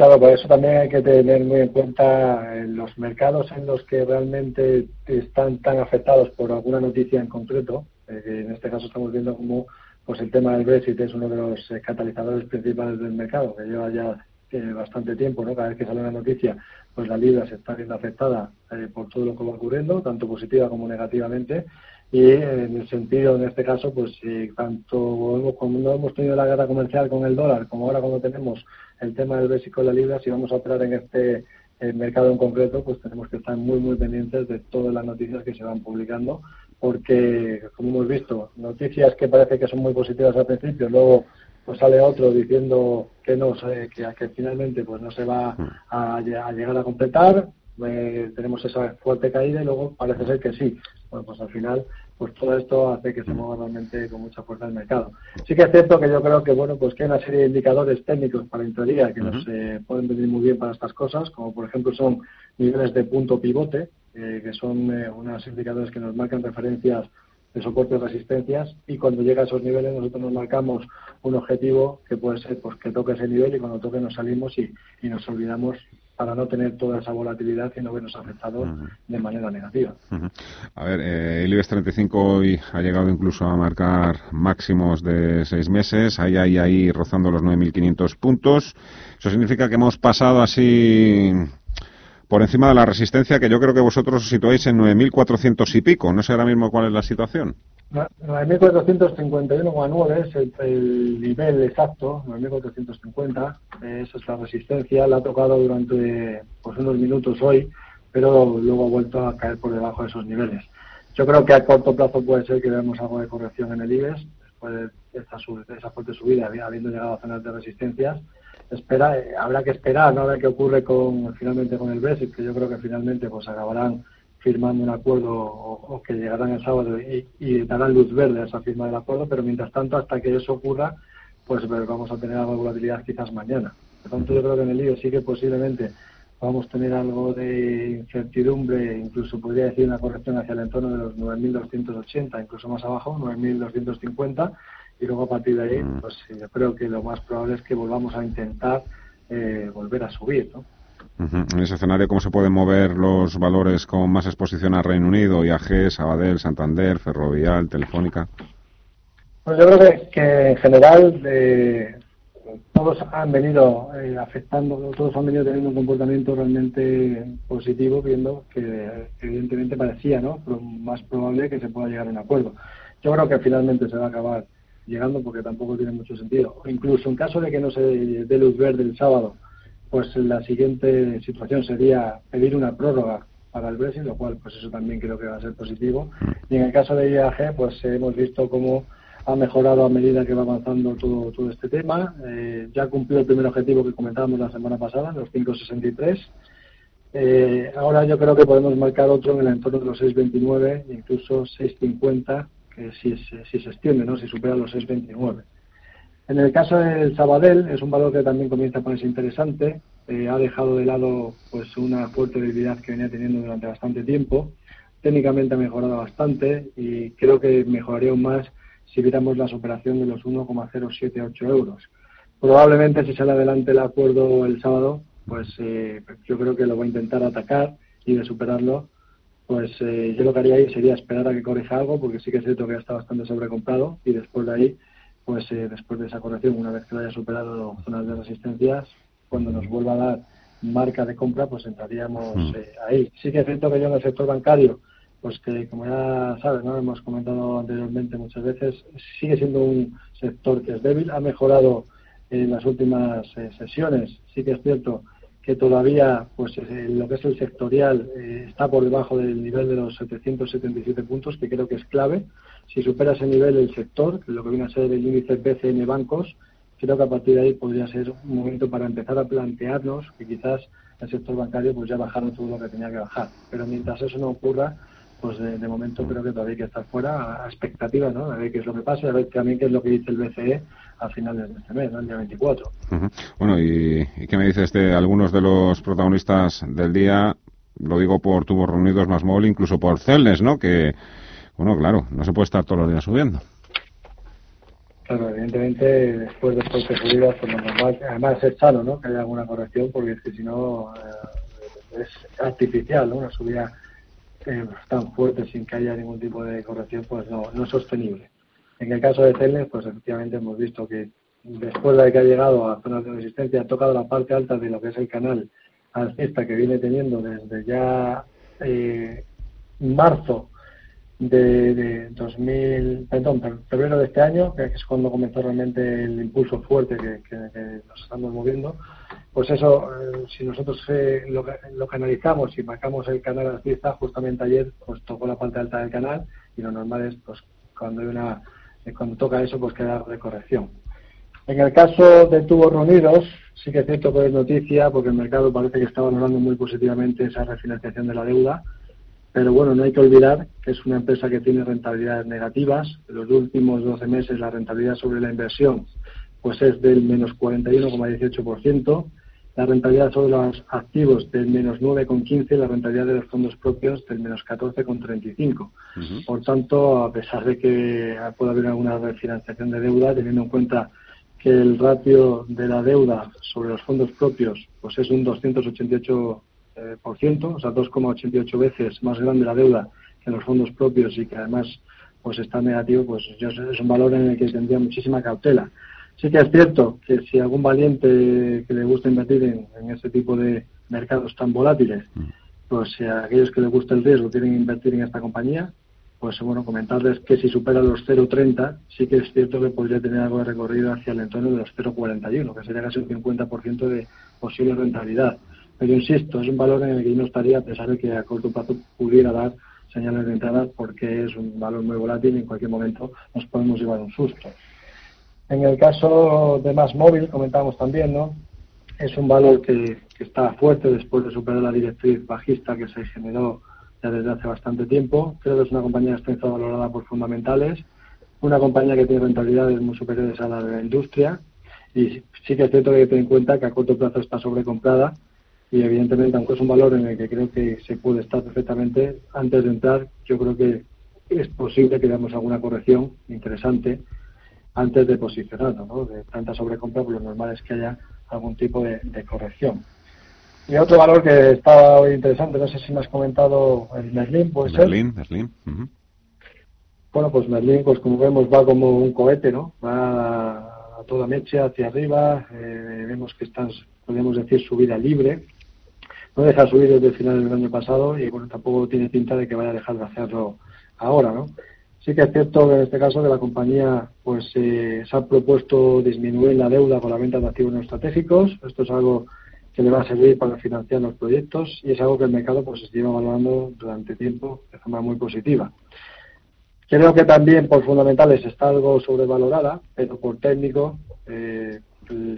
Claro, por eso también hay que tener muy en cuenta eh, los mercados en los que realmente están tan afectados por alguna noticia en concreto. Eh, en este caso estamos viendo como pues el tema del Brexit es uno de los eh, catalizadores principales del mercado, que lleva ya bastante tiempo, ¿no? Cada vez que sale una noticia, pues la libra se está viendo afectada eh, por todo lo que va ocurriendo, tanto positiva como negativamente. Y en el sentido, en este caso, pues tanto cuando hemos tenido la guerra comercial con el dólar, como ahora cuando tenemos el tema del Brexit con la libra, si vamos a operar en este eh, mercado en concreto, pues tenemos que estar muy, muy pendientes de todas las noticias que se van publicando, porque, como hemos visto, noticias que parece que son muy positivas al principio, luego pues sale otro diciendo que no, que, que finalmente pues no se va a, llegar a completar, eh, tenemos esa fuerte caída y luego parece ser que sí. Bueno, pues al final, pues todo esto hace que se mueva realmente con mucha fuerza el mercado. Sí que es cierto que yo creo que, bueno, pues que hay una serie de indicadores técnicos para intraday que nos eh, pueden venir muy bien para estas cosas, como por ejemplo son niveles de punto pivote, eh, que son unos indicadores que nos marcan referencias de soporte de resistencias y cuando llega a esos niveles nosotros nos marcamos un objetivo que puede ser pues que toque ese nivel y cuando toque nos salimos y, nos olvidamos para no tener toda esa volatilidad y no vernos afectados de manera negativa. A ver, eh, el IBEX 35 hoy ha llegado incluso a marcar máximos de seis meses, ahí, ahí, ahí rozando los 9.500 puntos. Eso significa que hemos pasado así por encima de la resistencia que yo creo que vosotros situáis en 9.400 y pico. No sé ahora mismo cuál es la situación. 9.451,9 es el, nivel exacto, 9.450, esa es la resistencia, la ha tocado durante pues, unos minutos hoy, pero luego ha vuelto a caer por debajo de esos niveles. Yo creo que a corto plazo puede ser que veamos algo de corrección en el IBEX, después de esta, esa fuerte subida, habiendo llegado a zonas de resistencias, espera, eh, habrá que esperar ¿no? a ver qué ocurre con finalmente con el Brexit, que yo creo que finalmente pues acabarán firmando un acuerdo o, que llegarán el sábado y, darán luz verde a esa firma del acuerdo, pero mientras tanto, hasta que eso ocurra, pues vamos a tener algo volatilidad quizás mañana. Por tanto, yo creo que en el lío sí que posiblemente vamos a tener algo de incertidumbre, incluso podría decir una corrección hacia el entorno de los 9.280, incluso más abajo, 9.250 y luego a partir de ahí, pues yo creo que lo más probable es que volvamos a intentar eh, volver a subir, ¿no? En ese escenario, ¿cómo se pueden mover los valores con más exposición a Reino Unido, IAG, Sabadell, Santander, Ferrovial, Telefónica? Pues yo creo que, en general eh, todos han venido eh, afectando, todos han venido teniendo un comportamiento realmente positivo, viendo que evidentemente parecía ¿no? más probable que se pueda llegar a un acuerdo. Yo creo que finalmente se va a acabar llegando porque tampoco tiene mucho sentido. Incluso en caso de que no se dé luz verde el sábado, pues la siguiente situación sería pedir una prórroga para el Brexit, lo cual pues eso también creo que va a ser positivo. Y en el caso de IAG, pues hemos visto cómo ha mejorado a medida que va avanzando todo, todo este tema. Eh, ya cumplió el primer objetivo que comentábamos la semana pasada, los 5,63. Eh, ahora yo creo que podemos marcar otro en el entorno de los 6,29, incluso 6,50 si, si se extiende, ¿no? si supera los 6,29. En el caso del Sabadell, es un valor que también comienza a ponerse interesante. Eh, ha dejado de lado pues una fuerte debilidad que venía teniendo durante bastante tiempo. Técnicamente ha mejorado bastante y creo que mejoraría aún más si viéramos la superación de los 1,078 euros. Probablemente si sale adelante el acuerdo el sábado, pues eh, yo creo que lo va a intentar atacar y de superarlo pues eh, yo lo que haría ahí sería esperar a que corrija algo, porque sí que es cierto que ya está bastante sobrecomprado, y después de ahí, pues eh, después de esa corrección, una vez que lo haya superado zonas de resistencias, cuando nos vuelva a dar marca de compra, pues entraríamos hmm. eh, ahí. Sí que es cierto que yo en el sector bancario, pues que como ya sabes, ¿no? hemos comentado anteriormente muchas veces, sigue siendo un sector que es débil, ha mejorado en las últimas sesiones, sí que es cierto que todavía pues lo que es el sectorial eh, está por debajo del nivel de los 777 puntos, que creo que es clave. Si supera ese nivel el sector, lo que viene a ser el índice BCN bancos, creo que a partir de ahí podría ser un momento para empezar a plantearnos que quizás el sector bancario pues ya bajaron todo lo que tenía que bajar. Pero mientras eso no ocurra, pues de, momento creo que todavía hay que estar fuera a expectativa, ¿no? A ver qué es lo que pasa a ver también qué es lo que dice el BCE a finales de este mes, el día 24. Bueno, ¿y, qué me dices de algunos de los protagonistas del día? Lo digo por tubos reunidos más móvil, incluso por Celnes, ¿no? Que, bueno, claro, no se puede estar todos los días subiendo. Claro, evidentemente, después de estas subidas, pues normal, además es sano, ¿no? Que haya alguna corrección, porque es que si no, eh, es artificial, ¿no? Una subida eh, tan fuerte sin que haya ningún tipo de corrección, pues no, no es sostenible. En el caso de Celnes, pues efectivamente hemos visto que después de que ha llegado a zonas de resistencia, ha tocado la parte alta de lo que es el canal alcista que viene teniendo desde ya eh, marzo de, de 2000, perdón, febrero de este año, que es cuando comenzó realmente el impulso fuerte que, nos estamos moviendo, pues eso, eh, si nosotros eh, lo, lo canalizamos y marcamos el canal alcista, justamente ayer pues tocó la parte alta del canal y lo normal es pues cuando hay una cuando toca eso, pues queda de corrección. En el caso de tubos reunidos, sí que es cierto que es noticia, porque el mercado parece que está valorando muy positivamente esa refinanciación de la deuda, pero bueno, no hay que olvidar que es una empresa que tiene rentabilidades negativas. En los últimos 12 meses la rentabilidad sobre la inversión pues es del menos 41,18%, la rentabilidad sobre los activos del menos 9,15 y la rentabilidad de los fondos propios del menos 14,35. Por tanto, a pesar de que pueda haber alguna refinanciación de deuda, teniendo en cuenta que el ratio de la deuda sobre los fondos propios pues es un 288%, eh, o sea, 2,88 veces más grande la deuda que los fondos propios y que además pues está negativo, pues es un valor en el que tendría muchísima cautela. Sí que es cierto que si algún valiente que le gusta invertir en, este tipo de mercados tan volátiles, mm. pues si a aquellos que les gusta el riesgo quieren invertir en esta compañía, pues bueno, comentarles que si supera los 0,30, sí que es cierto que podría tener algo de recorrido hacia el entorno de los 0,41, que sería casi un 50% de posible rentabilidad. Pero insisto, es un valor en el que yo no estaría, a pesar de que a corto plazo pudiera dar señales de entrada, porque es un valor muy volátil y en cualquier momento nos podemos llevar un susto. En el caso de Más Móvil, comentamos también, ¿no? Es un valor que, está fuerte después de superar la directriz bajista que se generó ya desde hace bastante tiempo. Creo que es una compañía que está valorada por fundamentales, una compañía que tiene rentabilidades muy superiores a la de la industria y sí que es cierto que hay que tener en cuenta que a corto plazo está sobrecomprada y evidentemente aunque es un valor en el que creo que se puede estar perfectamente, antes de entrar yo creo que es posible que veamos alguna corrección interesante antes de posicionarlo, ¿no? De tanta sobrecompra, pues lo normal es que haya algún tipo de, corrección. Y otro valor que está hoy interesante, no sé si me has comentado el Merlin, puede ser. Merlin, Merlin. Bueno, pues Merlin, pues como vemos, va como un cohete, ¿no? Va a toda mecha hacia arriba. Eh, vemos que está, podemos decir, subida libre. No deja subir desde el final del año pasado y, bueno, tampoco tiene pinta de que vaya a dejar de hacerlo ahora, ¿no? Sí que es cierto que en este caso que la compañía pues eh, se ha propuesto disminuir la deuda con la venta de activos no estratégicos. Esto es algo que le va a servir para financiar los proyectos y es algo que el mercado pues se lleva valorando durante tiempo de forma muy positiva. Creo que también por fundamentales está algo sobrevalorada, pero por técnico eh,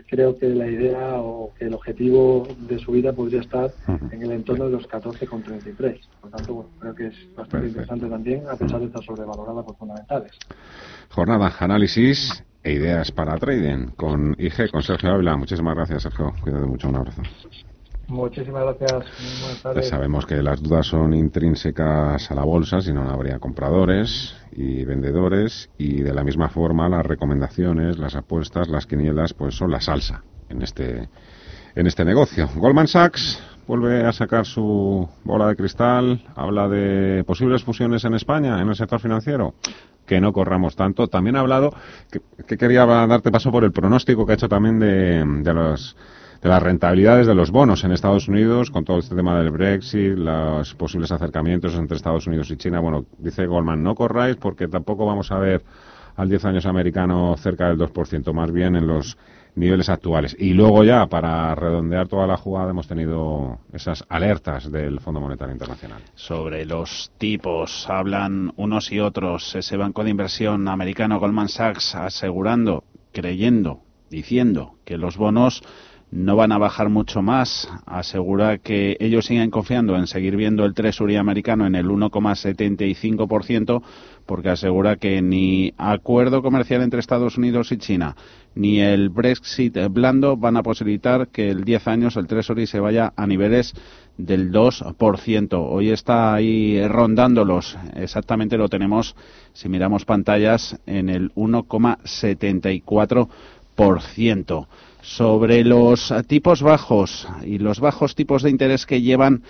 creo que la idea o que el objetivo de su vida podría estar en el entorno de los 14,33. Por tanto, bueno, creo que es bastante interesante también, a pesar de estar sobrevalorada por fundamentales. Jornada, análisis e ideas para trading con IG, con Sergio Ávila. Muchísimas gracias, Sergio. Cuídate mucho. Un abrazo. Muchísimas gracias. Buenas tardes. Sabemos que las dudas son intrínsecas a la bolsa, si no, no habría compradores y vendedores y de la misma forma las recomendaciones, las apuestas, las quinielas, pues son la salsa en este en este negocio. Goldman Sachs vuelve a sacar su bola de cristal, habla de posibles fusiones en España en el sector financiero que no corramos tanto. También ha hablado que, que quería darte paso por el pronóstico que ha hecho también de, de los de las rentabilidades de los bonos en Estados Unidos, con todo este tema del Brexit, los posibles acercamientos entre Estados Unidos y China. Bueno, dice Goldman, no corráis porque tampoco vamos a ver al 10 años americano cerca del 2%, más bien en los niveles actuales. Y luego ya, para redondear toda la jugada, hemos tenido esas alertas del Fondo Monetario Internacional. Sobre los tipos, hablan unos y otros. Ese banco de inversión americano Goldman Sachs asegurando, creyendo, diciendo que los bonos no van a bajar mucho más. Asegura que ellos siguen confiando en seguir viendo el Treasury americano en el 1,75%, porque asegura que ni acuerdo comercial entre Estados Unidos y China, ni el Brexit blando van a posibilitar que el 10 años el Treasury se vaya a niveles del 2%. Hoy está ahí rondándolos. Exactamente lo tenemos, si miramos pantallas, en el 1,74% sobre los tipos bajos y los bajos tipos de interés que llevan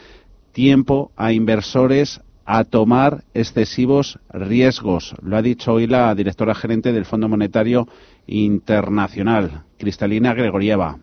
tiempo a inversores a tomar excesivos riesgos. Lo ha dicho hoy la directora gerente del Fondo Monetario Internacional, Cristalina Gregorieva.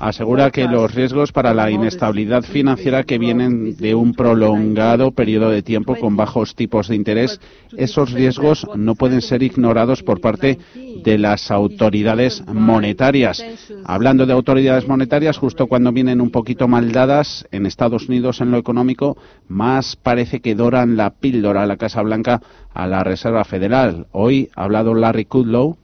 Asegura que los riesgos para la inestabilidad financiera que vienen de un prolongado periodo de tiempo con bajos tipos de interés, esos riesgos no pueden ser ignorados por parte de las autoridades monetarias. Hablando de autoridades monetarias, justo cuando vienen un poquito mal dadas en Estados Unidos en lo económico, más parece que doran la píldora a la Casa Blanca a la Reserva Federal. Hoy ha hablado Larry Kudlow,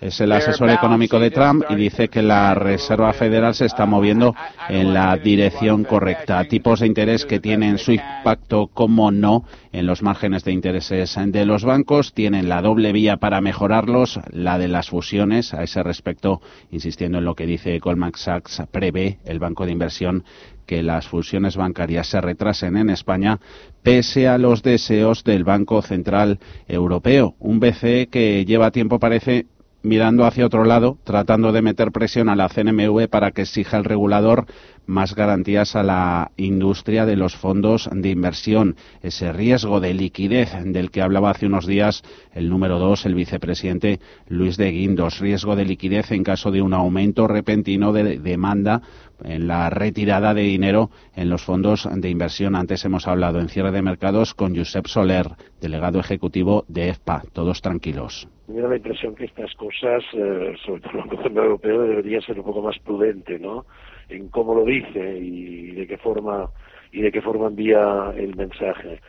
es el asesor económico de Trump y dice que la Reserva Federal se está moviendo en la dirección correcta. Tipos de interés que tienen su impacto, como no, en los márgenes de intereses de los bancos. Tienen la doble vía para mejorarlos, la de las fusiones. A ese respecto, insistiendo en lo que dice Goldman Sachs, prevé el banco de inversión que las fusiones bancarias se retrasen en España pese a los deseos del Banco Central Europeo. Un BCE que lleva tiempo, parece, mirando hacia otro lado, tratando de meter presión a la CNMV para que exija el regulador más garantías a la industria de los fondos de inversión. Ese riesgo de liquidez del que hablaba hace unos días el número dos, el vicepresidente Luis de Guindos. Riesgo de liquidez en caso de un aumento repentino de demanda en la retirada de dinero en los fondos de inversión. Antes hemos hablado en cierre de mercados con Josep Soler, delegado ejecutivo de EFPA. Todos tranquilos. Me da la impresión que estas cosas, eh, sobre todo el Banco Europeo, debería ser un poco más prudente, ¿no? en cómo lo dice y de qué forma y de qué forma envía el mensaje.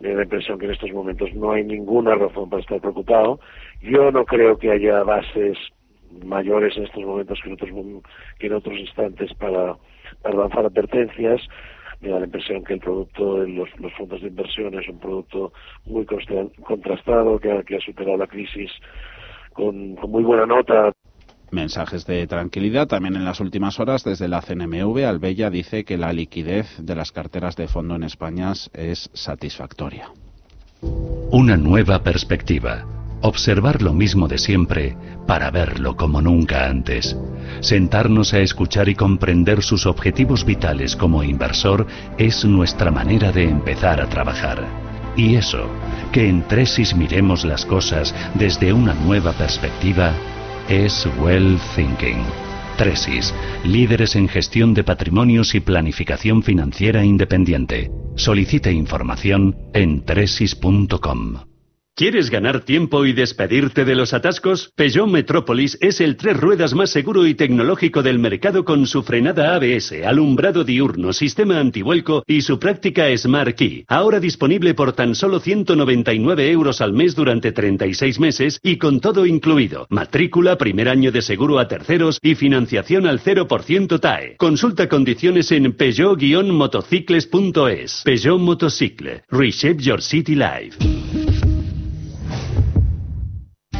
Me da la impresión que en estos momentos no hay ninguna razón para estar preocupado. Yo no creo que haya bases mayores en estos momentos que en otros, que en otros instantes para, para lanzar advertencias. Me da la impresión que el producto de los, fondos de inversión es un producto muy contrastado, que ha, que ha superado la crisis con, con muy buena nota mensajes de tranquilidad. También en las últimas horas, desde la CNMV, Albella dice que la liquidez de las carteras de fondo en España es satisfactoria. Una nueva perspectiva. Observar lo mismo de siempre para verlo como nunca antes. Sentarnos a escuchar y comprender sus objetivos vitales como inversor es nuestra manera de empezar a trabajar. Y eso, que en Tresis miremos las cosas desde una nueva perspectiva, es Well Thinking. Tresis, líderes en gestión de patrimonios y planificación financiera independiente. Solicite información en tresis.com. ¿Quieres ganar tiempo y despedirte de los atascos? Peugeot Metropolis es el tres ruedas más seguro y tecnológico del mercado con su frenada ABS, alumbrado diurno, sistema antivuelco y su práctica Smart Key. Ahora disponible por tan solo 199 euros al mes durante 36 meses y con todo incluido. Matrícula, primer año de seguro a terceros y financiación al 0% TAE. Consulta condiciones en peugeot-motocicles.es. Peugeot Motocicle. Reshape your city life.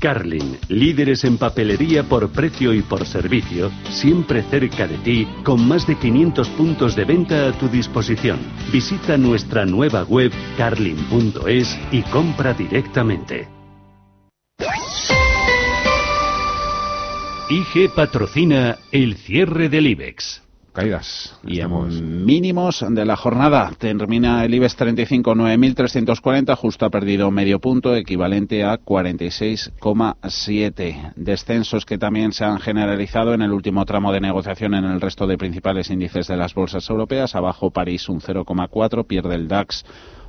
Carlin, líderes en papelería por precio y por servicio, siempre cerca de ti, con más de 500 puntos de venta a tu disposición. Visita nuestra nueva web carlin.es y compra directamente. IG patrocina el cierre del IBEX caídas. Y en mínimos de la jornada termina el IBEX 35 9.340, justo ha perdido medio punto, equivalente a 46,7. Descensos que también se han generalizado en el último tramo de negociación en el resto de principales índices de las bolsas europeas. Abajo París un 0,4, pierde el DAX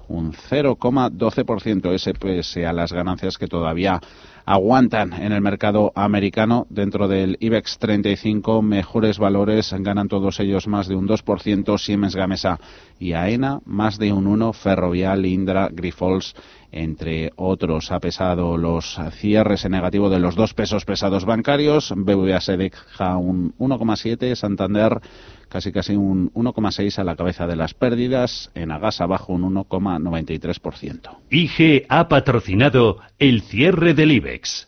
un 0,12%, ese pese a las ganancias que todavía aguantan en el mercado americano. Dentro del IBEX 35, mejores valores, ganan todos ellos más de un 2%, Siemens Gamesa y AENA, más de un 1%, Ferrovial, Indra, Grifols, entre otros. Ha pesado los cierres en negativo de los dos pesos pesados bancarios, BBVA se deja un 1,7, Santander casi casi un 1,6 a la cabeza de las pérdidas, en Agasa bajo un 1,93%. IG ha patrocinado el cierre del IBEX.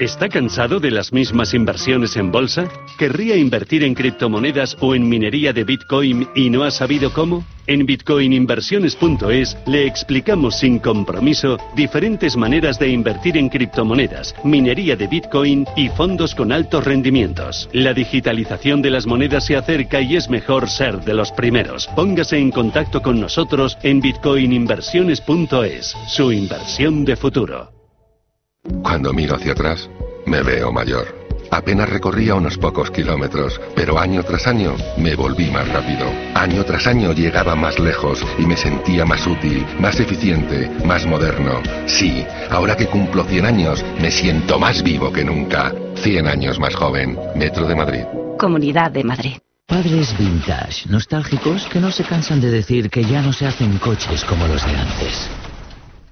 ¿Está cansado de las mismas inversiones en bolsa? ¿Querría invertir en criptomonedas o en minería de Bitcoin y no ha sabido cómo? En bitcoininversiones.es le explicamos sin compromiso diferentes maneras de invertir en criptomonedas, minería de Bitcoin y fondos con altos rendimientos. La digitalización de las monedas se acerca y es mejor ser de los primeros. Póngase en contacto con nosotros en bitcoininversiones.es, su inversión de futuro. Cuando miro hacia atrás, me veo mayor. Apenas recorría unos pocos kilómetros, pero año tras año me volví más rápido. Año tras año llegaba más lejos y me sentía más útil, más eficiente, más moderno. Sí, ahora que cumplo 100 años, me siento más vivo que nunca. 100 años más joven. Metro de Madrid. Comunidad de Madrid. Padres vintage, nostálgicos que no se cansan de decir que ya no se hacen coches como los de antes.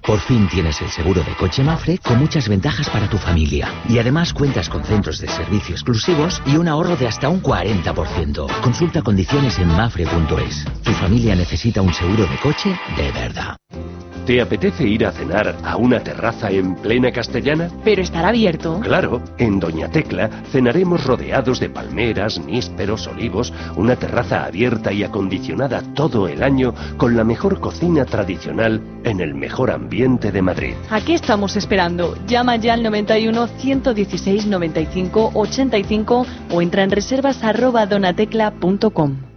Por fin tienes el seguro de coche Mafre con muchas ventajas para tu familia. Y además cuentas con centros de servicio exclusivos y un ahorro de hasta un 40%. Consulta condiciones en mafre.es. Tu familia necesita un seguro de coche de verdad. ¿Te apetece ir a cenar a una terraza en plena castellana? Pero estará abierto. Claro, en Doña Tecla cenaremos rodeados de palmeras, nísperos, olivos, una terraza abierta y acondicionada todo el año con la mejor cocina tradicional en el mejor ambiente de Madrid. ¿A qué estamos esperando? Llama ya al 91 116 95 85 o entra en reservas arroba donatecla.com.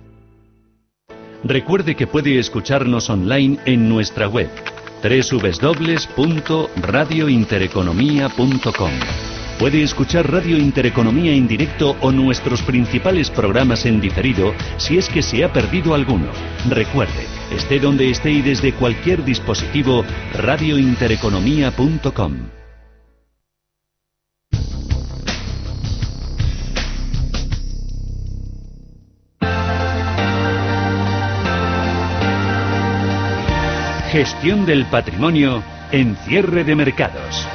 Recuerde que puede escucharnos online en nuestra web www.radiointereconomía.com Puede escuchar Radio Intereconomía en directo o nuestros principales programas en diferido si es que se ha perdido alguno. Recuerde, esté donde esté y desde cualquier dispositivo, radiointereconomía.com. Gestión del patrimonio en cierre de mercados.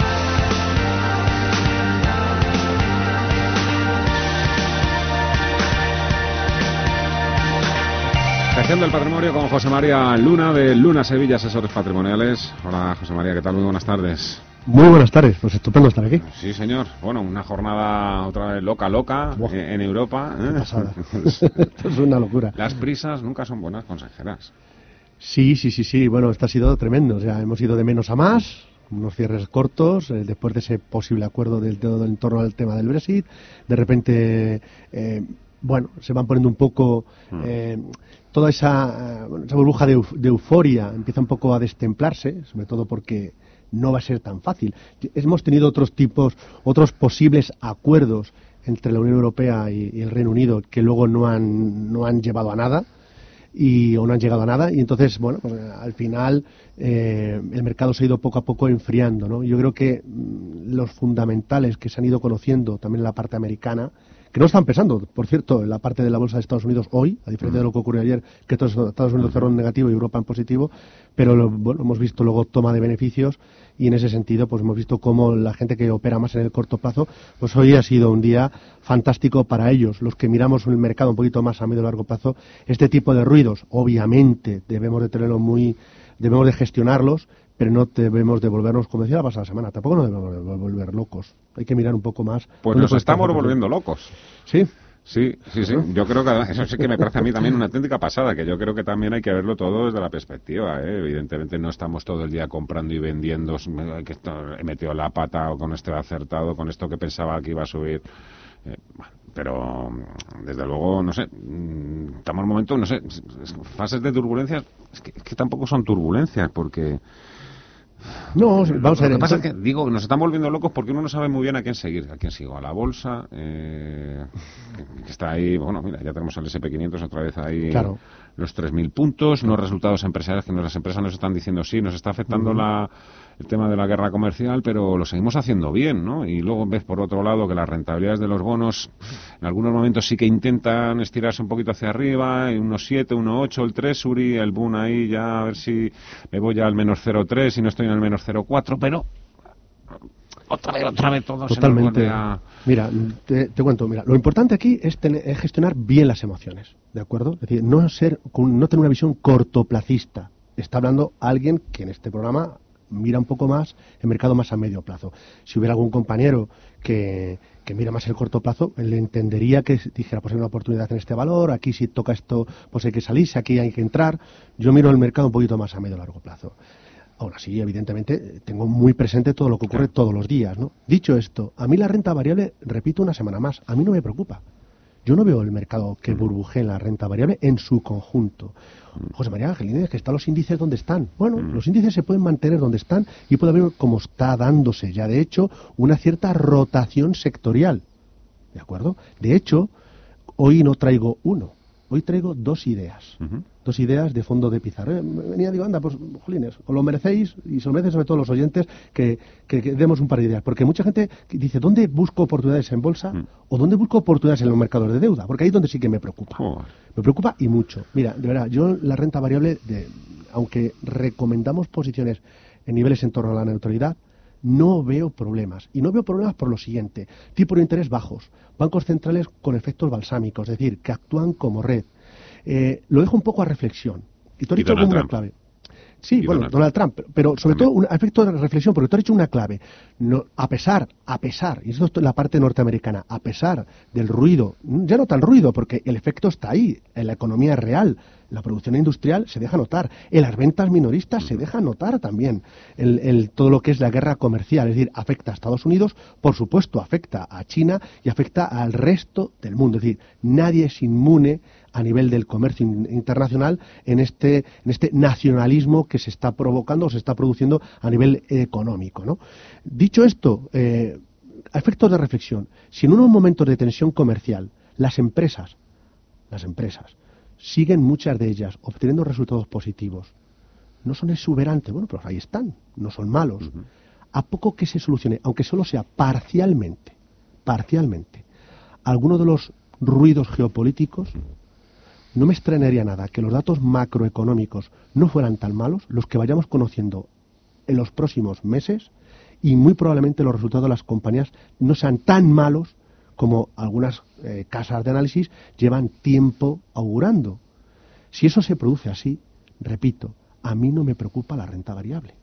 Gestión del patrimonio con José María Luna de Luna Sevilla Asesores Patrimoniales. Hola José María, ¿qué tal? Muy buenas tardes. Muy buenas tardes, pues estupendo estar aquí. Sí, señor. Bueno, una jornada otra vez loca, loca eh, en Europa. ¿eh? pasada. Esto es una locura. Las prisas nunca son buenas consejeras. Sí, sí, sí, sí. Bueno, esto ha sido tremendo. O sea, hemos ido de menos a más, unos cierres cortos, eh, después de ese posible acuerdo del todo en torno al tema del Brexit. De repente, eh, bueno, se van poniendo un poco Hmm. eh, toda esa, eh, esa burbuja de euforia empieza un poco a destemplarse, sobre todo porque no va a ser tan fácil. Hemos tenido otros tipos, otros posibles acuerdos entre la Unión Europea y, y el Reino Unido que luego no han, no han llevado a nada y o no han llegado a nada y entonces bueno pues, al final eh, el mercado se ha ido poco a poco enfriando ¿no? yo creo que mm, los fundamentales que se han ido conociendo también en la parte americana que no están pesando, por cierto, en la parte de la bolsa de Estados Unidos hoy, a diferencia de lo que ocurrió ayer, que Estados Unidos cerró en negativo y Europa en positivo, pero hemos visto luego toma de beneficios y en ese sentido pues hemos visto cómo la gente que opera más en el corto plazo, pues hoy ha sido un día fantástico para ellos. Los que miramos el mercado un poquito más a medio y largo plazo, este tipo de ruidos, obviamente, debemos de tenerlo muy, debemos de gestionarlos, pero no debemos de volvernos, como decía la pasada semana, tampoco nos debemos de volver locos. Hay que mirar un poco más. Pues nos puede estamos volviendo locos. ¿Sí? Sí, sí, sí. Yo creo que eso sí que me parece a mí también una auténtica pasada, que yo creo que también hay que verlo todo desde la perspectiva. ¿eh? Evidentemente no estamos todo el día comprando y vendiendo, eh, que esto he metido la pata o con esto he acertado, con esto que pensaba que iba a subir. Eh, bueno, pero mm, desde luego, no sé, mm, estamos en un momento, no sé, es- es- fases de turbulencias, es que, es que tampoco son turbulencias, porque... No, vamos a ver. Lo que pasa es que, digo, nos están volviendo locos porque uno no sabe muy bien a quién seguir. A quién sigo, a la bolsa, eh, que- está ahí, bueno, mira, ya tenemos el SP500 otra vez ahí, Claro. los 3.000 puntos, unos resultados empresariales que nos- las empresas nos están diciendo, sí, nos está afectando la, el tema de la guerra comercial, pero lo seguimos haciendo bien, ¿no? Y luego ves, por otro lado, que las rentabilidades de los bonos en algunos momentos sí que intentan estirarse un poquito hacia arriba, y unos 7, 1,8, el Treasury, el Boon ahí ya, a ver si me voy ya al menos 0,3 y no estoy en el menos 0,4, pero otra vez, otra vez todo se nos Totalmente. vuelve a... Mira, te, te cuento, mira, lo importante aquí es, tener- es gestionar bien las emociones, ¿de acuerdo? Es decir, no ser, no tener una visión cortoplacista. Está hablando alguien que en este programa mira un poco más el mercado más a medio plazo. Si hubiera algún compañero que, que mira más el corto plazo, él le entendería que dijera, pues hay una oportunidad en este valor, aquí si toca esto, pues hay que salirse, aquí hay que entrar. Yo miro el mercado un poquito más a medio largo plazo. Aún así, evidentemente, tengo muy presente todo lo que ocurre todos los días, ¿no? Dicho esto, a mí la renta variable, repito una semana más, a mí no me preocupa. Yo no veo el mercado que burbuje en la renta variable en su conjunto. José María Angelines, que están los índices donde están. Bueno, los índices se pueden mantener donde están y puede haber, como está dándose ya, de hecho, una cierta rotación sectorial. ¿De acuerdo? De hecho, hoy no traigo uno, hoy traigo dos ideas. Dos ideas de fondo de pizarra. Eh, Venía, digo, anda, pues, jolines, os lo merecéis y se lo merecen sobre todo los oyentes que, que- que demos un par de ideas. Porque mucha gente dice, ¿dónde busco oportunidades en bolsa o dónde busco oportunidades en los mercados de deuda? Porque ahí es donde sí que me preocupa. Me preocupa y mucho. Mira, de verdad, yo la renta variable, de, aunque recomendamos posiciones en niveles en torno a la neutralidad, no veo problemas. Y no veo problemas por lo siguiente. Tipo de interés bajos, bancos centrales con efectos balsámicos, es decir, que actúan como red. Eh, lo dejo un poco a reflexión. Y tú has dicho una clave. Sí, bueno, Donald Donald Trump, pero, pero sobre todo un efecto de reflexión, porque tú has dicho una clave. No, a pesar, a pesar, y esto es la parte norteamericana, a pesar del ruido, ya no tan ruido, porque el efecto está ahí, en la economía real, la producción industrial se deja notar, en las ventas minoristas se deja notar también, el, el- todo lo que es la guerra comercial, es decir, afecta a Estados Unidos, por supuesto afecta a China y afecta al resto del mundo, es decir, nadie es inmune a nivel del comercio in- internacional en este, en este nacionalismo que se está provocando o se está produciendo a nivel económico. ¿no? Dicho esto, eh, a efectos de reflexión, si en unos momentos de tensión comercial las empresas, las empresas, siguen muchas de ellas obteniendo resultados positivos, no son exuberantes, bueno, pero ahí están, no son malos. A poco que se solucione, aunque solo sea parcialmente, parcialmente, alguno de los ruidos geopolíticos, no me extrañaría nada que los datos macroeconómicos no fueran tan malos, los que vayamos conociendo en los próximos meses, y muy probablemente los resultados de las compañías no sean tan malos como algunas eh, casas de análisis llevan tiempo augurando. Si eso se produce así, repito, a mí no me preocupa la renta variable.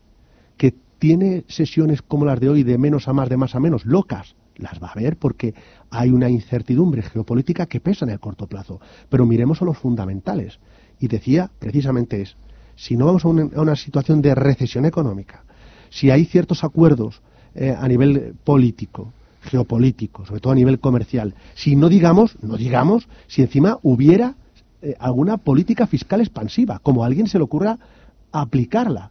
Que tiene sesiones como las de hoy de menos a más, de más a menos, locas, las va a haber porque hay una incertidumbre geopolítica que pesa en el corto plazo. Pero miremos a los fundamentales. Y decía, precisamente es, si no vamos a una, situación de recesión económica, si hay ciertos acuerdos eh, a nivel político, geopolítico, sobre todo a nivel comercial, si no digamos, no digamos, si encima hubiera eh, alguna política fiscal expansiva, como a alguien se le ocurra aplicarla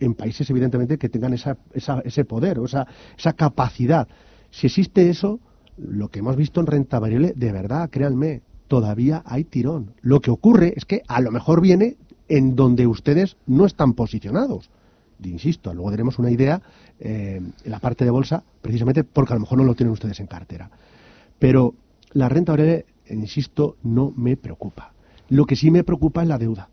en países evidentemente que tengan esa, ese poder o esa, esa capacidad si existe eso, lo que hemos visto en renta variable, de verdad, créanme, todavía hay tirón. Lo que ocurre es que a lo mejor viene en donde ustedes no están posicionados. insisto, luego tenemos una idea eh, en la parte de bolsa, precisamente porque a lo mejor no lo tienen ustedes en cartera. Pero la renta variable, insisto, no me preocupa. Lo que sí me preocupa es la deuda.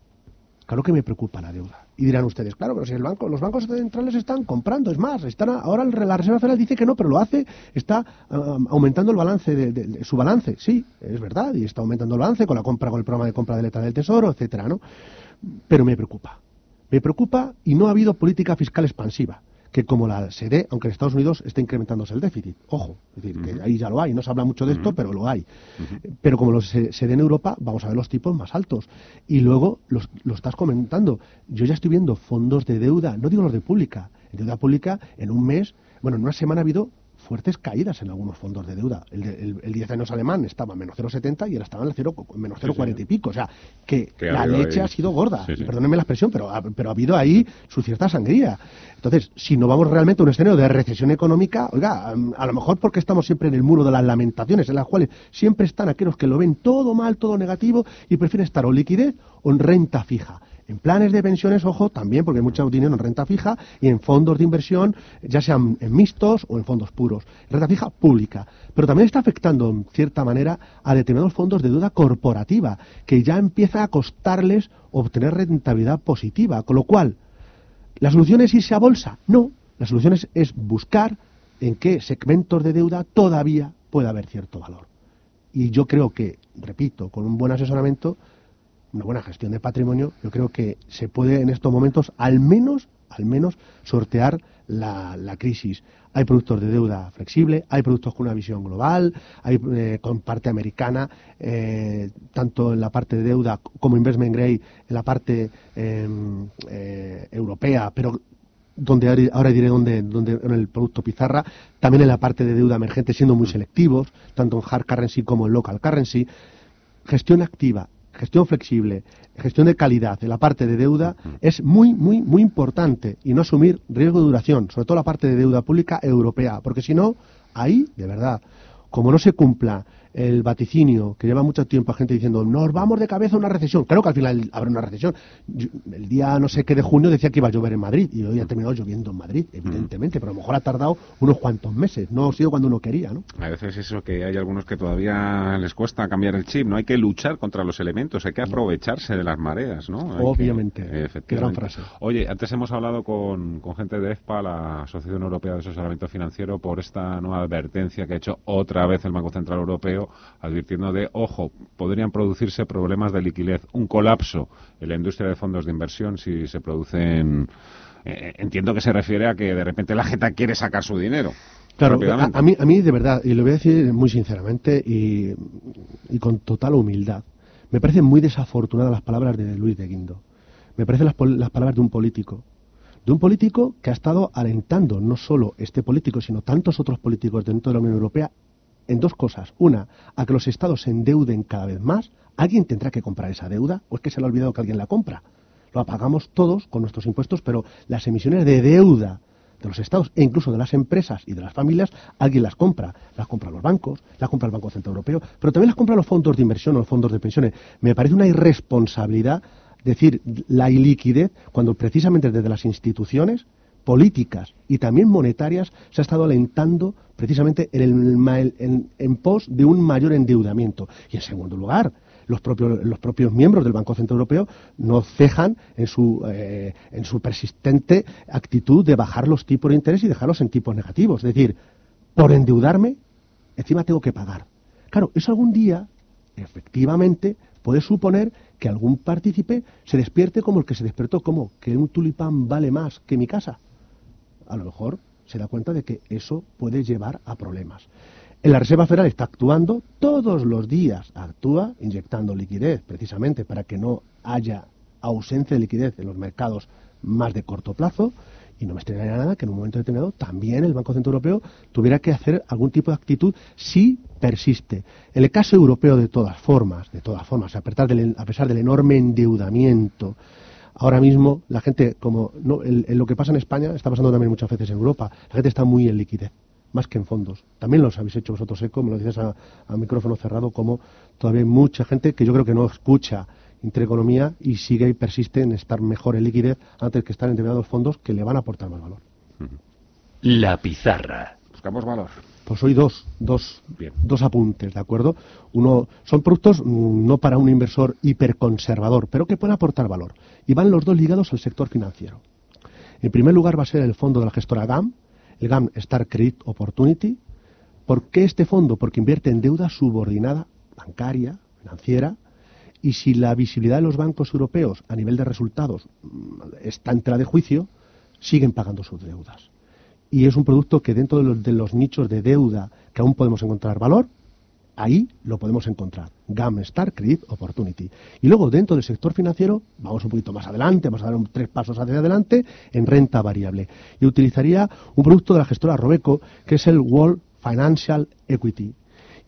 Claro que me preocupa la deuda. Y dirán ustedes, claro, pero si el banco, los bancos centrales están comprando, es más, están ahora la Reserva Federal dice que no, pero lo hace, está um, aumentando el balance de, su balance, sí, es verdad, y está aumentando el balance con la compra, con el programa de compra de letra del Tesoro, etcétera, ¿no? Pero me preocupa. Me preocupa y no ha habido política fiscal expansiva que como la sede, aunque en Estados Unidos está incrementándose el déficit. Ojo, es decir, que ahí ya lo hay, no se habla mucho de esto, pero lo hay. Pero como lo se, en Europa, vamos a ver los tipos más altos. Y luego lo estás comentando. Yo ya estoy viendo fondos de deuda, no digo los de pública, en deuda pública en un mes, bueno, en una semana ha habido fuertes caídas en algunos fondos de deuda. El, el, 10 años alemán estaba en menos 0,70 y ahora estaba en el 0, menos 0,40 y pico. O sea, que la leche ha sido gorda. Perdónenme la expresión, pero ha, pero ha habido ahí su cierta sangría. Entonces, si no vamos realmente a un escenario de recesión económica, oiga, a lo mejor porque estamos siempre en el muro de las lamentaciones, en las cuales siempre están aquellos que lo ven todo mal, todo negativo y prefieren estar o liquidez o en renta fija. En planes de pensiones, ojo, también, porque hay mucho dinero en renta fija y en fondos de inversión, ya sean en mixtos o en fondos puros. Renta fija pública. Pero también está afectando, en cierta manera, a determinados fondos de deuda corporativa, que ya empieza a costarles obtener rentabilidad positiva. Con lo cual, ¿la solución es irse a bolsa? No. La solución es, es buscar en qué segmentos de deuda todavía puede haber cierto valor. Y yo creo que, repito, con un buen asesoramiento, una buena gestión de patrimonio, yo creo que se puede en estos momentos al menos, al menos sortear la, crisis. Hay productos de deuda flexible, hay productos con una visión global, hay eh, con parte americana, eh, tanto en la parte de deuda como investment grade, en la parte em, eh, europea, pero donde ahora diré dónde, donde en el producto pizarra, también en la parte de deuda emergente siendo muy selectivos, tanto en hard currency como en local currency. Gestión activa, gestión flexible, gestión de calidad en la parte de deuda es muy, muy, muy importante y no asumir riesgo de duración, sobre todo la parte de deuda pública europea, porque si no, ahí, de verdad, como no se cumpla el vaticinio que lleva mucho tiempo a gente diciendo nos vamos de cabeza a una recesión. Claro que al final habrá una recesión. el día no sé qué de junio decía que iba a llover en Madrid y hoy ha terminado lloviendo en Madrid, evidentemente, pero a lo mejor ha tardado unos cuantos meses, no ha sido cuando uno quería, ¿no? A veces eso que hay algunos que todavía les cuesta cambiar el chip, no hay que luchar contra los elementos, hay que aprovecharse de las mareas, ¿no? Obviamente. qué gran frase. Oye, antes hemos hablado con, con gente de EFPA, la Asociación Europea de Asesoramiento Financiero, por esta nueva advertencia que ha hecho otra vez el Banco Central Europeo advirtiendo de, ojo, podrían producirse problemas de liquidez, un colapso en la industria de fondos de inversión si se producen. Eh, entiendo que se refiere a que de repente la gente quiere sacar su dinero. Claro, a, mí, a mí de verdad, y lo voy a decir muy sinceramente y, con total humildad, me parecen muy desafortunadas las palabras de Luis de Guindo. Me parecen las, las palabras de un político de un político que ha estado alentando no solo este político, sino tantos otros políticos dentro de la Unión Europea en dos cosas. Una, a que los estados se endeuden cada vez más. ¿Alguien tendrá que comprar esa deuda? ¿O es que se le ha olvidado que alguien la compra? Lo pagamos todos con nuestros impuestos, pero las emisiones de deuda de los estados e incluso de las empresas y de las familias, alguien las compra. Las compra los bancos, las compra el Banco Central Europeo, pero también las compra los fondos de inversión o los fondos de pensiones. Me parece una irresponsabilidad decir la iliquidez cuando precisamente desde las instituciones políticas y también monetarias se ha estado alentando precisamente en, en, pos de un mayor endeudamiento. Y en segundo lugar, los propios, los propios miembros del Banco Central Europeo no cejan en su, eh, en su persistente actitud de bajar los tipos de interés y dejarlos en tipos negativos. Es decir, por endeudarme, encima tengo que pagar. Claro, eso algún día, efectivamente, puede suponer que algún partícipe se despierte como el que se despertó, como que un tulipán vale más que mi casa. A lo mejor se da cuenta de que eso puede llevar a problemas. La Reserva Federal está actuando todos los días, actúa inyectando liquidez precisamente para que no haya ausencia de liquidez en los mercados más de corto plazo y no me extrañaría nada que en un momento determinado también el Banco Central Europeo tuviera que hacer algún tipo de actitud si persiste. En el caso europeo de todas formas, de todas formas, a pesar del enorme endeudamiento, ahora mismo la gente, como no, en lo que pasa en España, está pasando también muchas veces en Europa, la gente está muy en liquidez más que en fondos. También los habéis hecho vosotros eco, me lo dices a, micrófono cerrado, como todavía hay mucha gente que yo creo que no escucha Intereconomía y sigue y persiste en estar mejor en liquidez antes que estar en determinados fondos que le van a aportar más valor. La pizarra. Buscamos valor. Pues hoy dos, dos, dos apuntes, ¿de acuerdo? Uno, son productos mm, no para un inversor hiperconservador, pero que pueden aportar valor. Y van los dos ligados al sector financiero. En primer lugar va a ser el fondo de la gestora GAM, el GAM Star Credit Opportunity. ¿Por qué este fondo? Porque invierte en deuda subordinada bancaria, financiera, y si la visibilidad de los bancos europeos a nivel de resultados mm, está en tela de juicio, siguen pagando sus deudas. Y es un producto que dentro de los, de los nichos de deuda que aún podemos encontrar valor, Ahí lo podemos encontrar. GAM Star Credit Opportunity. Y luego, dentro del sector financiero, vamos un poquito más adelante, vamos a dar tres pasos hacia adelante, en renta variable. Y utilizaría un producto de la gestora Robeco, que es el World Financial Equity.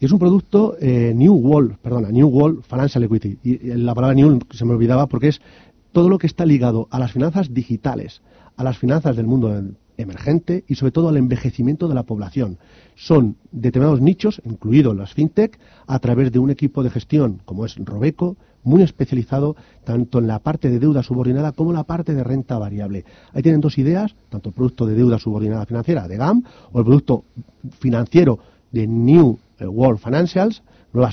Y es un producto eh, New World, perdona, New World Financial Equity. Y la palabra New se me olvidaba porque es todo lo que está ligado a las finanzas digitales, a las finanzas del mundo emergente y sobre todo al envejecimiento de la población. Son determinados nichos, incluidos las fintech, a través de un equipo de gestión como es Robeco, muy especializado tanto en la parte de deuda subordinada como en la parte de renta variable. Ahí tienen dos ideas, tanto el producto de deuda subordinada financiera de GAM o el producto financiero de New World Financials, nuevo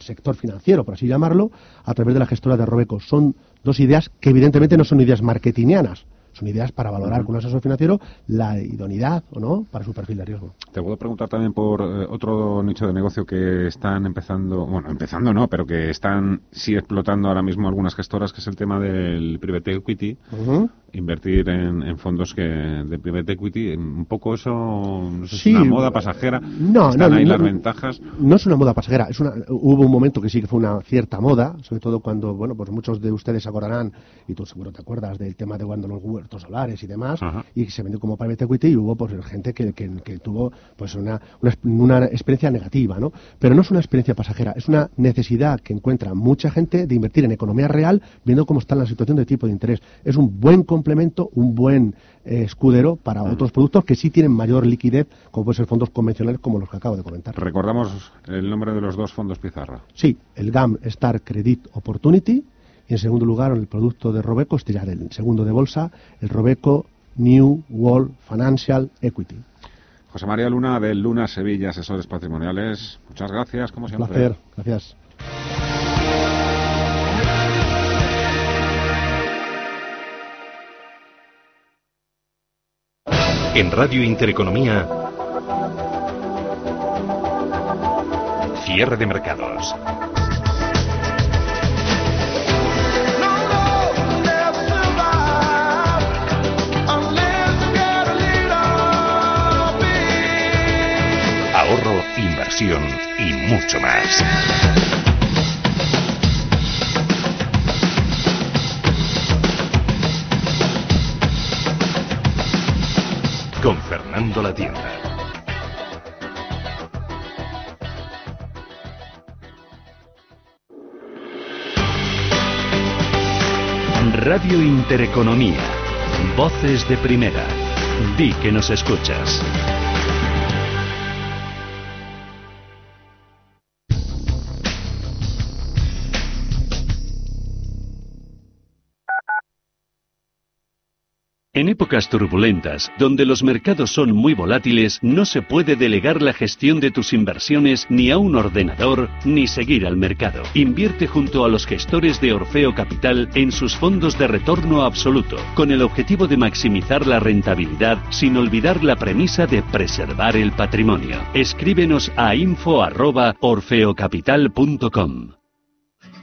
sector financiero, por así llamarlo, a través de la gestora de Robeco. Son dos ideas que evidentemente no son ideas marketingianas, son ideas para valorar con un asesor financiero la idoneidad o no para su perfil de riesgo. Te puedo preguntar también por eh, otro nicho de negocio que están empezando, bueno, empezando no, pero que están sí explotando ahora mismo algunas gestoras, que es el tema del private equity, invertir en, fondos que de private equity. Un poco eso, no sé, es una moda pasajera. No, están no, ahí las ventajas. No es una moda pasajera. Es una, hubo un momento que sí que fue una cierta moda, sobre todo cuando, bueno, pues muchos de ustedes acordarán, y tú seguro te acuerdas del tema de cuando los solares y demás, y se vendió como private equity y hubo pues gente que, que, tuvo pues una, una, experiencia negativa, ¿no? Pero no es una experiencia pasajera, es una necesidad que encuentra mucha gente de invertir en economía real viendo cómo está la situación de tipo de interés. Es un buen complemento, un buen eh, escudero para otros productos que sí tienen mayor liquidez, como pueden ser fondos convencionales como los que acabo de comentar. Recordamos el nombre de los dos fondos Pizarra. Sí, el GAM Star Credit Opportunity en segundo lugar, el producto de Robeco, este ya el segundo de bolsa, el Robeco New World Financial Equity. José María Luna, de Luna Sevilla, Asesores Patrimoniales. Muchas gracias, como siempre. Un placer, gracias. En Radio Intereconomía, cierre de mercados. Inversión y mucho más. Con Fernando La Tienda. Radio Intereconomía. Voces de primera. Di que nos escuchas. En épocas turbulentas, donde los mercados son muy volátiles, no se puede delegar la gestión de tus inversiones ni a un ordenador ni seguir al mercado. Invierte junto a los gestores de Orfeo Capital en sus fondos de retorno absoluto, con el objetivo de maximizar la rentabilidad sin olvidar la premisa de preservar el patrimonio. Escríbenos a info@orfeocapital.com.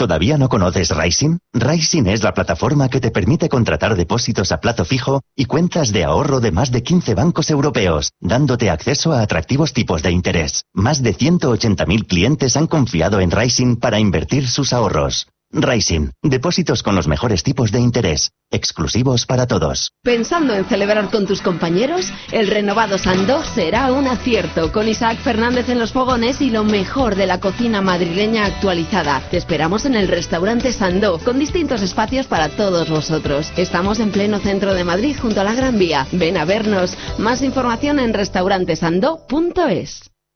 ¿Todavía no conoces Rising? Rising es la plataforma que te permite contratar depósitos a plazo fijo y cuentas de ahorro de más de 15 bancos europeos, dándote acceso a atractivos tipos de interés. Más de 180.000 clientes han confiado en Rising para invertir sus ahorros. Rising, depósitos con los mejores tipos de interés, exclusivos para todos. Pensando en celebrar con tus compañeros, el renovado Sandó será un acierto, con Isaac Fernández en los fogones y lo mejor de la cocina madrileña actualizada. Te esperamos en el restaurante Sandó, con distintos espacios para todos vosotros. Estamos en pleno centro de Madrid, junto a la Gran Vía. Ven a vernos. Más información en restaurantesandó.es.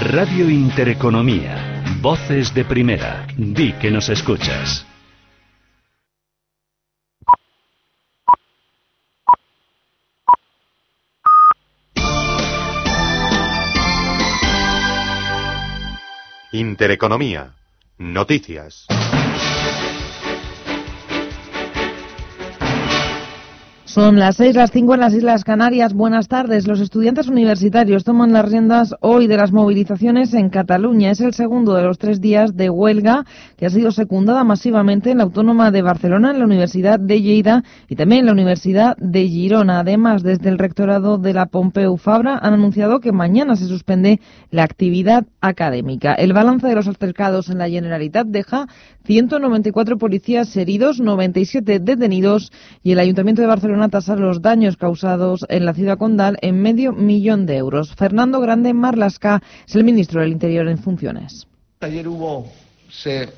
Radio Intereconomía. Voces de primera. Di que nos escuchas. Intereconomía. Noticias. Son las seis, las cinco en las Islas Canarias. Buenas tardes. Los estudiantes universitarios toman las riendas hoy de las movilizaciones en Cataluña. Es el segundo de los tres días de huelga que ha sido secundada masivamente en la Autónoma de Barcelona, en la Universidad de Lleida y también en la Universidad de Girona. Además, desde el rectorado de la Pompeu Fabra han anunciado que mañana se suspende la actividad académica. El balance de los altercados en la Generalitat deja 194 policías heridos, 97 detenidos y el Ayuntamiento de Barcelona a tasar los daños causados en la ciudad condal en medio millón de euros. Fernando Grande Marlasca es el ministro del Interior en funciones. Ayer hubo, se,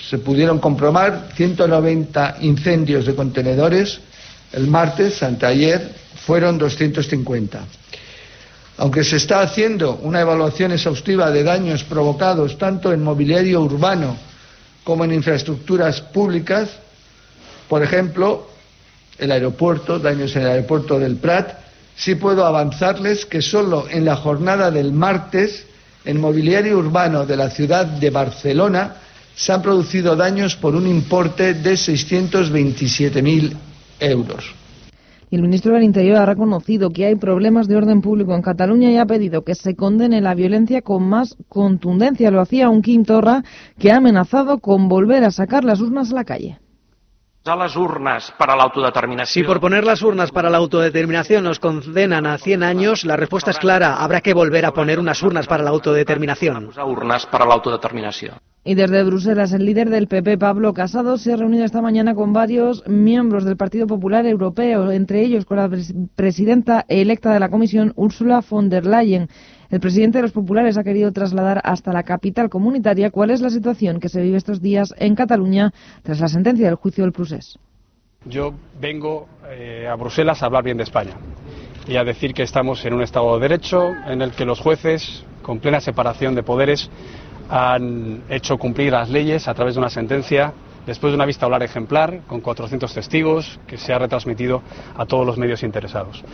se pudieron comprobar 190 incendios de contenedores. El martes, anteayer, fueron 250. Aunque se está haciendo una evaluación exhaustiva de daños provocados tanto en mobiliario urbano como en infraestructuras públicas, por ejemplo, el aeropuerto, daños en el aeropuerto del Prat, sí puedo avanzarles que solo en la jornada del martes, en mobiliario urbano de la ciudad de Barcelona, se han producido daños por un importe de 627.000 euros. Y el ministro del Interior ha reconocido que hay problemas de orden público en Cataluña y ha pedido que se condene la violencia con más contundencia. Lo hacía un Quintorra que ha amenazado con volver a sacar las urnas a la calle las urnas para la autodeterminación. Si por poner las urnas para la autodeterminación nos condenan a 100 años, la respuesta es clara. Habrá que volver a poner unas urnas para la autodeterminación. Urnas para la autodeterminación. Y desde Bruselas, el líder del PP, Pablo Casado, se ha reunido esta mañana con varios miembros del Partido Popular Europeo, entre ellos con la presidenta electa de la Comisión, Ursula von der Leyen. El presidente de los populares ha querido trasladar hasta la capital comunitaria cuál es la situación que se vive estos días en Cataluña tras la sentencia del juicio del Prusés. Yo vengo eh, a Bruselas a hablar bien de España y a decir que estamos en un Estado de Derecho en el que los jueces, con plena separación de poderes, han hecho cumplir las leyes a través de una sentencia después de una vista hablar ejemplar con 400 testigos que se ha retransmitido a todos los medios interesados.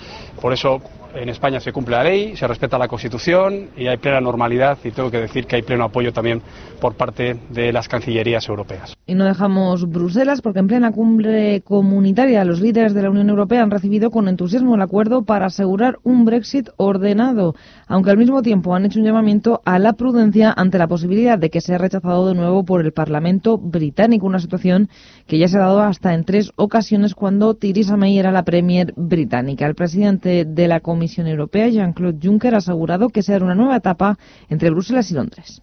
Por eso en España se cumple la ley, se respeta la Constitución y hay plena normalidad y tengo que decir que hay pleno apoyo también por parte de las cancillerías europeas. Y no dejamos Bruselas porque en plena cumbre comunitaria los líderes de la Unión Europea han recibido con entusiasmo el acuerdo para asegurar un Brexit ordenado, aunque al mismo tiempo han hecho un llamamiento a la prudencia ante la posibilidad de que sea rechazado de nuevo por el Parlamento británico, una situación que ya se ha dado hasta en tres ocasiones cuando Theresa May era la Premier británica. El presidente de la Comisión Europea, Jean-Claude Juncker, ha asegurado que será una nueva etapa entre Bruselas y Londres.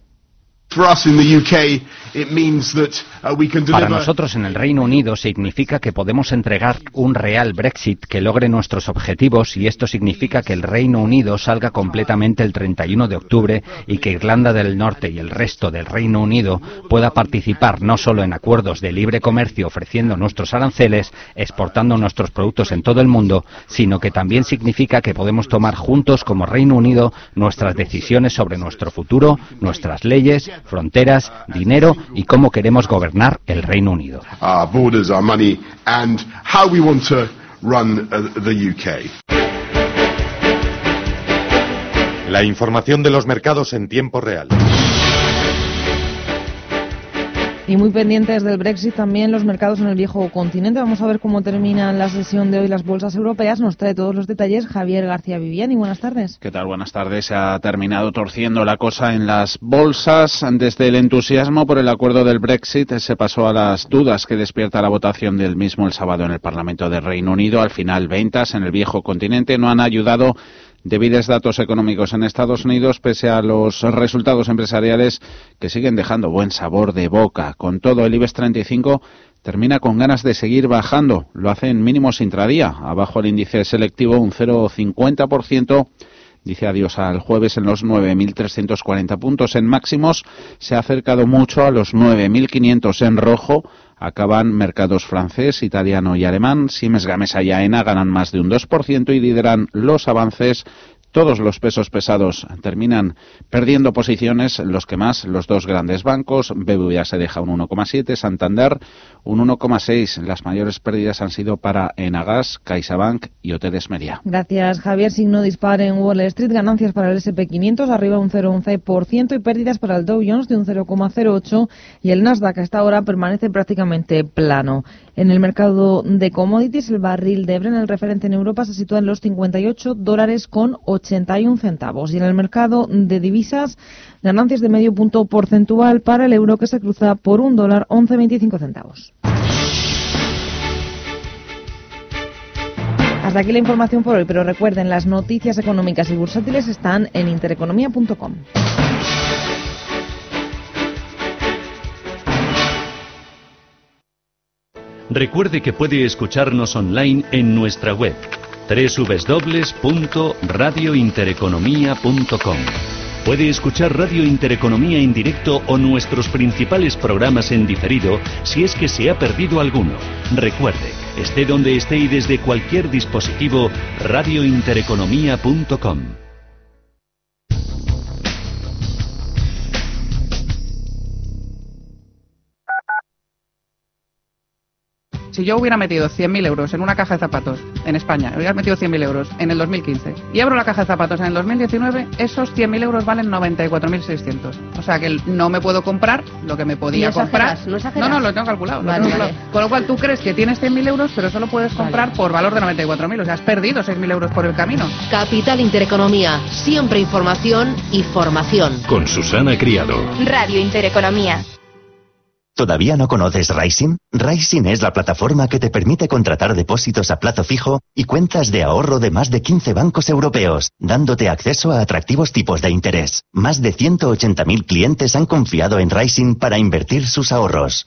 Para nosotros en el Reino Unido significa que podemos entregar un real Brexit que logre nuestros objetivos y esto significa que el Reino Unido salga completamente el 31 de octubre y que Irlanda del Norte y el resto del Reino Unido pueda participar no solo en acuerdos de libre comercio ofreciendo nuestros aranceles, exportando nuestros productos en todo el mundo, sino que también significa que podemos tomar juntos como Reino Unido nuestras decisiones sobre nuestro futuro, nuestras leyes, fronteras, dinero y cómo queremos gobernar el Reino Unido. La información de los mercados en tiempo real. Y muy pendientes del Brexit también los mercados en el viejo continente. Vamos a ver cómo termina la sesión de hoy las bolsas europeas. Nos trae todos los detalles Javier García Viviani. Buenas tardes. ¿Qué tal? Buenas tardes. Se ha terminado torciendo la cosa en las bolsas. Desde el entusiasmo por el acuerdo del Brexit se pasó a las dudas que despierta la votación del mismo el sábado en el Parlamento del Reino Unido. Al final, ventas en el viejo continente no han ayudado débiles datos económicos en Estados Unidos, pese a los resultados empresariales que siguen dejando buen sabor de boca. Con todo, el IBEX 35 termina con ganas de seguir bajando. Lo hace en mínimos intradía. Abajo el índice selectivo un 0,50%. Dice adiós al jueves en los 9.340 puntos. En máximos se ha acercado mucho a los 9.500 en rojo acaban mercados francés, italiano y alemán. Siemens Gamesa y AENA ganan más de un 2% y lideran los avances todos los pesos pesados terminan perdiendo posiciones, los que más, los dos grandes bancos, BBVA se deja un 1,7, Santander un 1,6. Las mayores pérdidas han sido para Enagas, CaixaBank y Hoteles Media. Gracias, Javier. Signo dispar en Wall Street. Ganancias para el SP500, arriba un 0,11% y pérdidas para el Dow Jones de un 0,08 y el Nasdaq a esta hora permanece prácticamente plano. En el mercado de commodities, el barril de Brent, el referente en Europa, se sitúa en los 58 dólares con 81 centavos. Y en el mercado de divisas, ganancias de medio punto porcentual para el euro que se cruza por un dólar 11,25 centavos. Hasta aquí la información por hoy, pero recuerden, las noticias económicas y bursátiles están en intereconomía.com. Recuerde que puede escucharnos online en nuestra web www.radiointereconomía.com. Puede escuchar Radio Intereconomía en directo o nuestros principales programas en diferido si es que se ha perdido alguno. Recuerde, esté donde esté y desde cualquier dispositivo, radiointereconomía.com. Si yo hubiera metido 100.000 euros en una caja de zapatos en España, hubiera metido 100.000 euros en el 2015 y abro la caja de zapatos en el 2019, esos 100.000 euros valen 94.600. O sea que no me puedo comprar lo que me podía comprar. ¿no, no, no, lo tengo calculado. lo tengo calculado. Con lo cual tú crees que tienes 100.000 euros, pero solo puedes comprar por valor de 94.000. O sea, has perdido 6.000 euros por el camino. Capital Intereconomía. Siempre información y formación. Con Susana Criado. Radio Intereconomía. ¿Todavía no conoces Rising? Rising es la plataforma que te permite contratar depósitos a plazo fijo y cuentas de ahorro de más de 15 bancos europeos, dándote acceso a atractivos tipos de interés. Más de 180.000 clientes han confiado en Rising para invertir sus ahorros.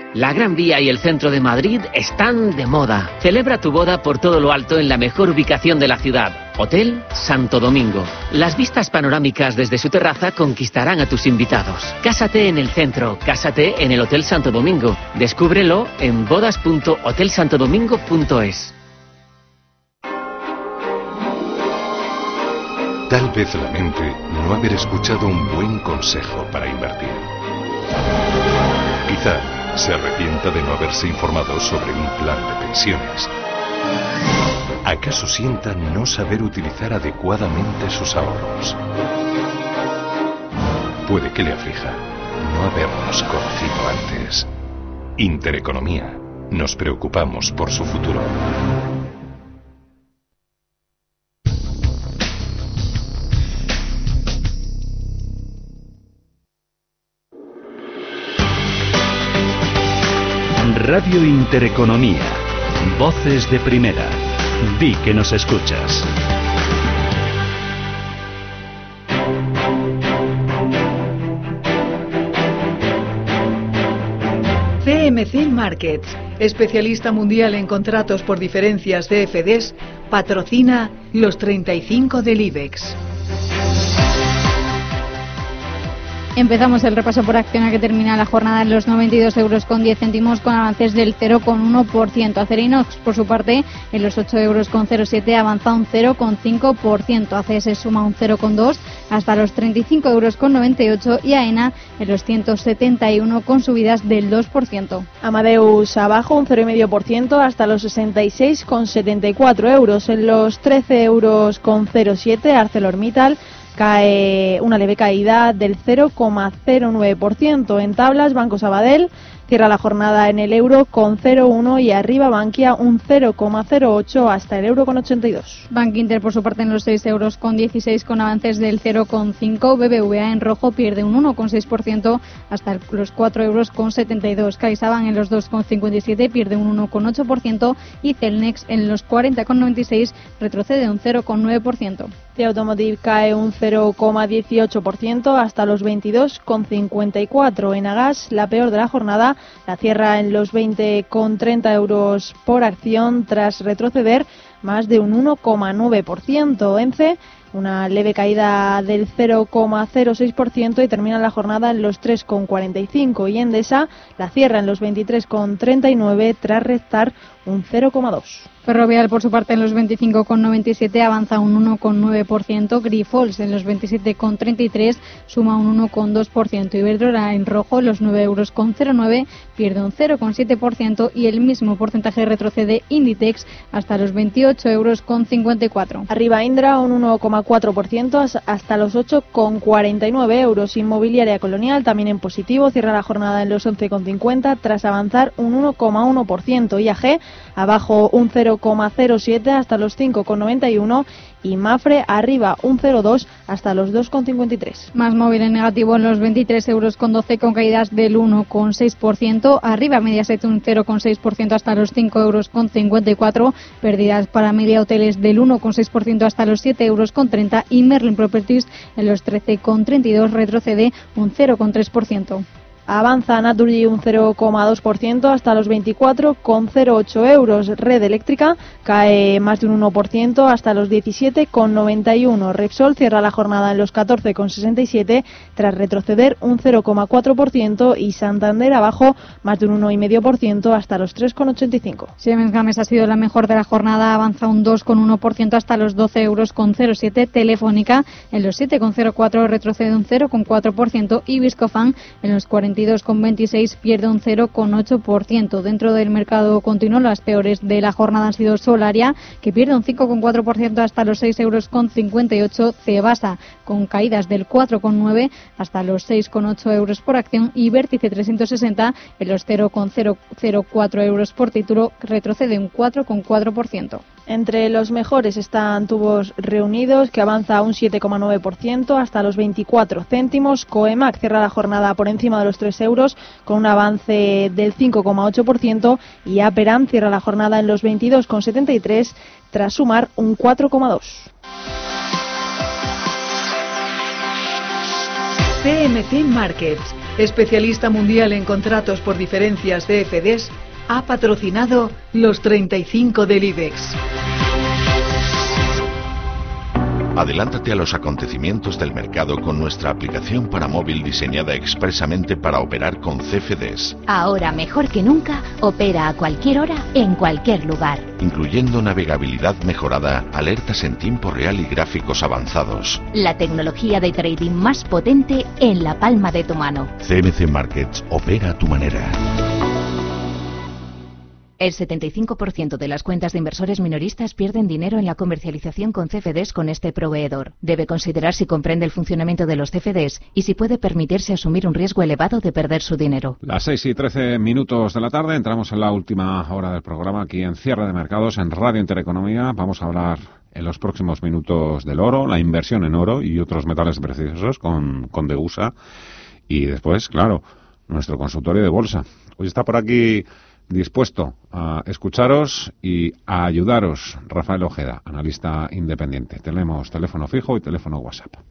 La Gran Vía y el centro de Madrid están de moda. Celebra tu boda por todo lo alto en la mejor ubicación de la ciudad. Hotel Santo Domingo. Las vistas panorámicas desde su terraza conquistarán a tus invitados. Cásate en el centro, cásate en el Hotel Santo Domingo. Descúbrelo en bodas.hotelsantodomingo.es. Tal vez lamente no haber escuchado un buen consejo para invertir. Quizá se arrepienta de no haberse informado sobre un plan de pensiones. ¿Acaso sienta no saber utilizar adecuadamente sus ahorros? Puede que le aflija no habernos conocido antes. Intereconomía. Nos preocupamos por su futuro. Radio Intereconomía. Voces de primera. Di que nos escuchas. CMC Markets, especialista mundial en contratos por diferencias de FDs, patrocina los 35 del IBEX. Empezamos el repaso por acción a que termina la jornada en los 92 euros con 10 céntimos con avances del 0,1%. Acerinox, por su parte, en los 8 euros con 07 avanza un 0,5%. ACS suma un 0,2 hasta los 35 euros con 98 y AENA en los 171 con subidas del 2%. Amadeus abajo un 0,5% hasta los 66 con 74 euros. En los 13 euros con 07 ArcelorMittal cae una leve caída del 0,09%. En tablas, Banco Sabadell Cierra la jornada en el euro con 0,1 y arriba Bankia un 0,08 hasta el euro con 82. Bank Inter por su parte en los 6 euros con 16 con avances del 0,5. BBVA en rojo pierde un 1,6% hasta los 4 euros con 72. CaixaBank en los 2,57 pierde un 1,8% y Celnex en los 40,96 retrocede un 0,9%. The Automotive cae un 0,18% hasta los 22,54. En Agas, la peor de la jornada, la cierra en los 20,30 euros por acción tras retroceder más de un 1,9%. ENCE una leve caída del 0,06% y termina la jornada en los 3,45 y Endesa la cierra en los 23,39 tras restar un 0,2. Ferrovial, por su parte, en los 25,97 avanza un 1,9%. Grifols en los 27,33 suma un 1,2%. Iberdrola en rojo, los 9,09 euros pierde un 0,7% y el mismo porcentaje retrocede Inditex hasta los 28,54 euros Arriba Indra un 1,4% hasta los 8,49 euros. Inmobiliaria Colonial también en positivo, cierra la jornada en los 11,50 tras avanzar un 1,1%. IAG abajo un 0,07 hasta los 5,91 y Mafre arriba un 0,2 hasta los 2,53. Más móvil en negativo en los 23 euros con 12 con caídas del 1,6%. Arriba Mediaset un 0,6% hasta los 5 euros con 54. Pérdidas para Media Hoteles del 1,6% hasta los 7 euros con 30 y Merlin Properties en los 13,32 retrocede un 0,3%. Avanza Naturgy un 0,2% hasta los 24,08 euros. Red Eléctrica cae más de un 1% hasta los 17,91. Repsol cierra la jornada en los 14,67 tras retroceder un 0,4% y Santander abajo más de un 1,5% hasta los 3,85. Siemens Games ha sido la mejor de la jornada, avanza un 2,1% hasta los 12 euros con 07. Telefónica en los 7,04 retrocede un 0,4% y Viscofan en los 40 22,26 pierde un 0,8%. Dentro del mercado continuo, las peores de la jornada han sido Solaria, que pierde un 5,4% hasta los 6,58 euros. Cebasa, con caídas del 4,9 hasta los 6,8 euros por acción. Y Vértice 360, en los 0,004 euros por título, retrocede un 4,4%. Entre los mejores están Tubos Reunidos, que avanza un 7,9% hasta los 24 céntimos. Coemac cierra la jornada por encima de los 3 euros con un avance del 5,8% y Aperam cierra la jornada en los 22,73 tras sumar un 4,2%. CMC Markets especialista mundial en contratos por diferencias de FDs, ha patrocinado los 35 del IBEX. Adelántate a los acontecimientos del mercado con nuestra aplicación para móvil diseñada expresamente para operar con CFDs. Ahora mejor que nunca, opera a cualquier hora, en cualquier lugar. Incluyendo navegabilidad mejorada, alertas en tiempo real y gráficos avanzados. La tecnología de trading más potente en la palma de tu mano. CMC Markets opera a tu manera. El 75% de las cuentas de inversores minoristas pierden dinero en la comercialización con CFDs con este proveedor. Debe considerar si comprende el funcionamiento de los CFDs y si puede permitirse asumir un riesgo elevado de perder su dinero. Las 6 y 13 minutos de la tarde, entramos en la última hora del programa aquí en Cierre de Mercados, en Radio Intereconomía. Vamos a hablar en los próximos minutos del oro, la inversión en oro y otros metales preciosos con, con Degusa. Y después, claro, nuestro consultorio de bolsa. Hoy está por aquí dispuesto a escucharos y a ayudaros, Rafael Ojeda, analista independiente. Tenemos teléfono fijo y teléfono WhatsApp.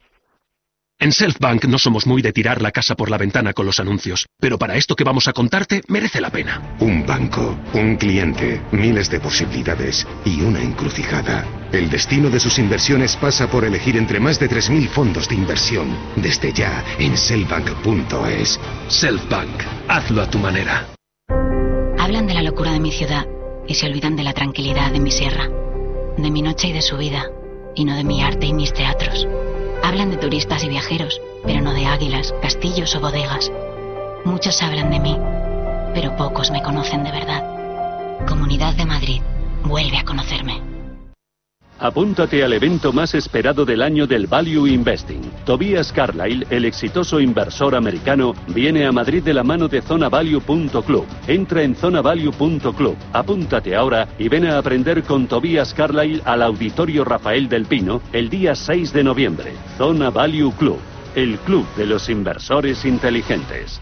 En Selfbank no somos muy de tirar la casa por la ventana con los anuncios, pero para esto que vamos a contarte merece la pena. Un banco, un cliente, miles de posibilidades y una encrucijada. El destino de sus inversiones pasa por elegir entre más de 3.000 fondos de inversión, desde ya en selfbank.es. Selfbank, hazlo a tu manera. Hablan de la locura de mi ciudad y se olvidan de la tranquilidad de mi sierra, de mi noche y de su vida, y no de mi arte y mis teatros. Hablan de turistas y viajeros, pero no de águilas, castillos o bodegas. Muchos hablan de mí, pero pocos me conocen de verdad. Comunidad de Madrid, vuelve a conocerme. Apúntate al evento más esperado del año del Value Investing. Tobias Carlyle, el exitoso inversor americano, viene a Madrid de la mano de zonavalue.club. Entra en zonavalue.club, apúntate ahora y ven a aprender con Tobias Carlyle al Auditorio Rafael del Pino el día 6 de noviembre. Zona Value Club, el club de los inversores inteligentes.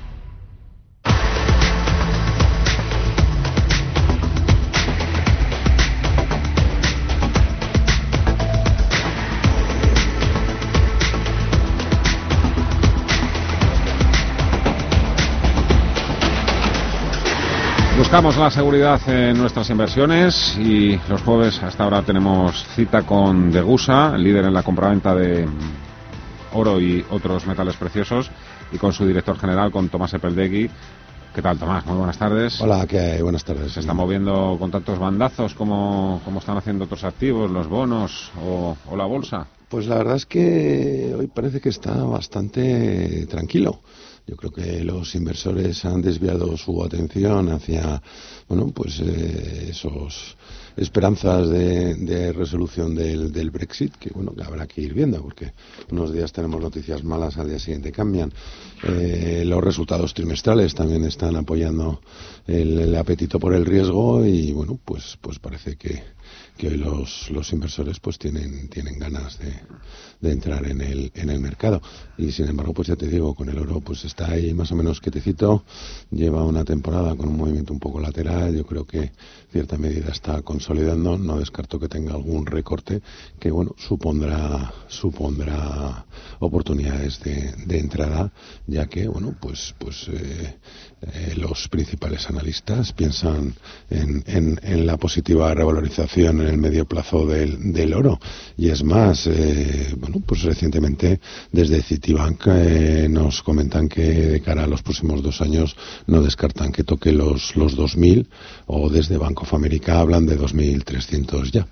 Buscamos la seguridad en nuestras inversiones y los jueves hasta ahora tenemos cita con Degusa, líder en la compraventa de oro y otros metales preciosos, y con su director general, con Tomás Epeldegui. ¿Qué tal, Tomás? Muy buenas tardes. Hola, ¿qué hay? Buenas tardes. ¿Se está moviendo con tantos bandazos como, como están haciendo otros activos, los bonos o, o la bolsa? Pues la verdad es que hoy parece que está bastante tranquilo. Yo creo que los inversores han desviado su atención hacia, bueno, pues eh, esos esperanzas de, resolución del, del, Brexit, que bueno, que habrá que ir viendo, porque unos días tenemos noticias malas, al día siguiente cambian. Eh, los resultados trimestrales también están apoyando el, el, apetito por el riesgo y bueno, pues, pues parece que, que hoy los, los inversores pues tienen, tienen ganas de, de, entrar en el, en el mercado. Y sin embargo, pues ya te digo, con el oro pues está ahí más o menos quietecito, lleva una temporada con un movimiento un poco lateral, yo creo que cierta medida está consolidando, no descarto que tenga algún recorte que bueno, supondrá, supondrá oportunidades de, de entrada, ya que bueno, pues, pues eh, eh, los principales analistas piensan en, en, en la positiva revalorización en el medio plazo del, del oro. Y es más, eh, pues recientemente desde Citibank eh, nos comentan que de cara a los próximos dos años no descartan que toque los, los 2.000 o desde Bank of America hablan de 2.300 ya.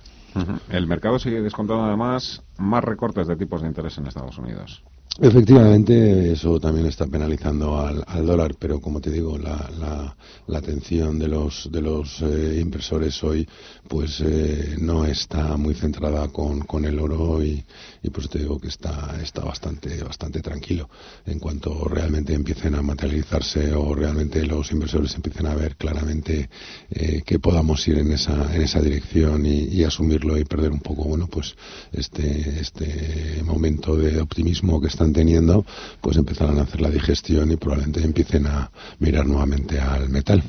El mercado sigue descontando además más recortes de tipos de interés en Estados Unidos. Efectivamente, eso también está penalizando al, dólar, pero como te digo, la, la, atención de los, de los eh, inversores hoy pues eh, no está muy centrada con, con el oro y, y, pues te digo que está, está bastante, bastante tranquilo. En cuanto realmente empiecen a materializarse o realmente los inversores empiecen a ver claramente eh, que podamos ir en esa, en esa dirección y, y, asumirlo y perder un poco, bueno, pues este, este momento de optimismo que están teniendo, pues empezarán a hacer la digestión y probablemente empiecen a mirar nuevamente al metal.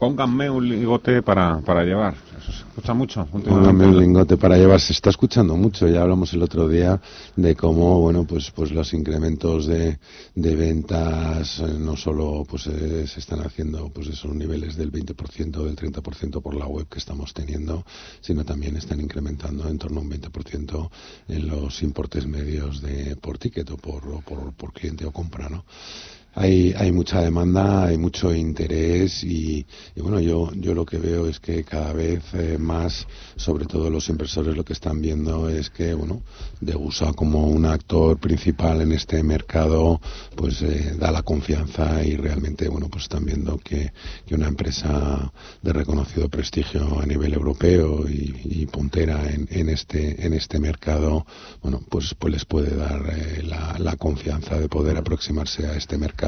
Pónganme un lingote para, para llevar. se escucha mucho. Pónganme un lingote para llevar. Se está escuchando mucho. Ya hablamos el otro día de cómo, bueno, pues, pues los incrementos de, de ventas eh, no solo pues eh, se están haciendo pues esos niveles del 20%, del 30% por la web que estamos teniendo, sino también están incrementando en torno a un 20% en los importes medios de por ticket por, por, por cliente o compra, ¿no? Hay, hay mucha demanda, hay mucho interés y, bueno, yo, yo lo que veo es que cada vez eh, más, sobre todo los inversores, lo que están viendo es que, bueno, Degusa como un actor principal en este mercado, pues eh, da la confianza y realmente, bueno, pues están viendo que, que una empresa de reconocido prestigio a nivel europeo y, puntera en, en, este, en este mercado, bueno, pues, pues les puede dar eh, la, la confianza de poder aproximarse a este mercado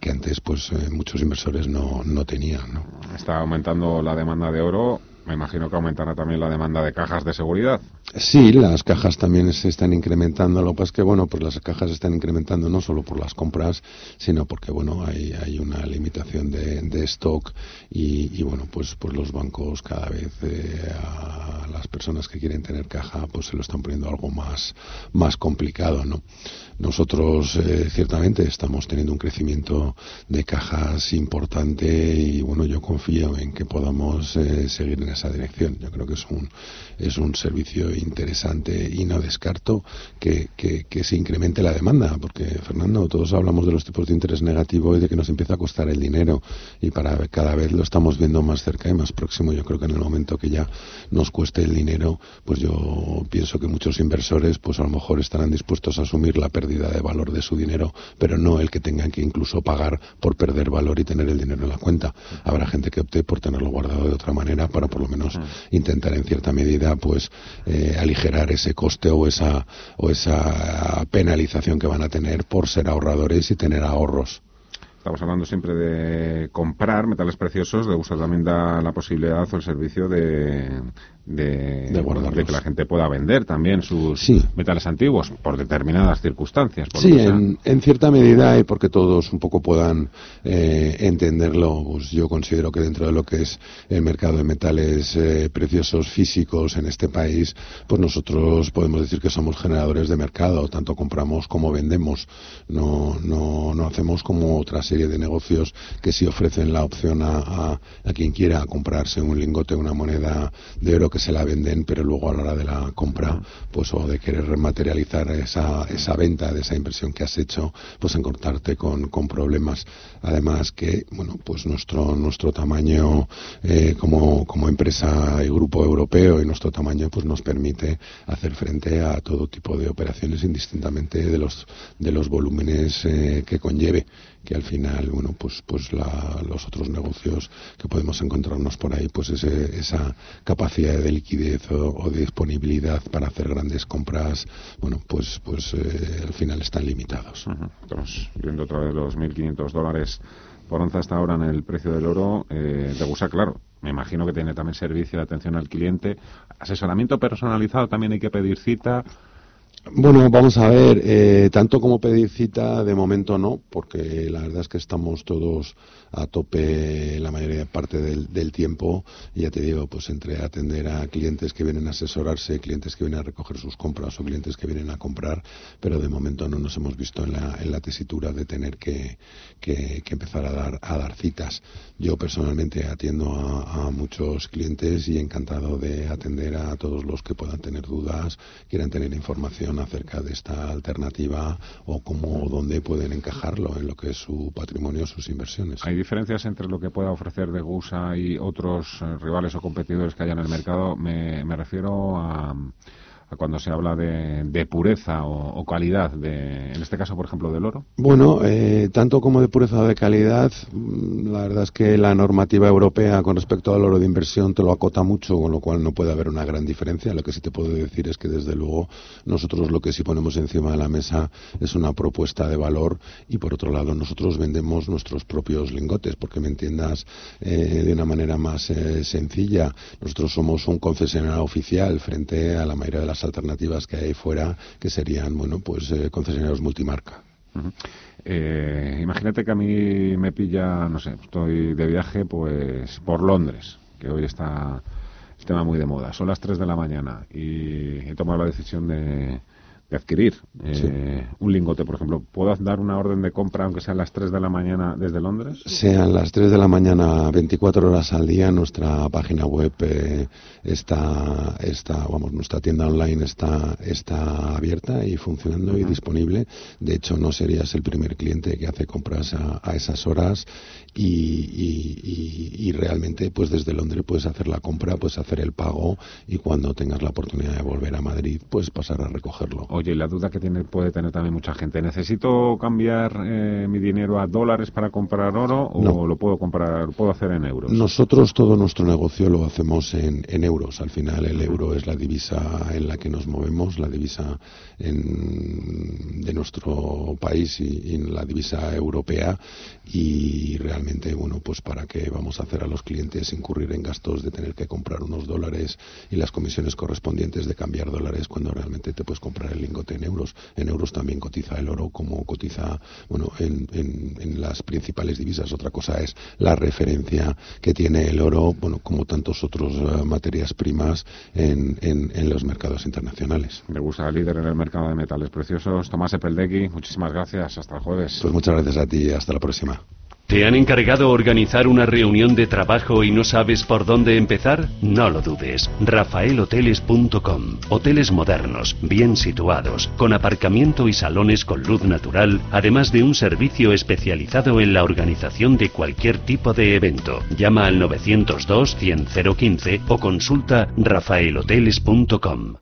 que antes pues eh, muchos inversores no, no tenían. ¿no? Está aumentando la demanda de oro me imagino que aumentará también la demanda de cajas de seguridad. Sí, las cajas también se están incrementando. Lo que pasa es que, bueno, pues las cajas se están incrementando no solo por las compras, sino porque, bueno, hay, hay una limitación de, de stock y, bueno, pues, pues los bancos cada vez eh, a las personas que quieren tener caja, pues se lo están poniendo algo más, más complicado, ¿no? Nosotros, eh, ciertamente, estamos teniendo un crecimiento de cajas importante y, bueno, yo confío en que podamos eh, seguir en esa dirección. Yo creo que es un, es un servicio interesante y no descarto que, que, se incremente la demanda, porque, Fernando, todos hablamos de los tipos de interés negativo y de que nos empieza a costar el dinero y para cada vez lo estamos viendo más cerca y más próximo. Yo creo que en el momento que ya nos cueste el dinero, pues yo pienso que muchos inversores, pues a lo mejor estarán dispuestos a asumir la pérdida de valor de su dinero, pero no el que tengan que incluso pagar por perder valor y tener el dinero en la cuenta. Habrá gente que opte por tenerlo guardado de otra manera para por lo menos intentar en cierta medida pues eh, aligerar ese coste o esa o esa penalización que van a tener por ser ahorradores y tener ahorros. Estamos hablando siempre de comprar metales preciosos, de usar también da la posibilidad o el servicio de, de, de, que la gente pueda vender también sus metales antiguos por determinadas circunstancias. sí, en, cierta medida y porque todos un poco puedan eh, entenderlo, pues yo considero que dentro de lo que es el mercado de metales eh, preciosos físicos en este país, pues nosotros podemos decir que somos generadores de mercado, tanto compramos como vendemos. No, no, no hacemos como otra serie de negocios que sí ofrecen la opción a, a, a quien quiera comprarse un lingote, una moneda de oro que se la venden, pero luego a la hora de la compra, pues o de querer rematerializar esa, esa venta de esa inversión que has hecho, pues encontrarte con, con problemas. Además que, bueno, pues nuestro, nuestro tamaño eh, como, como empresa y grupo europeo y nuestro tamaño pues nos permite hacer frente a todo tipo de operaciones indistintamente de los, de los volúmenes eh, que conlleve que al final, bueno, pues, pues los otros negocios que podemos encontrarnos por ahí, pues esa capacidad de liquidez o, de disponibilidad para hacer grandes compras, bueno, pues, pues eh, al final están limitados. Estamos viendo otra vez los 1.500 dólares por onza hasta ahora en el precio del oro. Eh, de gusta, claro, me imagino que tiene también servicio de atención al cliente. Asesoramiento personalizado, también hay que pedir cita. Bueno, vamos a ver, eh, tanto como pedir cita, de momento no, porque la verdad es que estamos todos a tope la mayoría parte del, tiempo. Ya te digo, pues entre atender a clientes que vienen a asesorarse, clientes que vienen a recoger sus compras o clientes que vienen a comprar, pero de momento no nos hemos visto en la, en la tesitura de tener que, empezar a dar, a dar citas. Yo personalmente atiendo a muchos clientes y encantado de atender a todos los que puedan tener dudas, quieran tener información acerca de esta alternativa o cómo o dónde pueden encajarlo en lo que es su patrimonio, sus inversiones. ¿Hay diferencias entre lo que pueda ofrecer de Gusa y otros eh, rivales o competidores que haya en el mercado? Me, me refiero a cuando se habla de, pureza o, calidad, de, en este caso, por ejemplo, del oro? Bueno, eh, tanto como de pureza o de calidad, mm, la verdad es que la normativa europea con respecto al oro de inversión te lo acota mucho, con lo cual no puede haber una gran diferencia. Lo que sí te puedo decir es que, desde luego, nosotros lo que sí ponemos encima de la mesa es una propuesta de valor y, por otro lado, nosotros vendemos nuestros propios lingotes, porque me entiendas eh, de una manera más eh, sencilla. Nosotros somos un concesionario oficial frente a la mayoría de las alternativas que hay fuera, que serían, bueno, pues eh, concesionarios multimarca. Eh, imagínate que a mí me pilla, no sé, estoy de viaje pues por Londres, que hoy está el tema muy de moda. Son las 3 de la mañana y he tomado la decisión de, adquirir eh, un lingote, por ejemplo. ¿Puedo dar una orden de compra aunque sean las 3 de la mañana desde Londres? Sean las 3 de la mañana, 24 horas al día, nuestra página web eh, está, está, vamos, nuestra tienda online está, está abierta y funcionando y disponible. De hecho, no serías el primer cliente que hace compras a, a esas horas y, y, realmente pues desde Londres puedes hacer la compra, puedes hacer el pago y cuando tengas la oportunidad de volver a Madrid puedes pasar a recogerlo. Oye, la duda que tiene, puede tener también mucha gente, ¿necesito cambiar eh, mi dinero a dólares para comprar oro o lo puedo comprar, puedo hacer en euros? Nosotros todo nuestro negocio lo hacemos en, en euros. Al final el euro es la divisa en la que nos movemos, la divisa en, de nuestro país y, y la divisa europea y realmente, bueno, pues para qué vamos a hacer a los clientes incurrir en gastos de tener que comprar unos dólares y las comisiones correspondientes de cambiar dólares cuando realmente te puedes comprar el lingote en euros. En euros también cotiza el oro como cotiza, bueno, en, en, las principales divisas. Otra cosa es la referencia que tiene el oro, bueno, como tantos otros uh, materias primas en, en, los mercados internacionales. Me gusta líder en el mercado de metales preciosos. Tomás Epeldegui, muchísimas gracias. Hasta el jueves. Pues muchas gracias a ti y hasta la próxima. ¿Te han encargado organizar una reunión de trabajo y no sabes por dónde empezar? No lo dudes. rafaelhoteles.com. Hoteles modernos, bien situados, con aparcamiento y salones con luz natural, además de un servicio especializado en la organización de cualquier tipo de evento. Llama al 902 100 o consulta rafaelhoteles.com.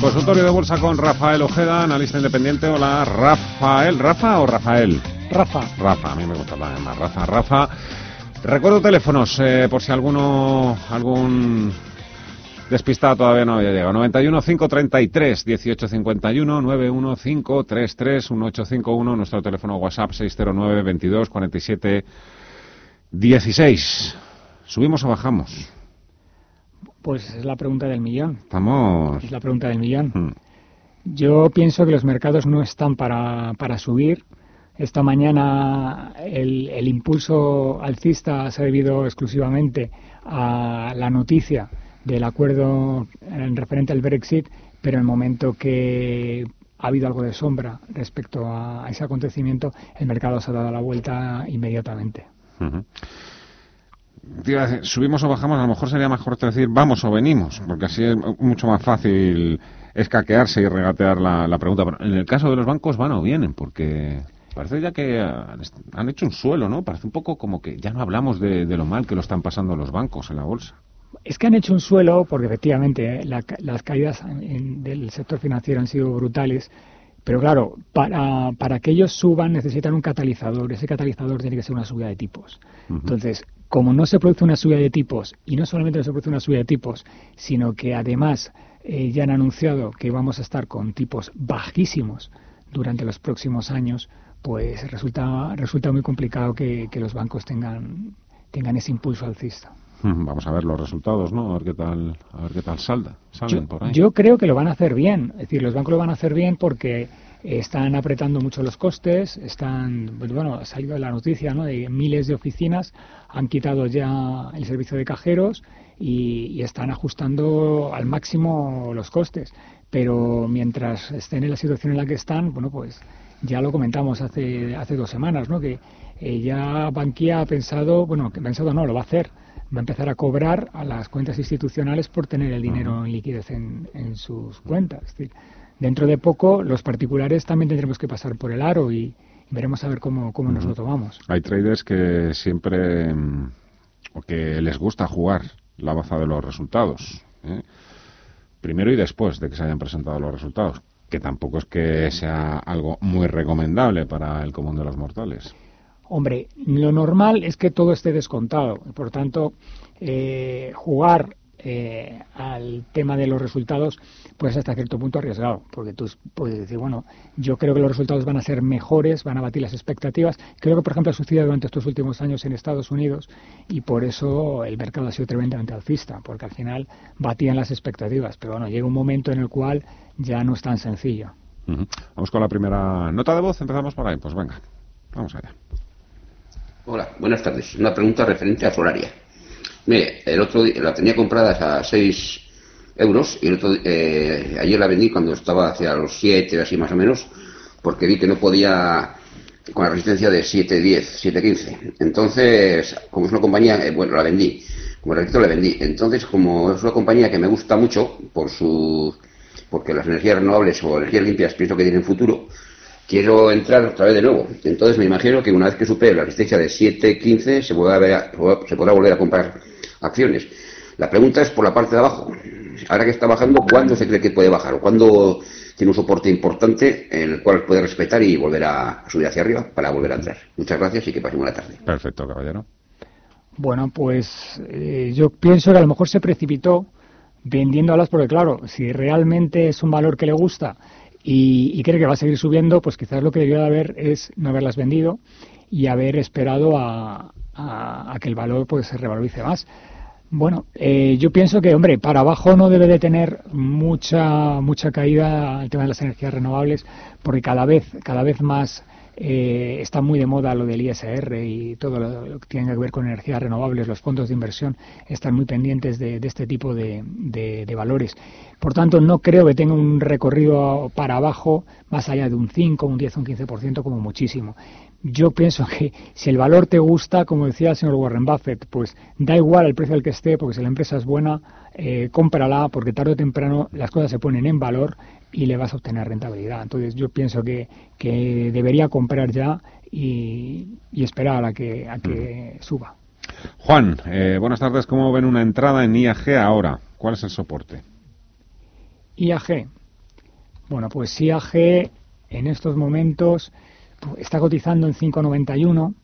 Consultorio de bolsa con Rafael Ojeda, analista independiente. Hola, Rafael. ¿Rafa o Rafael? Rafa. Rafa, a mí me gusta más Rafa. Rafa. Recuerdo teléfonos, eh, por si alguno, algún despistado todavía no había llegado. 91 533 1851 91 533 1851 nuestro teléfono WhatsApp 609 22 47 16. ¿Subimos o bajamos? Pues es la pregunta del millón. Estamos. Es la pregunta del millón. Hmm. Yo pienso que los mercados no están para, para subir. Esta mañana el, el, impulso alcista se ha debido exclusivamente a la noticia del acuerdo en referente al Brexit, pero en el momento que ha habido algo de sombra respecto a ese acontecimiento, el mercado se ha dado la vuelta inmediatamente subimos o bajamos, a lo mejor sería mejor decir vamos o venimos, porque así es mucho más fácil escaquearse y regatear la, pregunta. Pero en el caso de los bancos van o vienen, porque parece ya que han hecho un suelo, ¿no? Parece un poco como que ya no hablamos de, lo mal que lo están pasando los bancos en la bolsa. Es que han hecho un suelo, porque efectivamente eh, las caídas del sector financiero han sido brutales, pero claro, para, para que ellos suban necesitan un catalizador. Ese catalizador tiene que ser una subida de tipos. Entonces, como no se produce una subida de tipos, y no solamente no se produce una subida de tipos, sino que además eh, ya han anunciado que vamos a estar con tipos bajísimos durante los próximos años, pues resulta, resulta muy complicado que, los bancos tengan, tengan ese impulso alcista. Vamos a ver los resultados, ¿no? A ver qué tal, a ver qué tal salda, yo, por ahí. Yo creo que lo van a hacer bien. Es decir, los bancos lo van a hacer bien porque están apretando mucho los costes, están, pues bueno, ha salido la noticia, ¿no? De miles de oficinas han quitado ya el servicio de cajeros y, están ajustando al máximo los costes. Pero mientras estén en la situación en la que están, bueno, pues ya lo comentamos hace, hace dos semanas, ¿no? Que eh, ya Bankia ha pensado, bueno, que ha pensado no, lo va a hacer, va a empezar a cobrar a las cuentas institucionales por tener el dinero en liquidez en, en sus cuentas. Es decir, dentro de poco los particulares también tendremos que pasar por el aro y, veremos a ver cómo, cómo nos lo tomamos. Hay traders que siempre mm, o que les gusta jugar la baza de los resultados. ¿eh? Primero y después de que se hayan presentado los resultados, que tampoco es que sea algo muy recomendable para el común de los mortales. Hombre, lo normal es que todo esté descontado. Por tanto, eh, jugar eh, al tema de los resultados, pues hasta cierto punto arriesgado, porque tú puedes decir, bueno, yo creo que los resultados van a ser mejores, van a batir las expectativas. Creo que, por ejemplo, ha sucedido durante estos últimos años en Estados Unidos y por eso el mercado ha sido tremendamente alcista, porque al final batían las expectativas. Pero bueno, llega un momento en el cual ya no es tan sencillo. Vamos con la primera nota de voz, empezamos por ahí. Pues venga, vamos allá. Hola, buenas tardes. Una pregunta referente a Solaria. Mire, el otro día la tenía comprada a 6 euros y el otro, eh, ayer la vendí cuando estaba hacia los 7, así más o menos, porque vi que no podía con la resistencia de 7.10, 7.15. Entonces, como es una compañía, eh, bueno, la vendí. Como repito, la vendí. Entonces, como es una compañía que me gusta mucho por su porque las energías renovables o energías limpias pienso que tienen futuro, quiero entrar otra vez de nuevo. Entonces me imagino que una vez que supere la resistencia de 7.15 se, se podrá volver a comprar acciones. La pregunta es por la parte de abajo. Ahora que está bajando, ¿cuándo se cree que puede bajar? ¿O cuándo tiene un soporte importante en el cual puede respetar y volver a subir hacia arriba para volver a entrar? Muchas gracias y que pasen buena tarde. Perfecto, caballero. Bueno, pues eh, yo pienso que a lo mejor se precipitó vendiendo porque claro, si realmente es un valor que le gusta y, cree que va a seguir subiendo, pues quizás lo que debió de haber es no haberlas vendido y haber esperado a, a, que el valor pues se revalorice más. Bueno, eh, yo pienso que, hombre, para abajo no debe de tener mucha mucha caída el tema de las energías renovables, porque cada vez cada vez más eh, está muy de moda lo del ISR y todo lo, que tiene que ver con energías renovables. Los fondos de inversión están muy pendientes de, este tipo de, de, valores. Por tanto, no creo que tenga un recorrido para abajo más allá de un 5, un 10, un 15% como muchísimo yo pienso que si el valor te gusta, como decía el señor Warren Buffett, pues da igual el precio al que esté, porque si la empresa es buena, eh, cómprala, porque tarde o temprano las cosas se ponen en valor y le vas a obtener rentabilidad. Entonces yo pienso que, que debería comprar ya y, esperar a que, a que mm. suba. Juan, eh, buenas tardes. ¿Cómo ven una entrada en IAG ahora? ¿Cuál es el soporte? IAG. Bueno, pues IAG en estos momentos está cotizando en 5,91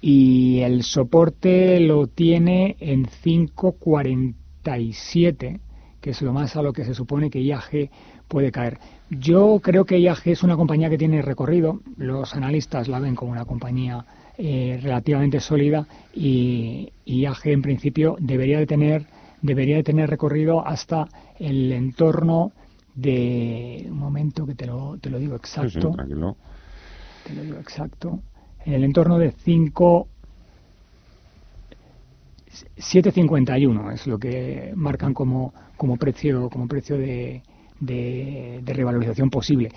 y el soporte lo tiene en 5,47, que es lo más a lo que se supone que IAG puede caer. Yo creo que IAG es una compañía que tiene recorrido, los analistas la ven como una compañía eh, relativamente sólida y, IAG en principio debería de tener debería de tener recorrido hasta el entorno de un momento que te lo, te lo digo exacto exacto, en el entorno de 5 7.51 es lo que marcan como, como precio como precio de, de, revalorización posible.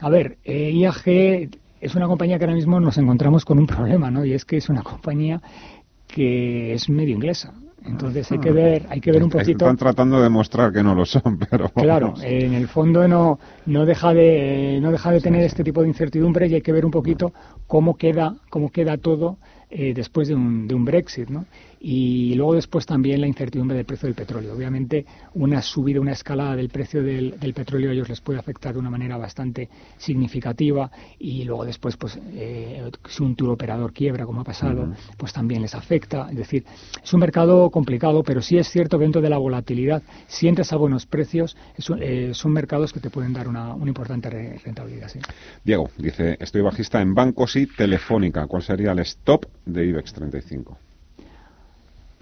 A ver, eh, IAG es una compañía que ahora mismo nos encontramos con un problema, ¿no? Y es que es una compañía que es medio inglesa. Entonces hay que ver, hay que ver un poquito. Están tratando de demostrar que no lo son, pero claro, en el fondo no no deja de no deja de tener este tipo de incertidumbre y hay que ver un poquito cómo queda cómo queda todo eh, después de un, de un Brexit, ¿no? Y luego después también la incertidumbre del precio del petróleo. Obviamente una subida, una escalada del precio del, del petróleo a ellos les puede afectar de una manera bastante significativa y luego después, pues, eh, si un tour operador quiebra, como ha pasado, pues también les afecta. Es decir, es un mercado complicado, pero sí es cierto que dentro de la volatilidad, si entras a buenos precios, es un- eh, son mercados que te pueden dar una, una importante re- rentabilidad. Sí. Diego dice, estoy bajista en bancos y telefónica. ¿Cuál sería el stop de IBEX 35?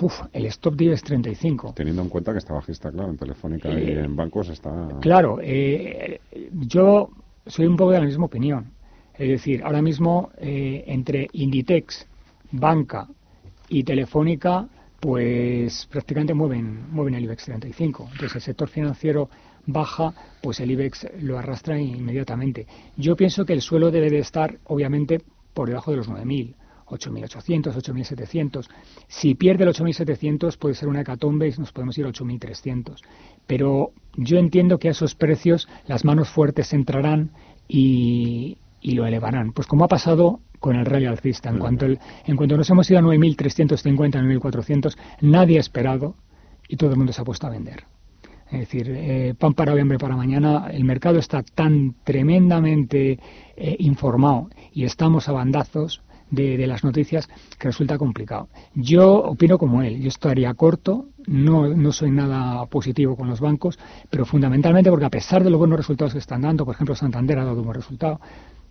Puf, el stop de IBEX 35. Teniendo en cuenta que está bajista, claro, en telefónica y Eh, en bancos está... Claro, eh, yo soy un poco de la misma opinión. Es decir, ahora mismo eh, entre Inditex, Banca y Telefónica, pues prácticamente mueven, mueven el IBEX 35. Entonces el sector financiero baja, pues el IBEX lo arrastra inmediatamente. Yo pienso que el suelo debe de estar, obviamente, por debajo de los 9.000. 8.800, 8.700. Si pierde el 8.700 puede ser una hecatombe y nos podemos ir a 8.300. Pero yo entiendo que a esos precios las manos fuertes entrarán y, y lo elevarán. Pues como ha pasado con el rally alcista. En cuanto, el- en cuanto nos hemos ido a 9.350, 9.400, nadie ha esperado y todo el mundo se ha puesto a vender. Es decir, eh, pan para hoy, hambre para mañana. El mercado está tan tremendamente eh, informado y estamos a bandazos de, de las noticias que resulta complicado. Yo opino como él. Yo estaría corto. No, no soy nada positivo con los bancos, pero fundamentalmente porque a pesar de los buenos resultados que están dando, por ejemplo, Santander ha dado un buen resultado,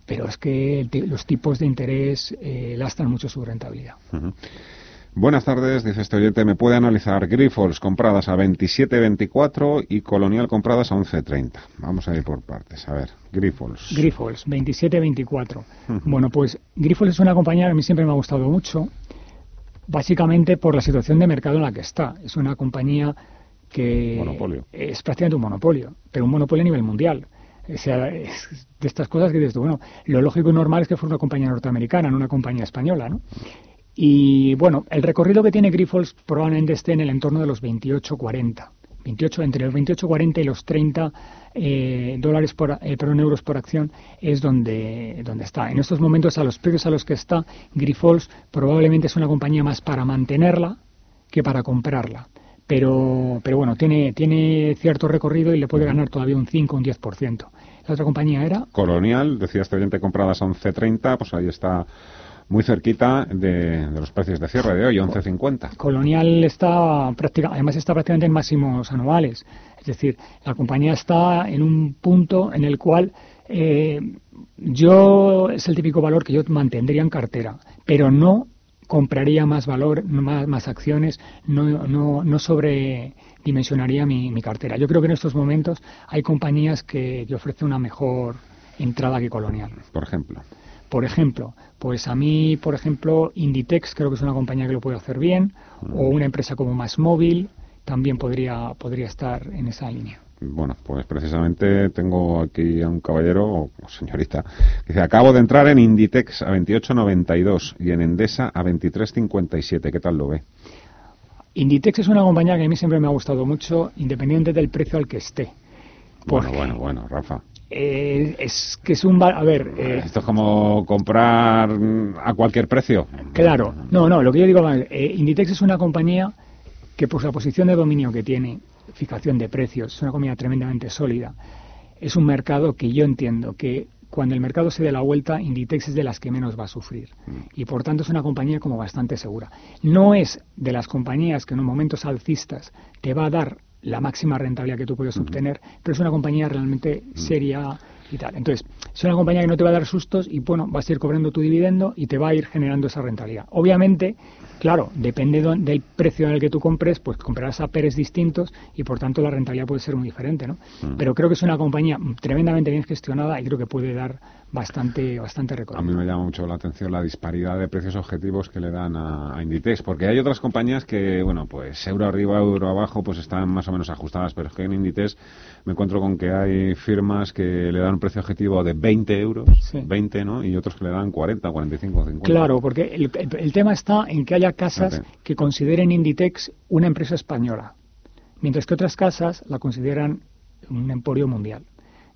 pero es que los tipos de interés eh, lastran mucho su rentabilidad. Buenas tardes, dice este oyente, ¿me puede analizar Grifols compradas a 27.24 y Colonial compradas a 11.30? Vamos a ir por partes. A ver, Grifols. Grifols, 27-24. Bueno, pues Grifols es una compañía que a mí siempre me ha gustado mucho, básicamente por la situación de mercado en la que está. Es una compañía que Monopolio. es prácticamente un monopolio, pero un monopolio a nivel mundial. O sea, es de estas cosas que dices tú, bueno, lo lógico y normal es que fuera una compañía norteamericana, no una compañía española, ¿no? Y bueno, el recorrido que tiene Grifols probablemente esté en el entorno de los 28-40. 28, entre los 28-40 y los 30 eh, dólares por, eh, euros por acción es donde, donde está. En estos momentos, a los precios a los que está, Grifols probablemente es una compañía más para mantenerla que para comprarla. Pero, pero bueno, tiene, tiene cierto recorrido y le puede ganar todavía un 5 o un 10%. La otra compañía era Colonial, decía este oyente, compradas a 11.30, pues ahí está muy cerquita de, de los precios de cierre de hoy, 11.50. Colonial está práctica, además está prácticamente en máximos anuales. Es decir, la compañía está en un punto en el cual eh, yo es el típico valor que yo mantendría en cartera, pero no compraría más valor, más, más acciones, no, no, no sobredimensionaría mi, mi cartera. Yo creo que en estos momentos hay compañías que, que ofrecen una mejor entrada que Colonial. Por ejemplo. Por ejemplo, pues a mí, por ejemplo, Inditex creo que es una compañía que lo puede hacer bien, o una empresa como Más Móvil también podría, podría estar en esa línea. Bueno, pues precisamente tengo aquí a un caballero o señorita que dice, acabo de entrar en Inditex a 28.92 y en Endesa a 23.57. ¿Qué tal lo ve? Inditex es una compañía que a mí siempre me ha gustado mucho, independiente del precio al que esté. Bueno, bueno, bueno, Rafa. Eh, es que es un... A ver, eh, Esto es como comprar mm, a cualquier precio. Claro, no, no, lo que yo digo, eh, Inditex es una compañía que por la posición de dominio que tiene, fijación de precios, es una compañía tremendamente sólida. Es un mercado que yo entiendo que cuando el mercado se dé la vuelta, Inditex es de las que menos va a sufrir. Y por tanto es una compañía como bastante segura. No es de las compañías que en momentos alcistas te va a dar la máxima rentabilidad que tú puedes obtener, pero es una compañía realmente seria y tal. Entonces, es una compañía que no te va a dar sustos y bueno, vas a ir cobrando tu dividendo y te va a ir generando esa rentabilidad. Obviamente, claro, depende del precio en el que tú compres, pues comprarás a peres distintos y por tanto la rentabilidad puede ser muy diferente, ¿no? Pero creo que es una compañía tremendamente bien gestionada y creo que puede dar bastante, bastante A recorrido. mí me llama mucho la atención la disparidad de precios objetivos que le dan a, a Inditex, porque hay otras compañías que, bueno, pues euro arriba, euro abajo, pues están más o menos ajustadas, pero es que en Inditex me encuentro con que hay firmas que le dan un precio objetivo de 20 euros, 20, ¿no? Y otros que le dan 40, 45, 50. Claro, porque el, el- el tema está en que haya casas que consideren Inditex una empresa española, mientras que otras casas la consideran un emporio mundial.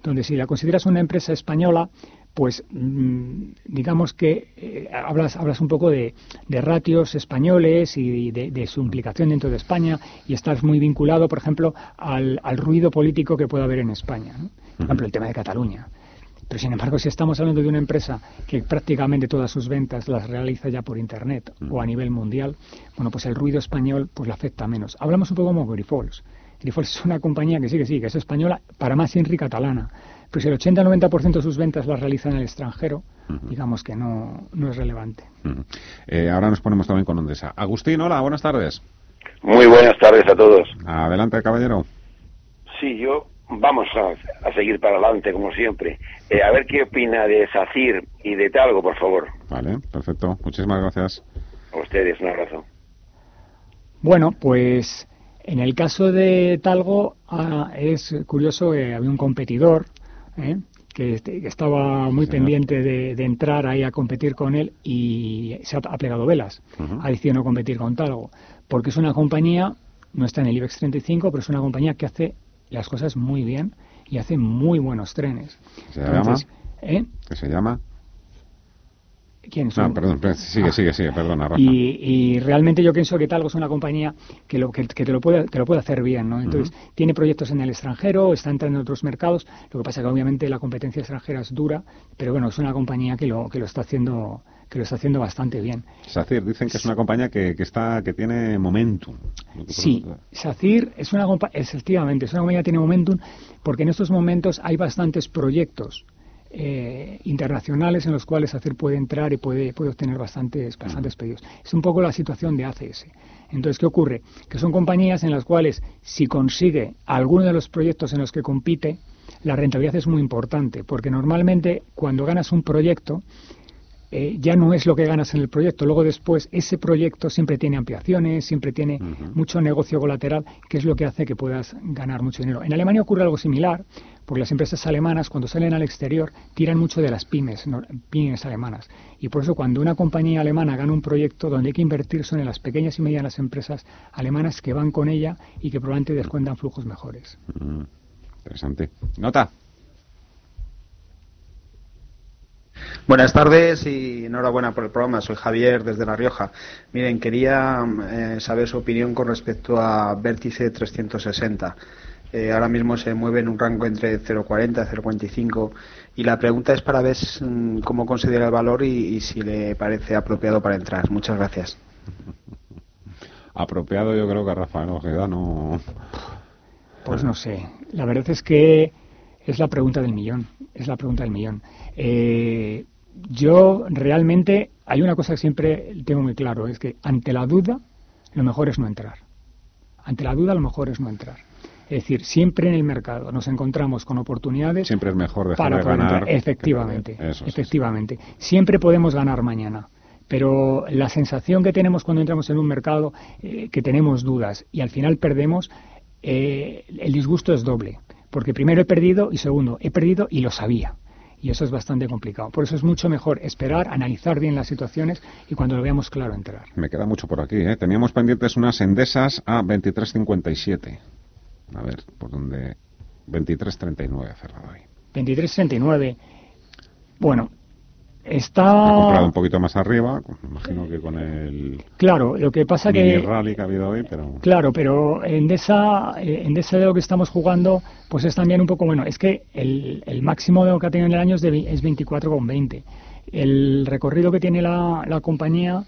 Donde si la consideras una empresa española, pues mm, digamos que eh, hablas, hablas un poco de, ratios españoles y de, su implicación dentro de España y estás muy vinculado, por ejemplo, al, ruido político que puede haber en España. Por ejemplo, el tema de Cataluña. Pero sin embargo, si estamos hablando de una empresa que prácticamente todas sus ventas las realiza ya por Internet o a nivel mundial, bueno, pues el ruido español pues le afecta menos. Hablamos un poco como Grifols. Grifols es una compañía que sí, que sí, que es española, para más Inri catalana pues el 80-90% de sus ventas las realiza en el extranjero, digamos que no, no es relevante. Eh, ahora nos ponemos también con Ondesa. Agustín, hola, buenas tardes. Muy buenas tardes a todos. Adelante, caballero. Sí, yo vamos a, seguir para adelante, como siempre. Eh, a ver qué opina de SACIR y de Talgo, por favor. Vale, perfecto. Muchísimas gracias. A ustedes, un abrazo. Bueno, pues en el caso de Talgo ah, es curioso, que había un competidor ¿eh? este, que, estaba muy pendiente de, entrar ahí a competir con él y se ha, plegado velas. Ha decidido no competir con Talgo, porque es una compañía, no está en el IBEX 35, pero es una compañía que hace las cosas muy bien y hace muy buenos trenes. ¿Se llama? ¿eh? ¿Qué se llama? ¿Quién No, perdón, sigue, sigue, sigue, perdona, Rafa. Y, realmente yo pienso que Talgo es una compañía que, lo, que, te, lo puede, te lo puede hacer bien, ¿no? Entonces, tiene proyectos en el extranjero, está entrando en otros mercados, lo que pasa que obviamente la competencia extranjera es dura, pero bueno, es una compañía que lo, que lo está haciendo que lo está haciendo bastante bien. SACIR, dicen que es una compañía que, que está que tiene momentum. Sí, SACIR es una efectivamente, es una compañía que tiene momentum porque en estos momentos hay bastantes proyectos eh, internacionales en los cuales hacer puede entrar y puede, puede obtener bastantes, bastantes pedidos. Es un poco la situación de ACS. Entonces, ¿qué ocurre? Que son compañías en las cuales si consigue alguno de los proyectos en los que compite, la rentabilidad es muy importante, porque normalmente cuando ganas un proyecto, eh, ya no es lo que ganas en el proyecto. Luego después ese proyecto siempre tiene ampliaciones, siempre tiene mucho negocio colateral, que es lo que hace que puedas ganar mucho dinero. En Alemania ocurre algo similar, porque las empresas alemanas cuando salen al exterior tiran mucho de las pymes, pymes alemanas. Y por eso cuando una compañía alemana gana un proyecto donde hay que invertir son en las pequeñas y medianas empresas alemanas que van con ella y que probablemente descuentan flujos mejores. interesante. Nota. Buenas tardes y enhorabuena por el programa. Soy Javier desde La Rioja. Miren, quería eh, saber su opinión con respecto a Vértice 360. Eh, ahora mismo se mueve en un rango entre 0,40 y 0,45 y la pregunta es para ver mm, cómo considera el valor y, si le parece apropiado para entrar. Muchas gracias. Apropiado yo creo que a Rafael Ojeda no... Pues no sé. La verdad es que es la pregunta del millón. Es la pregunta del millón. Eh, yo realmente hay una cosa que siempre tengo muy claro, es que ante la duda lo mejor es no entrar. Ante la duda lo mejor es no entrar. Es decir, siempre en el mercado nos encontramos con oportunidades. Siempre es mejor dejar para de ganar. Efectivamente, efectivamente. Siempre podemos ganar mañana. Pero la sensación que tenemos cuando entramos en un mercado, eh, que tenemos dudas y al final perdemos, eh, el disgusto es doble. Porque primero he perdido y segundo, he perdido y lo sabía y eso es bastante complicado. Por eso es mucho mejor esperar, analizar bien las situaciones y cuando lo veamos claro entrar. Me queda mucho por aquí. ¿eh? Teníamos pendientes unas endesas a 23.57. A ver, por dónde... 23.39 cerrado ahí. 23.39. Bueno, Está... comprado un poquito más arriba, imagino que con el... Claro, lo que pasa que... rally que ha habido hoy, pero... Claro, pero en esa, en ese de lo que estamos jugando, pues es también un poco, bueno, es que el, el máximo de lo que ha tenido en el año es, de, es 24,20. El recorrido que tiene la, la compañía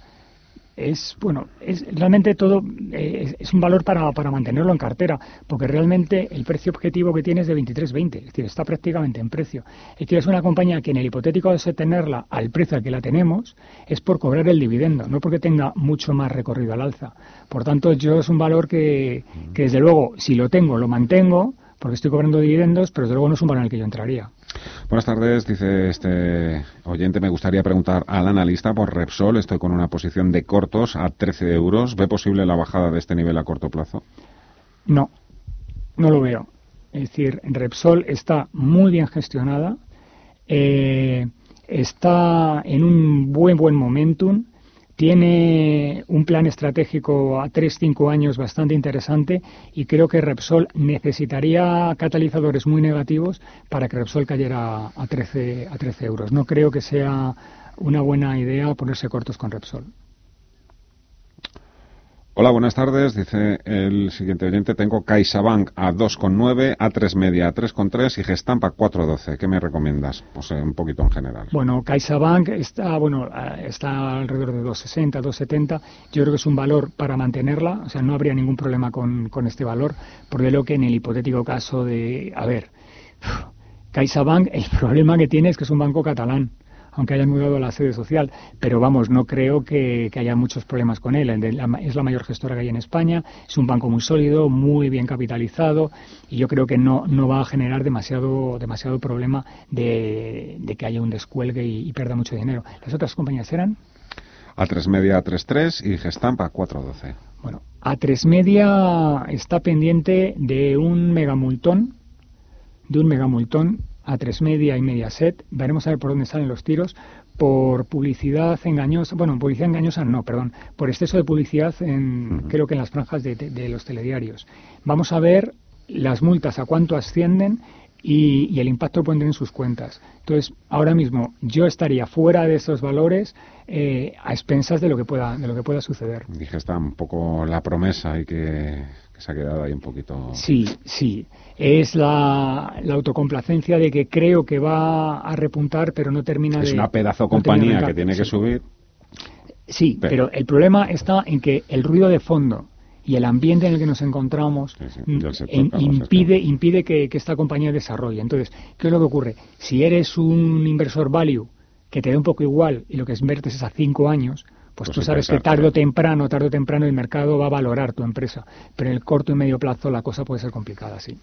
es bueno es realmente todo eh, es, un valor para, para, mantenerlo en cartera porque realmente el precio objetivo que tiene es de 23.20 es decir está prácticamente en precio. Es decir es una compañía que en el hipotético de tenerla al precio al que la tenemos es por cobrar el dividendo no porque tenga mucho más recorrido al alza. Por tanto yo es un valor que, que desde luego si lo tengo lo mantengo porque estoy cobrando dividendos pero desde luego no es un valor en el que yo entraría Buenas tardes, dice este oyente. Me gustaría preguntar al analista por Repsol. Estoy con una posición de cortos a 13 euros. ¿Ve posible la bajada de este nivel a corto plazo? No, no lo veo. Es decir, Repsol está muy bien gestionada, eh, está en un buen, buen momentum, tiene un plan estratégico a 3-5 años bastante interesante y creo que Repsol necesitaría catalizadores muy negativos para que Repsol cayera a 13, a 13 euros. No creo que sea una buena idea ponerse cortos con Repsol. Hola, buenas tardes. Dice el siguiente oyente, tengo CaixaBank a 2,9, A3 media a 3,3 y Gestamp a 4,12. ¿Qué me recomiendas? Pues un poquito en general. Bueno, CaixaBank está, bueno, está alrededor de 2,60, 2,70. Yo creo que es un valor para mantenerla, o sea, no habría ningún problema con, con este valor, porque lo que en el hipotético caso de, a ver, CaixaBank, el problema que tiene es que es un banco catalán aunque hayan mudado la sede social, pero vamos, no creo que, haya muchos problemas con él. Es la mayor gestora que hay en España, es un banco muy sólido, muy bien capitalizado y yo creo que no, no va a generar demasiado, demasiado problema de, que haya un descuelgue y, pierda mucho dinero. ¿Las otras compañías eran? A3 Media A33 y Gestamp a 412. Bueno, A3 Media está pendiente de un megamultón, de un megamultón a tres media y Mediaset. Veremos a ver por dónde salen los tiros. Por publicidad engañosa, bueno, publicidad engañosa no, perdón, por exceso de publicidad en, creo que en las franjas de, los telediarios. Vamos a ver las multas a cuánto ascienden y, el impacto que pueden tener en sus cuentas. Entonces, ahora mismo yo estaría fuera de esos valores eh, a expensas de lo que pueda de lo que pueda suceder. Dije está un poco la promesa y que se ha quedado ahí un poquito. Sí, sí. Es la, autocomplacencia de que creo que va a repuntar, pero no termina es de. Es una pedazo compañía que tiene que subir. Sí, pero... el problema está en que el ruido de fondo y el ambiente en el que nos encontramos impide, impide que, que, esta compañía desarrolle. Entonces, ¿qué es lo que ocurre? Si eres un inversor value que te da un poco igual y lo que inviertes es a cinco años, pues, tú sabes que tarde o temprano, tarde o temprano el mercado va a valorar tu empresa, pero en el corto y medio plazo la cosa puede ser complicada, sí.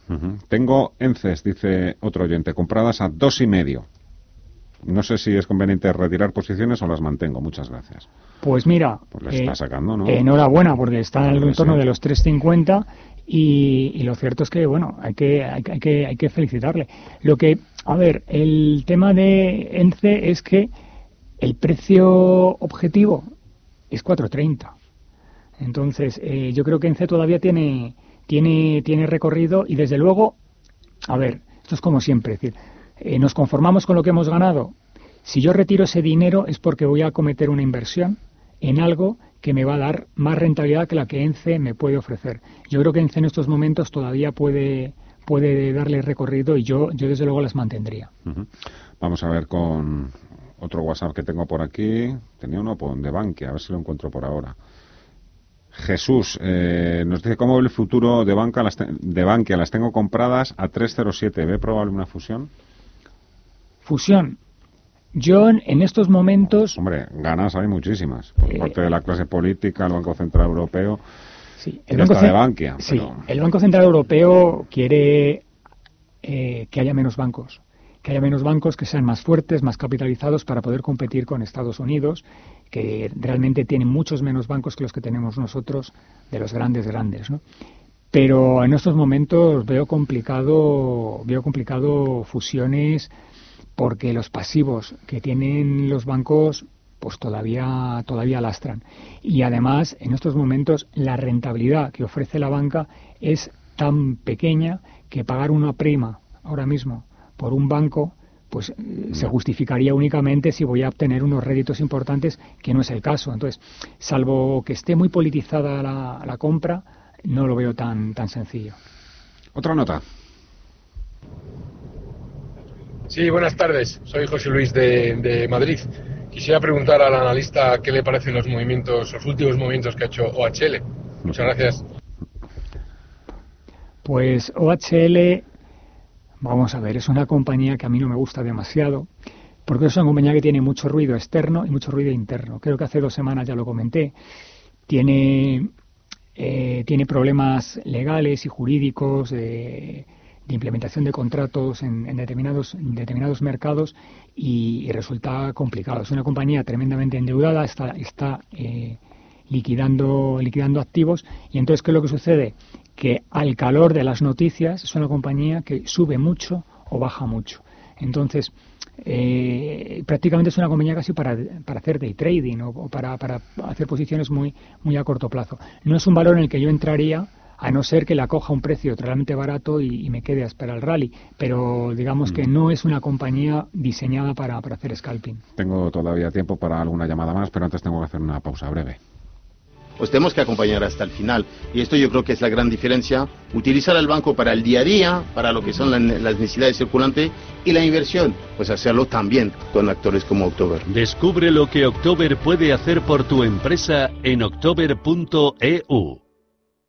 Tengo ENCES, dice otro oyente, compradas a dos y medio. No sé si es conveniente retirar posiciones o las mantengo. Muchas gracias. Pues mira, pues está eh, sacando, ¿no? enhorabuena, porque está en el entorno de los 3.50 y, y, lo cierto es que, bueno, hay que, hay, que, hay que felicitarle. Lo que, a ver, el tema de ENCE es que el precio objetivo es 4.30. Entonces, eh, yo creo que ENCE todavía tiene, tiene, tiene recorrido y desde luego, a ver, esto es como siempre, es decir, eh, nos conformamos con lo que hemos ganado. Si yo retiro ese dinero es porque voy a cometer una inversión en algo que me va a dar más rentabilidad que la que ENCE me puede ofrecer. Yo creo que ENCE en estos momentos todavía puede, puede darle recorrido y yo, yo desde luego las mantendría. Vamos a ver con otro WhatsApp que tengo por aquí. Tenía uno de Bankia, a ver si lo encuentro por ahora. Jesús eh, nos dice cómo ve el futuro de, banca, las de Bankia. Las tengo compradas a 307. ¿Ve probable una fusión? Fusión. Yo en estos momentos. Hombre, ganas hay muchísimas. Por eh, parte de la clase política, el Banco Central Europeo. Sí, el Banco, de Bankia, sí, el Banco Central Europeo quiere eh, que haya menos bancos que haya menos bancos que sean más fuertes, más capitalizados para poder competir con Estados Unidos, que realmente tiene muchos menos bancos que los que tenemos nosotros, de los grandes grandes. Pero en estos momentos veo complicado, veo complicado fusiones porque los pasivos que tienen los bancos pues todavía todavía lastran y además en estos momentos la rentabilidad que ofrece la banca es tan pequeña que pagar una prima ahora mismo por un banco, pues eh, se justificaría únicamente si voy a obtener unos réditos importantes, que no es el caso. Entonces, salvo que esté muy politizada la, compra, no lo veo tan, tan sencillo. Otra nota. Sí, buenas tardes. Soy José Luis de, de, Madrid. Quisiera preguntar al analista qué le parecen los movimientos, los últimos movimientos que ha hecho OHL. Muchas gracias. Pues OHL Vamos a ver, es una compañía que a mí no me gusta demasiado, porque es una compañía que tiene mucho ruido externo y mucho ruido interno. Creo que hace dos semanas ya lo comenté. Tiene, eh, tiene problemas legales y jurídicos de, implementación de contratos en, determinados, determinados mercados y, resulta complicado. Es una compañía tremendamente endeudada, está, está eh, liquidando, liquidando activos y entonces, ¿qué es lo que sucede? Que al calor de las noticias es una compañía que sube mucho o baja mucho. Entonces, eh, prácticamente es una compañía casi para, para hacer day trading o, para, para, hacer posiciones muy, muy a corto plazo. No es un valor en el que yo entraría a no ser que la coja un precio realmente barato y, me quede a esperar el rally. Pero digamos que mm. no es una compañía diseñada para, para hacer scalping. Tengo todavía tiempo para alguna llamada más, pero antes tengo que hacer una pausa breve pues tenemos que acompañar hasta el final. Y esto yo creo que es la gran diferencia, utilizar el banco para el día a día, para lo que son las necesidades circulantes y la inversión, pues hacerlo también con actores como October. Descubre lo que October puede hacer por tu empresa en october.eu.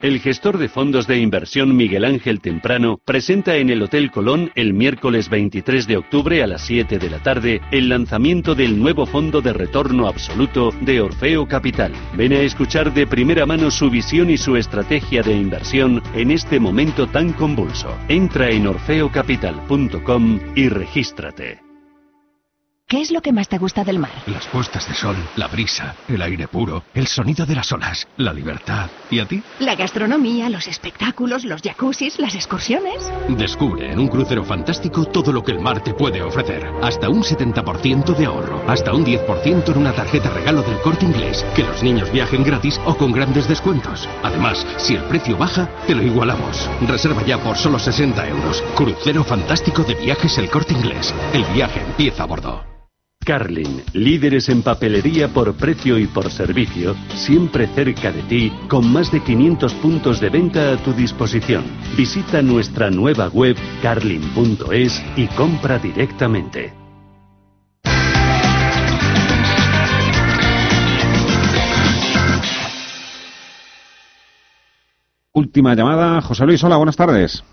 El gestor de fondos de inversión Miguel Ángel Temprano presenta en el Hotel Colón el miércoles 23 de octubre a las 7 de la tarde el lanzamiento del nuevo fondo de retorno absoluto de Orfeo Capital. Ven a escuchar de primera mano su visión y su estrategia de inversión en este momento tan convulso. Entra en orfeocapital.com y regístrate. ¿Qué es lo que más te gusta del mar? Las puestas de sol, la brisa, el aire puro, el sonido de las olas, la libertad. ¿Y a ti? La gastronomía, los espectáculos, los jacuzzis, las excursiones. Descubre en un crucero fantástico todo lo que el mar te puede ofrecer. Hasta un 70% de ahorro, hasta un 10% en una tarjeta regalo del corte inglés. Que los niños viajen gratis o con grandes descuentos. Además, si el precio baja, te lo igualamos. Reserva ya por solo 60 euros. Crucero fantástico de viajes el corte inglés. El viaje empieza a bordo. Carlin, líderes en papelería por precio y por servicio, siempre cerca de ti, con más de 500 puntos de venta a tu disposición. Visita nuestra nueva web carlin.es y compra directamente. Última llamada, José Luis, hola, buenas tardes.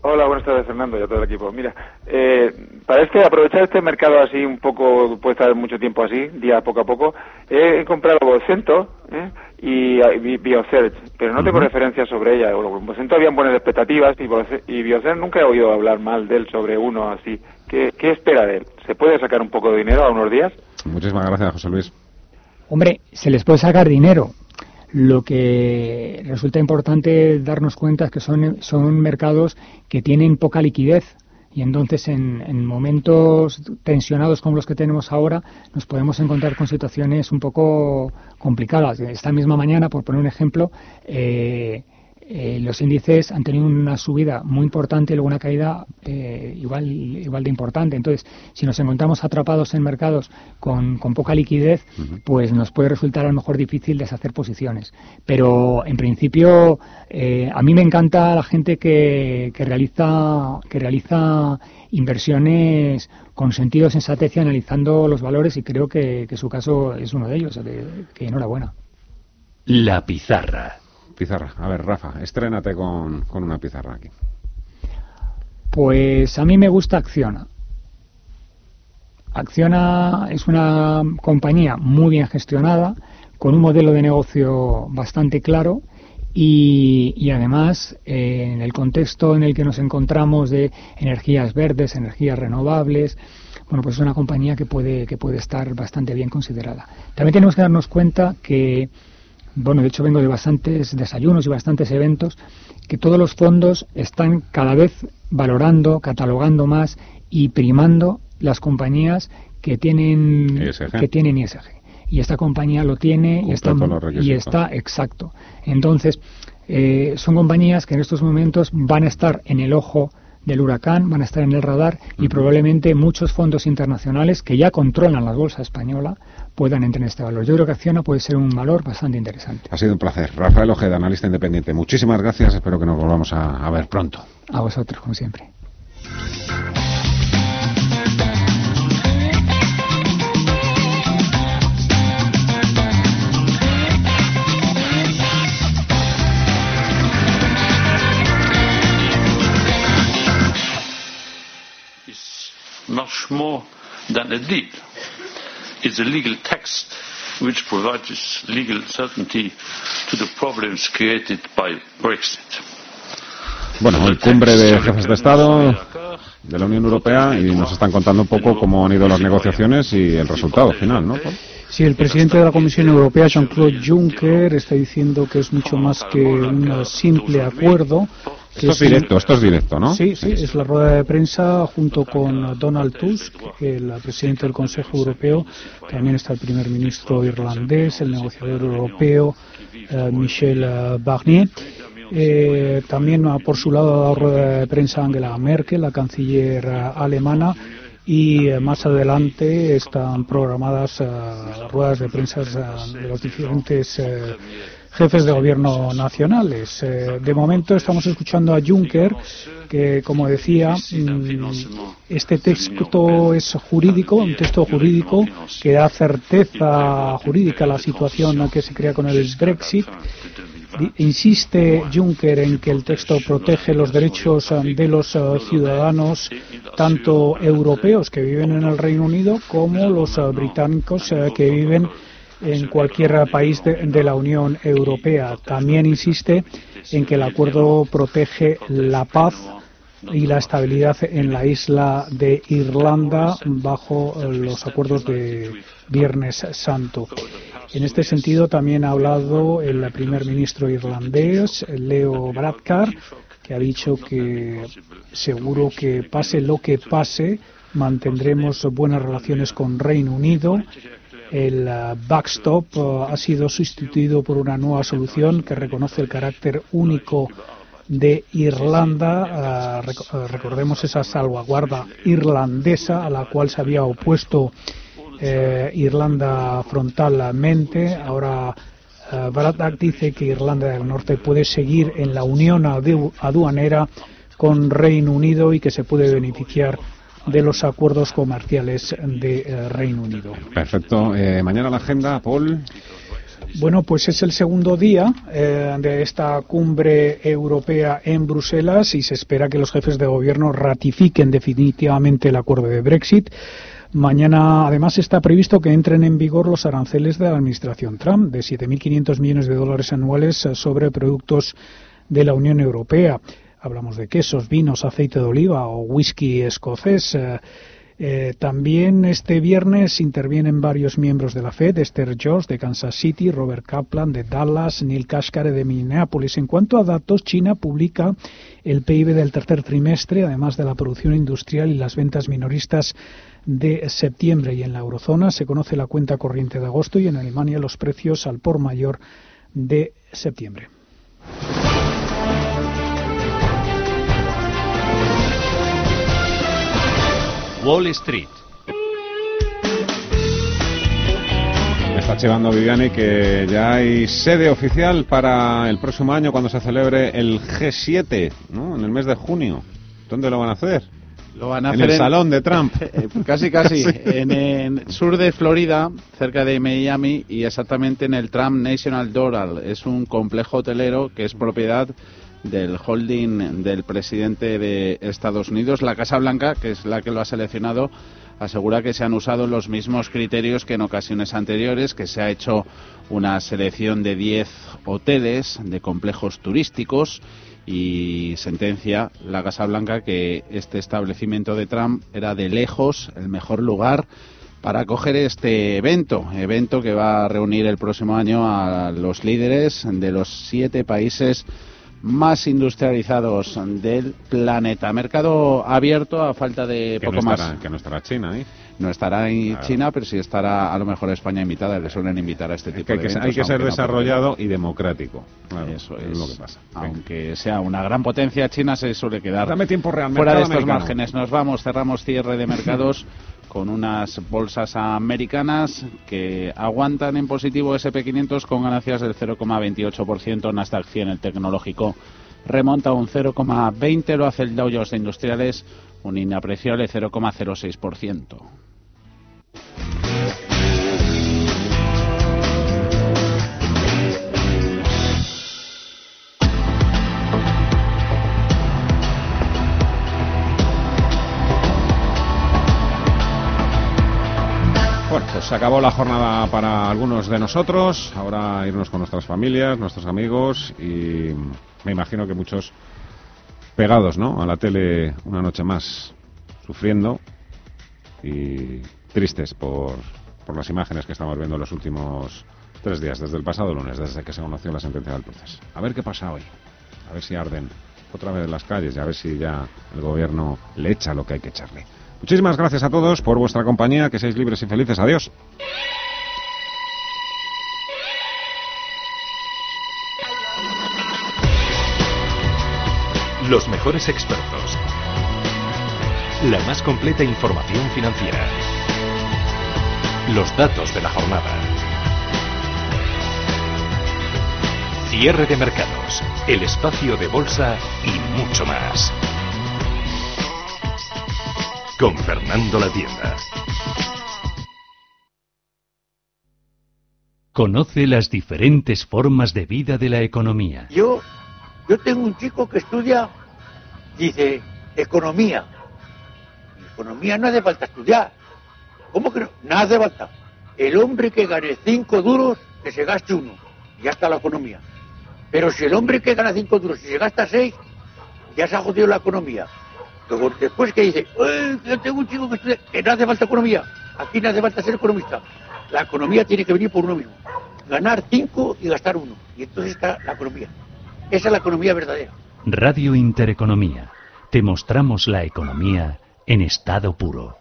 Hola, buenas tardes Fernando y a todo el equipo. Mira, eh, para este, aprovechar este mercado así un poco, puede estar mucho tiempo así, día poco a poco, he, comprado Vocento ¿eh? y, BioSearch, pero no tengo referencias sobre ella. Vocento habían buenas expectativas y, y BioSearch nunca he oído hablar mal de él sobre uno así. ¿Qué, ¿Qué espera de él? ¿Se puede sacar un poco de dinero a unos días? Muchísimas gracias, José Luis. Hombre, se les puede sacar dinero, lo que resulta importante darnos cuenta es que son, son mercados que tienen poca liquidez y entonces en, en, momentos tensionados como los que tenemos ahora nos podemos encontrar con situaciones un poco complicadas. Esta misma mañana, por poner un ejemplo, eh, eh, los índices han tenido una subida muy importante y luego una caída eh, igual, igual de importante. Entonces, si nos encontramos atrapados en mercados con, poca liquidez, pues nos puede resultar a lo mejor difícil deshacer posiciones. Pero en principio, eh, a mí me encanta la gente que, que, realiza, que realiza inversiones con sentido sensatez y analizando los valores y creo que, que su caso es uno de ellos. que enhorabuena. La pizarra pizarra. A ver, Rafa, estrénate con, con una pizarra aquí. Pues a mí me gusta Acciona. Acciona es una compañía muy bien gestionada, con un modelo de negocio bastante claro y, y además eh, en el contexto en el que nos encontramos de energías verdes, energías renovables, bueno, pues es una compañía que puede, que puede estar bastante bien considerada. También tenemos que darnos cuenta que bueno, de hecho vengo de bastantes desayunos y bastantes eventos, que todos los fondos están cada vez valorando, catalogando más y primando las compañías que tienen ISG. que tienen ISG. Y esta compañía lo tiene y está, y está exacto. Entonces, eh, son compañías que en estos momentos van a estar en el ojo del huracán, van a estar en el radar y probablemente muchos fondos internacionales que ya controlan la bolsa española puedan entrar en este valor. Yo creo que Acciona puede ser un valor bastante interesante. Ha sido un placer. Rafael Ojeda, analista independiente. Muchísimas gracias. Espero que nos volvamos a, ver pronto. A vosotros, como siempre. much more than a deal is a legal text which provides legal certainty to the problems created by Brexit. Bueno, el cumbre de jefes de Estado de la Unión Europea y nos están contando un poco cómo han ido las negociaciones y el resultado final, ¿no? Sí, el presidente de la Comisión Europea, Jean-Claude Juncker, está diciendo que es mucho más que un simple acuerdo. Esto es directo, esto es directo, ¿no? Sí, sí, es la rueda de prensa junto con Donald Tusk, el presidente del Consejo Europeo. También está el primer ministro irlandés, el negociador europeo, eh, Michel eh, Barnier. Eh, también por su lado la rueda de prensa Angela Merkel, la canciller alemana, y más adelante están programadas ruedas de prensa de los diferentes jefes de gobierno nacionales. Eh, de momento estamos escuchando a Juncker, que, como decía, mm, este texto es jurídico, un texto jurídico que da certeza jurídica a la situación que se crea con el Brexit. Insiste Juncker en que el texto protege los derechos de los eh, ciudadanos, tanto europeos que viven en el Reino Unido como los eh, británicos que viven en cualquier país de, la Unión Europea. También insiste en que el acuerdo protege la paz y la estabilidad en la isla de Irlanda bajo los acuerdos de Viernes Santo. En este sentido también ha hablado el primer ministro irlandés, Leo Varadkar, que ha dicho que seguro que pase lo que pase, mantendremos buenas relaciones con Reino Unido el uh, backstop uh, ha sido sustituido por una nueva solución que reconoce el carácter único de Irlanda. Uh, recordemos esa salvaguarda irlandesa a la cual se había opuesto eh, Irlanda frontalmente. Ahora uh, dice que Irlanda del Norte puede seguir en la unión aduanera con Reino Unido y que se puede beneficiar de los acuerdos comerciales de eh, Reino Unido. Perfecto. Eh, mañana la agenda, Paul. Bueno, pues es el segundo día eh, de esta cumbre europea en Bruselas y se espera que los jefes de gobierno ratifiquen definitivamente el acuerdo de Brexit. Mañana, además, está previsto que entren en vigor los aranceles de la administración Trump de 7.500 millones de dólares anuales sobre productos de la Unión Europea hablamos de quesos, vinos, aceite de oliva o whisky escocés. Eh, eh, también este viernes intervienen varios miembros de la Fed, Esther George de Kansas City, Robert Kaplan de Dallas, Neil Kashkar de Minneapolis. En cuanto a datos, China publica el PIB del tercer trimestre, además de la producción industrial y las ventas minoristas de septiembre. Y en la eurozona se conoce la cuenta corriente de agosto y en Alemania los precios al por mayor de septiembre. Wall Street. Me está llevando Viviani que ya hay sede oficial para el próximo año cuando se celebre el G7, ¿no? En el mes de junio. ¿Dónde lo van a hacer? Lo van a en hacer el salón de Trump. Eh, casi, casi. En el sur de Florida, cerca de Miami, y exactamente en el Trump National Doral. Es un complejo hotelero que es propiedad del holding del presidente de Estados Unidos. La Casa Blanca, que es la que lo ha seleccionado, asegura que se han usado los mismos criterios que en ocasiones anteriores, que se ha hecho una selección de 10 hoteles de complejos turísticos y sentencia la Casa Blanca que este establecimiento de Trump era de lejos el mejor lugar para acoger este evento, evento que va a reunir el próximo año a los líderes de los siete países más industrializados del planeta. Mercado abierto a falta de poco más. Que no estará China ahí. No estará en China, pero sí estará a lo mejor España invitada. Le suelen invitar a este tipo de eventos. Hay que ser desarrollado y democrático. Eso es. lo que pasa. Aunque sea una gran potencia, China se suele quedar Dame tiempo real, fuera de estos márgenes. Nos vamos, cerramos cierre de mercados. con unas bolsas americanas que aguantan en positivo SP500 con ganancias del 0,28%, Nasdaq 100 el tecnológico remonta un 0,20, lo hace el Dow Jones de Industriales un inapreciable 0,06%. Pues se acabó la jornada para algunos de nosotros. Ahora irnos con nuestras familias, nuestros amigos y me imagino que muchos pegados, ¿no? A la tele una noche más, sufriendo y tristes por, por las imágenes que estamos viendo en los últimos tres días, desde el pasado lunes, desde que se conoció la sentencia del proceso. A ver qué pasa hoy. A ver si arden otra vez las calles y a ver si ya el gobierno le echa lo que hay que echarle. Muchísimas gracias a todos por vuestra compañía, que seáis libres y felices. Adiós. Los mejores expertos. La más completa información financiera. Los datos de la jornada. Cierre de mercados. El espacio de bolsa y mucho más con Fernando La Tienda. Conoce las diferentes formas de vida de la economía. Yo, yo tengo un chico que estudia, dice, economía. Economía no hace falta estudiar. ¿Cómo que no? Nada hace falta. El hombre que gane cinco duros, que se gaste uno. Ya está la economía. Pero si el hombre que gana cinco duros, si se gasta seis, ya se ha jodido la economía. Después que dice, yo tengo un chico que estudia, que no hace falta economía, aquí no hace falta ser economista. La economía tiene que venir por uno mismo. Ganar cinco y gastar uno. Y entonces está la economía. Esa es la economía verdadera. Radio Intereconomía. Te mostramos la economía en estado puro.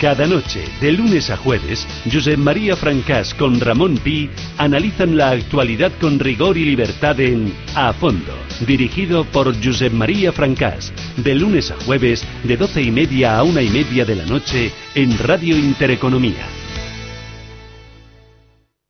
Cada noche, de lunes a jueves, Josep María Francás con Ramón Pi analizan la actualidad con rigor y libertad en A Fondo, dirigido por Josep María Francás, de lunes a jueves, de doce y media a una y media de la noche, en Radio Intereconomía.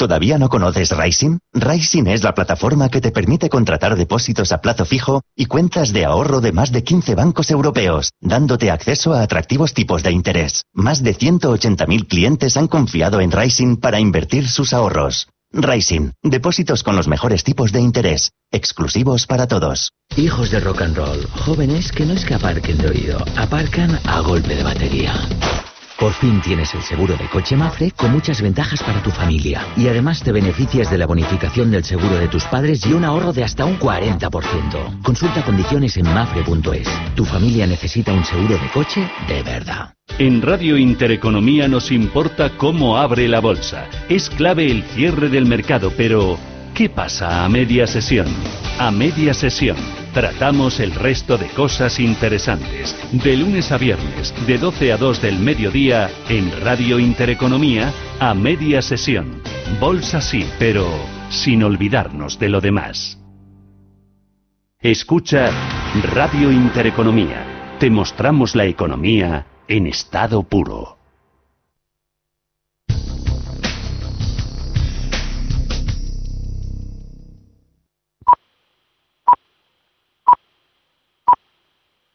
¿Todavía no conoces Rising? Rising es la plataforma que te permite contratar depósitos a plazo fijo y cuentas de ahorro de más de 15 bancos europeos, dándote acceso a atractivos tipos de interés. Más de 180.000 clientes han confiado en Rising para invertir sus ahorros. Rising, depósitos con los mejores tipos de interés, exclusivos para todos. Hijos de rock and roll, jóvenes que no es que aparquen de oído, aparcan a golpe de batería. Por fin tienes el seguro de coche Mafre con muchas ventajas para tu familia. Y además te beneficias de la bonificación del seguro de tus padres y un ahorro de hasta un 40%. Consulta condiciones en mafre.es. Tu familia necesita un seguro de coche de verdad. En Radio Intereconomía nos importa cómo abre la bolsa. Es clave el cierre del mercado, pero ¿qué pasa a media sesión? A media sesión tratamos el resto de cosas interesantes. De lunes a viernes, de 12 a 2 del mediodía, en Radio Intereconomía, a media sesión. Bolsa sí, pero sin olvidarnos de lo demás. Escucha Radio Intereconomía. Te mostramos la economía en estado puro.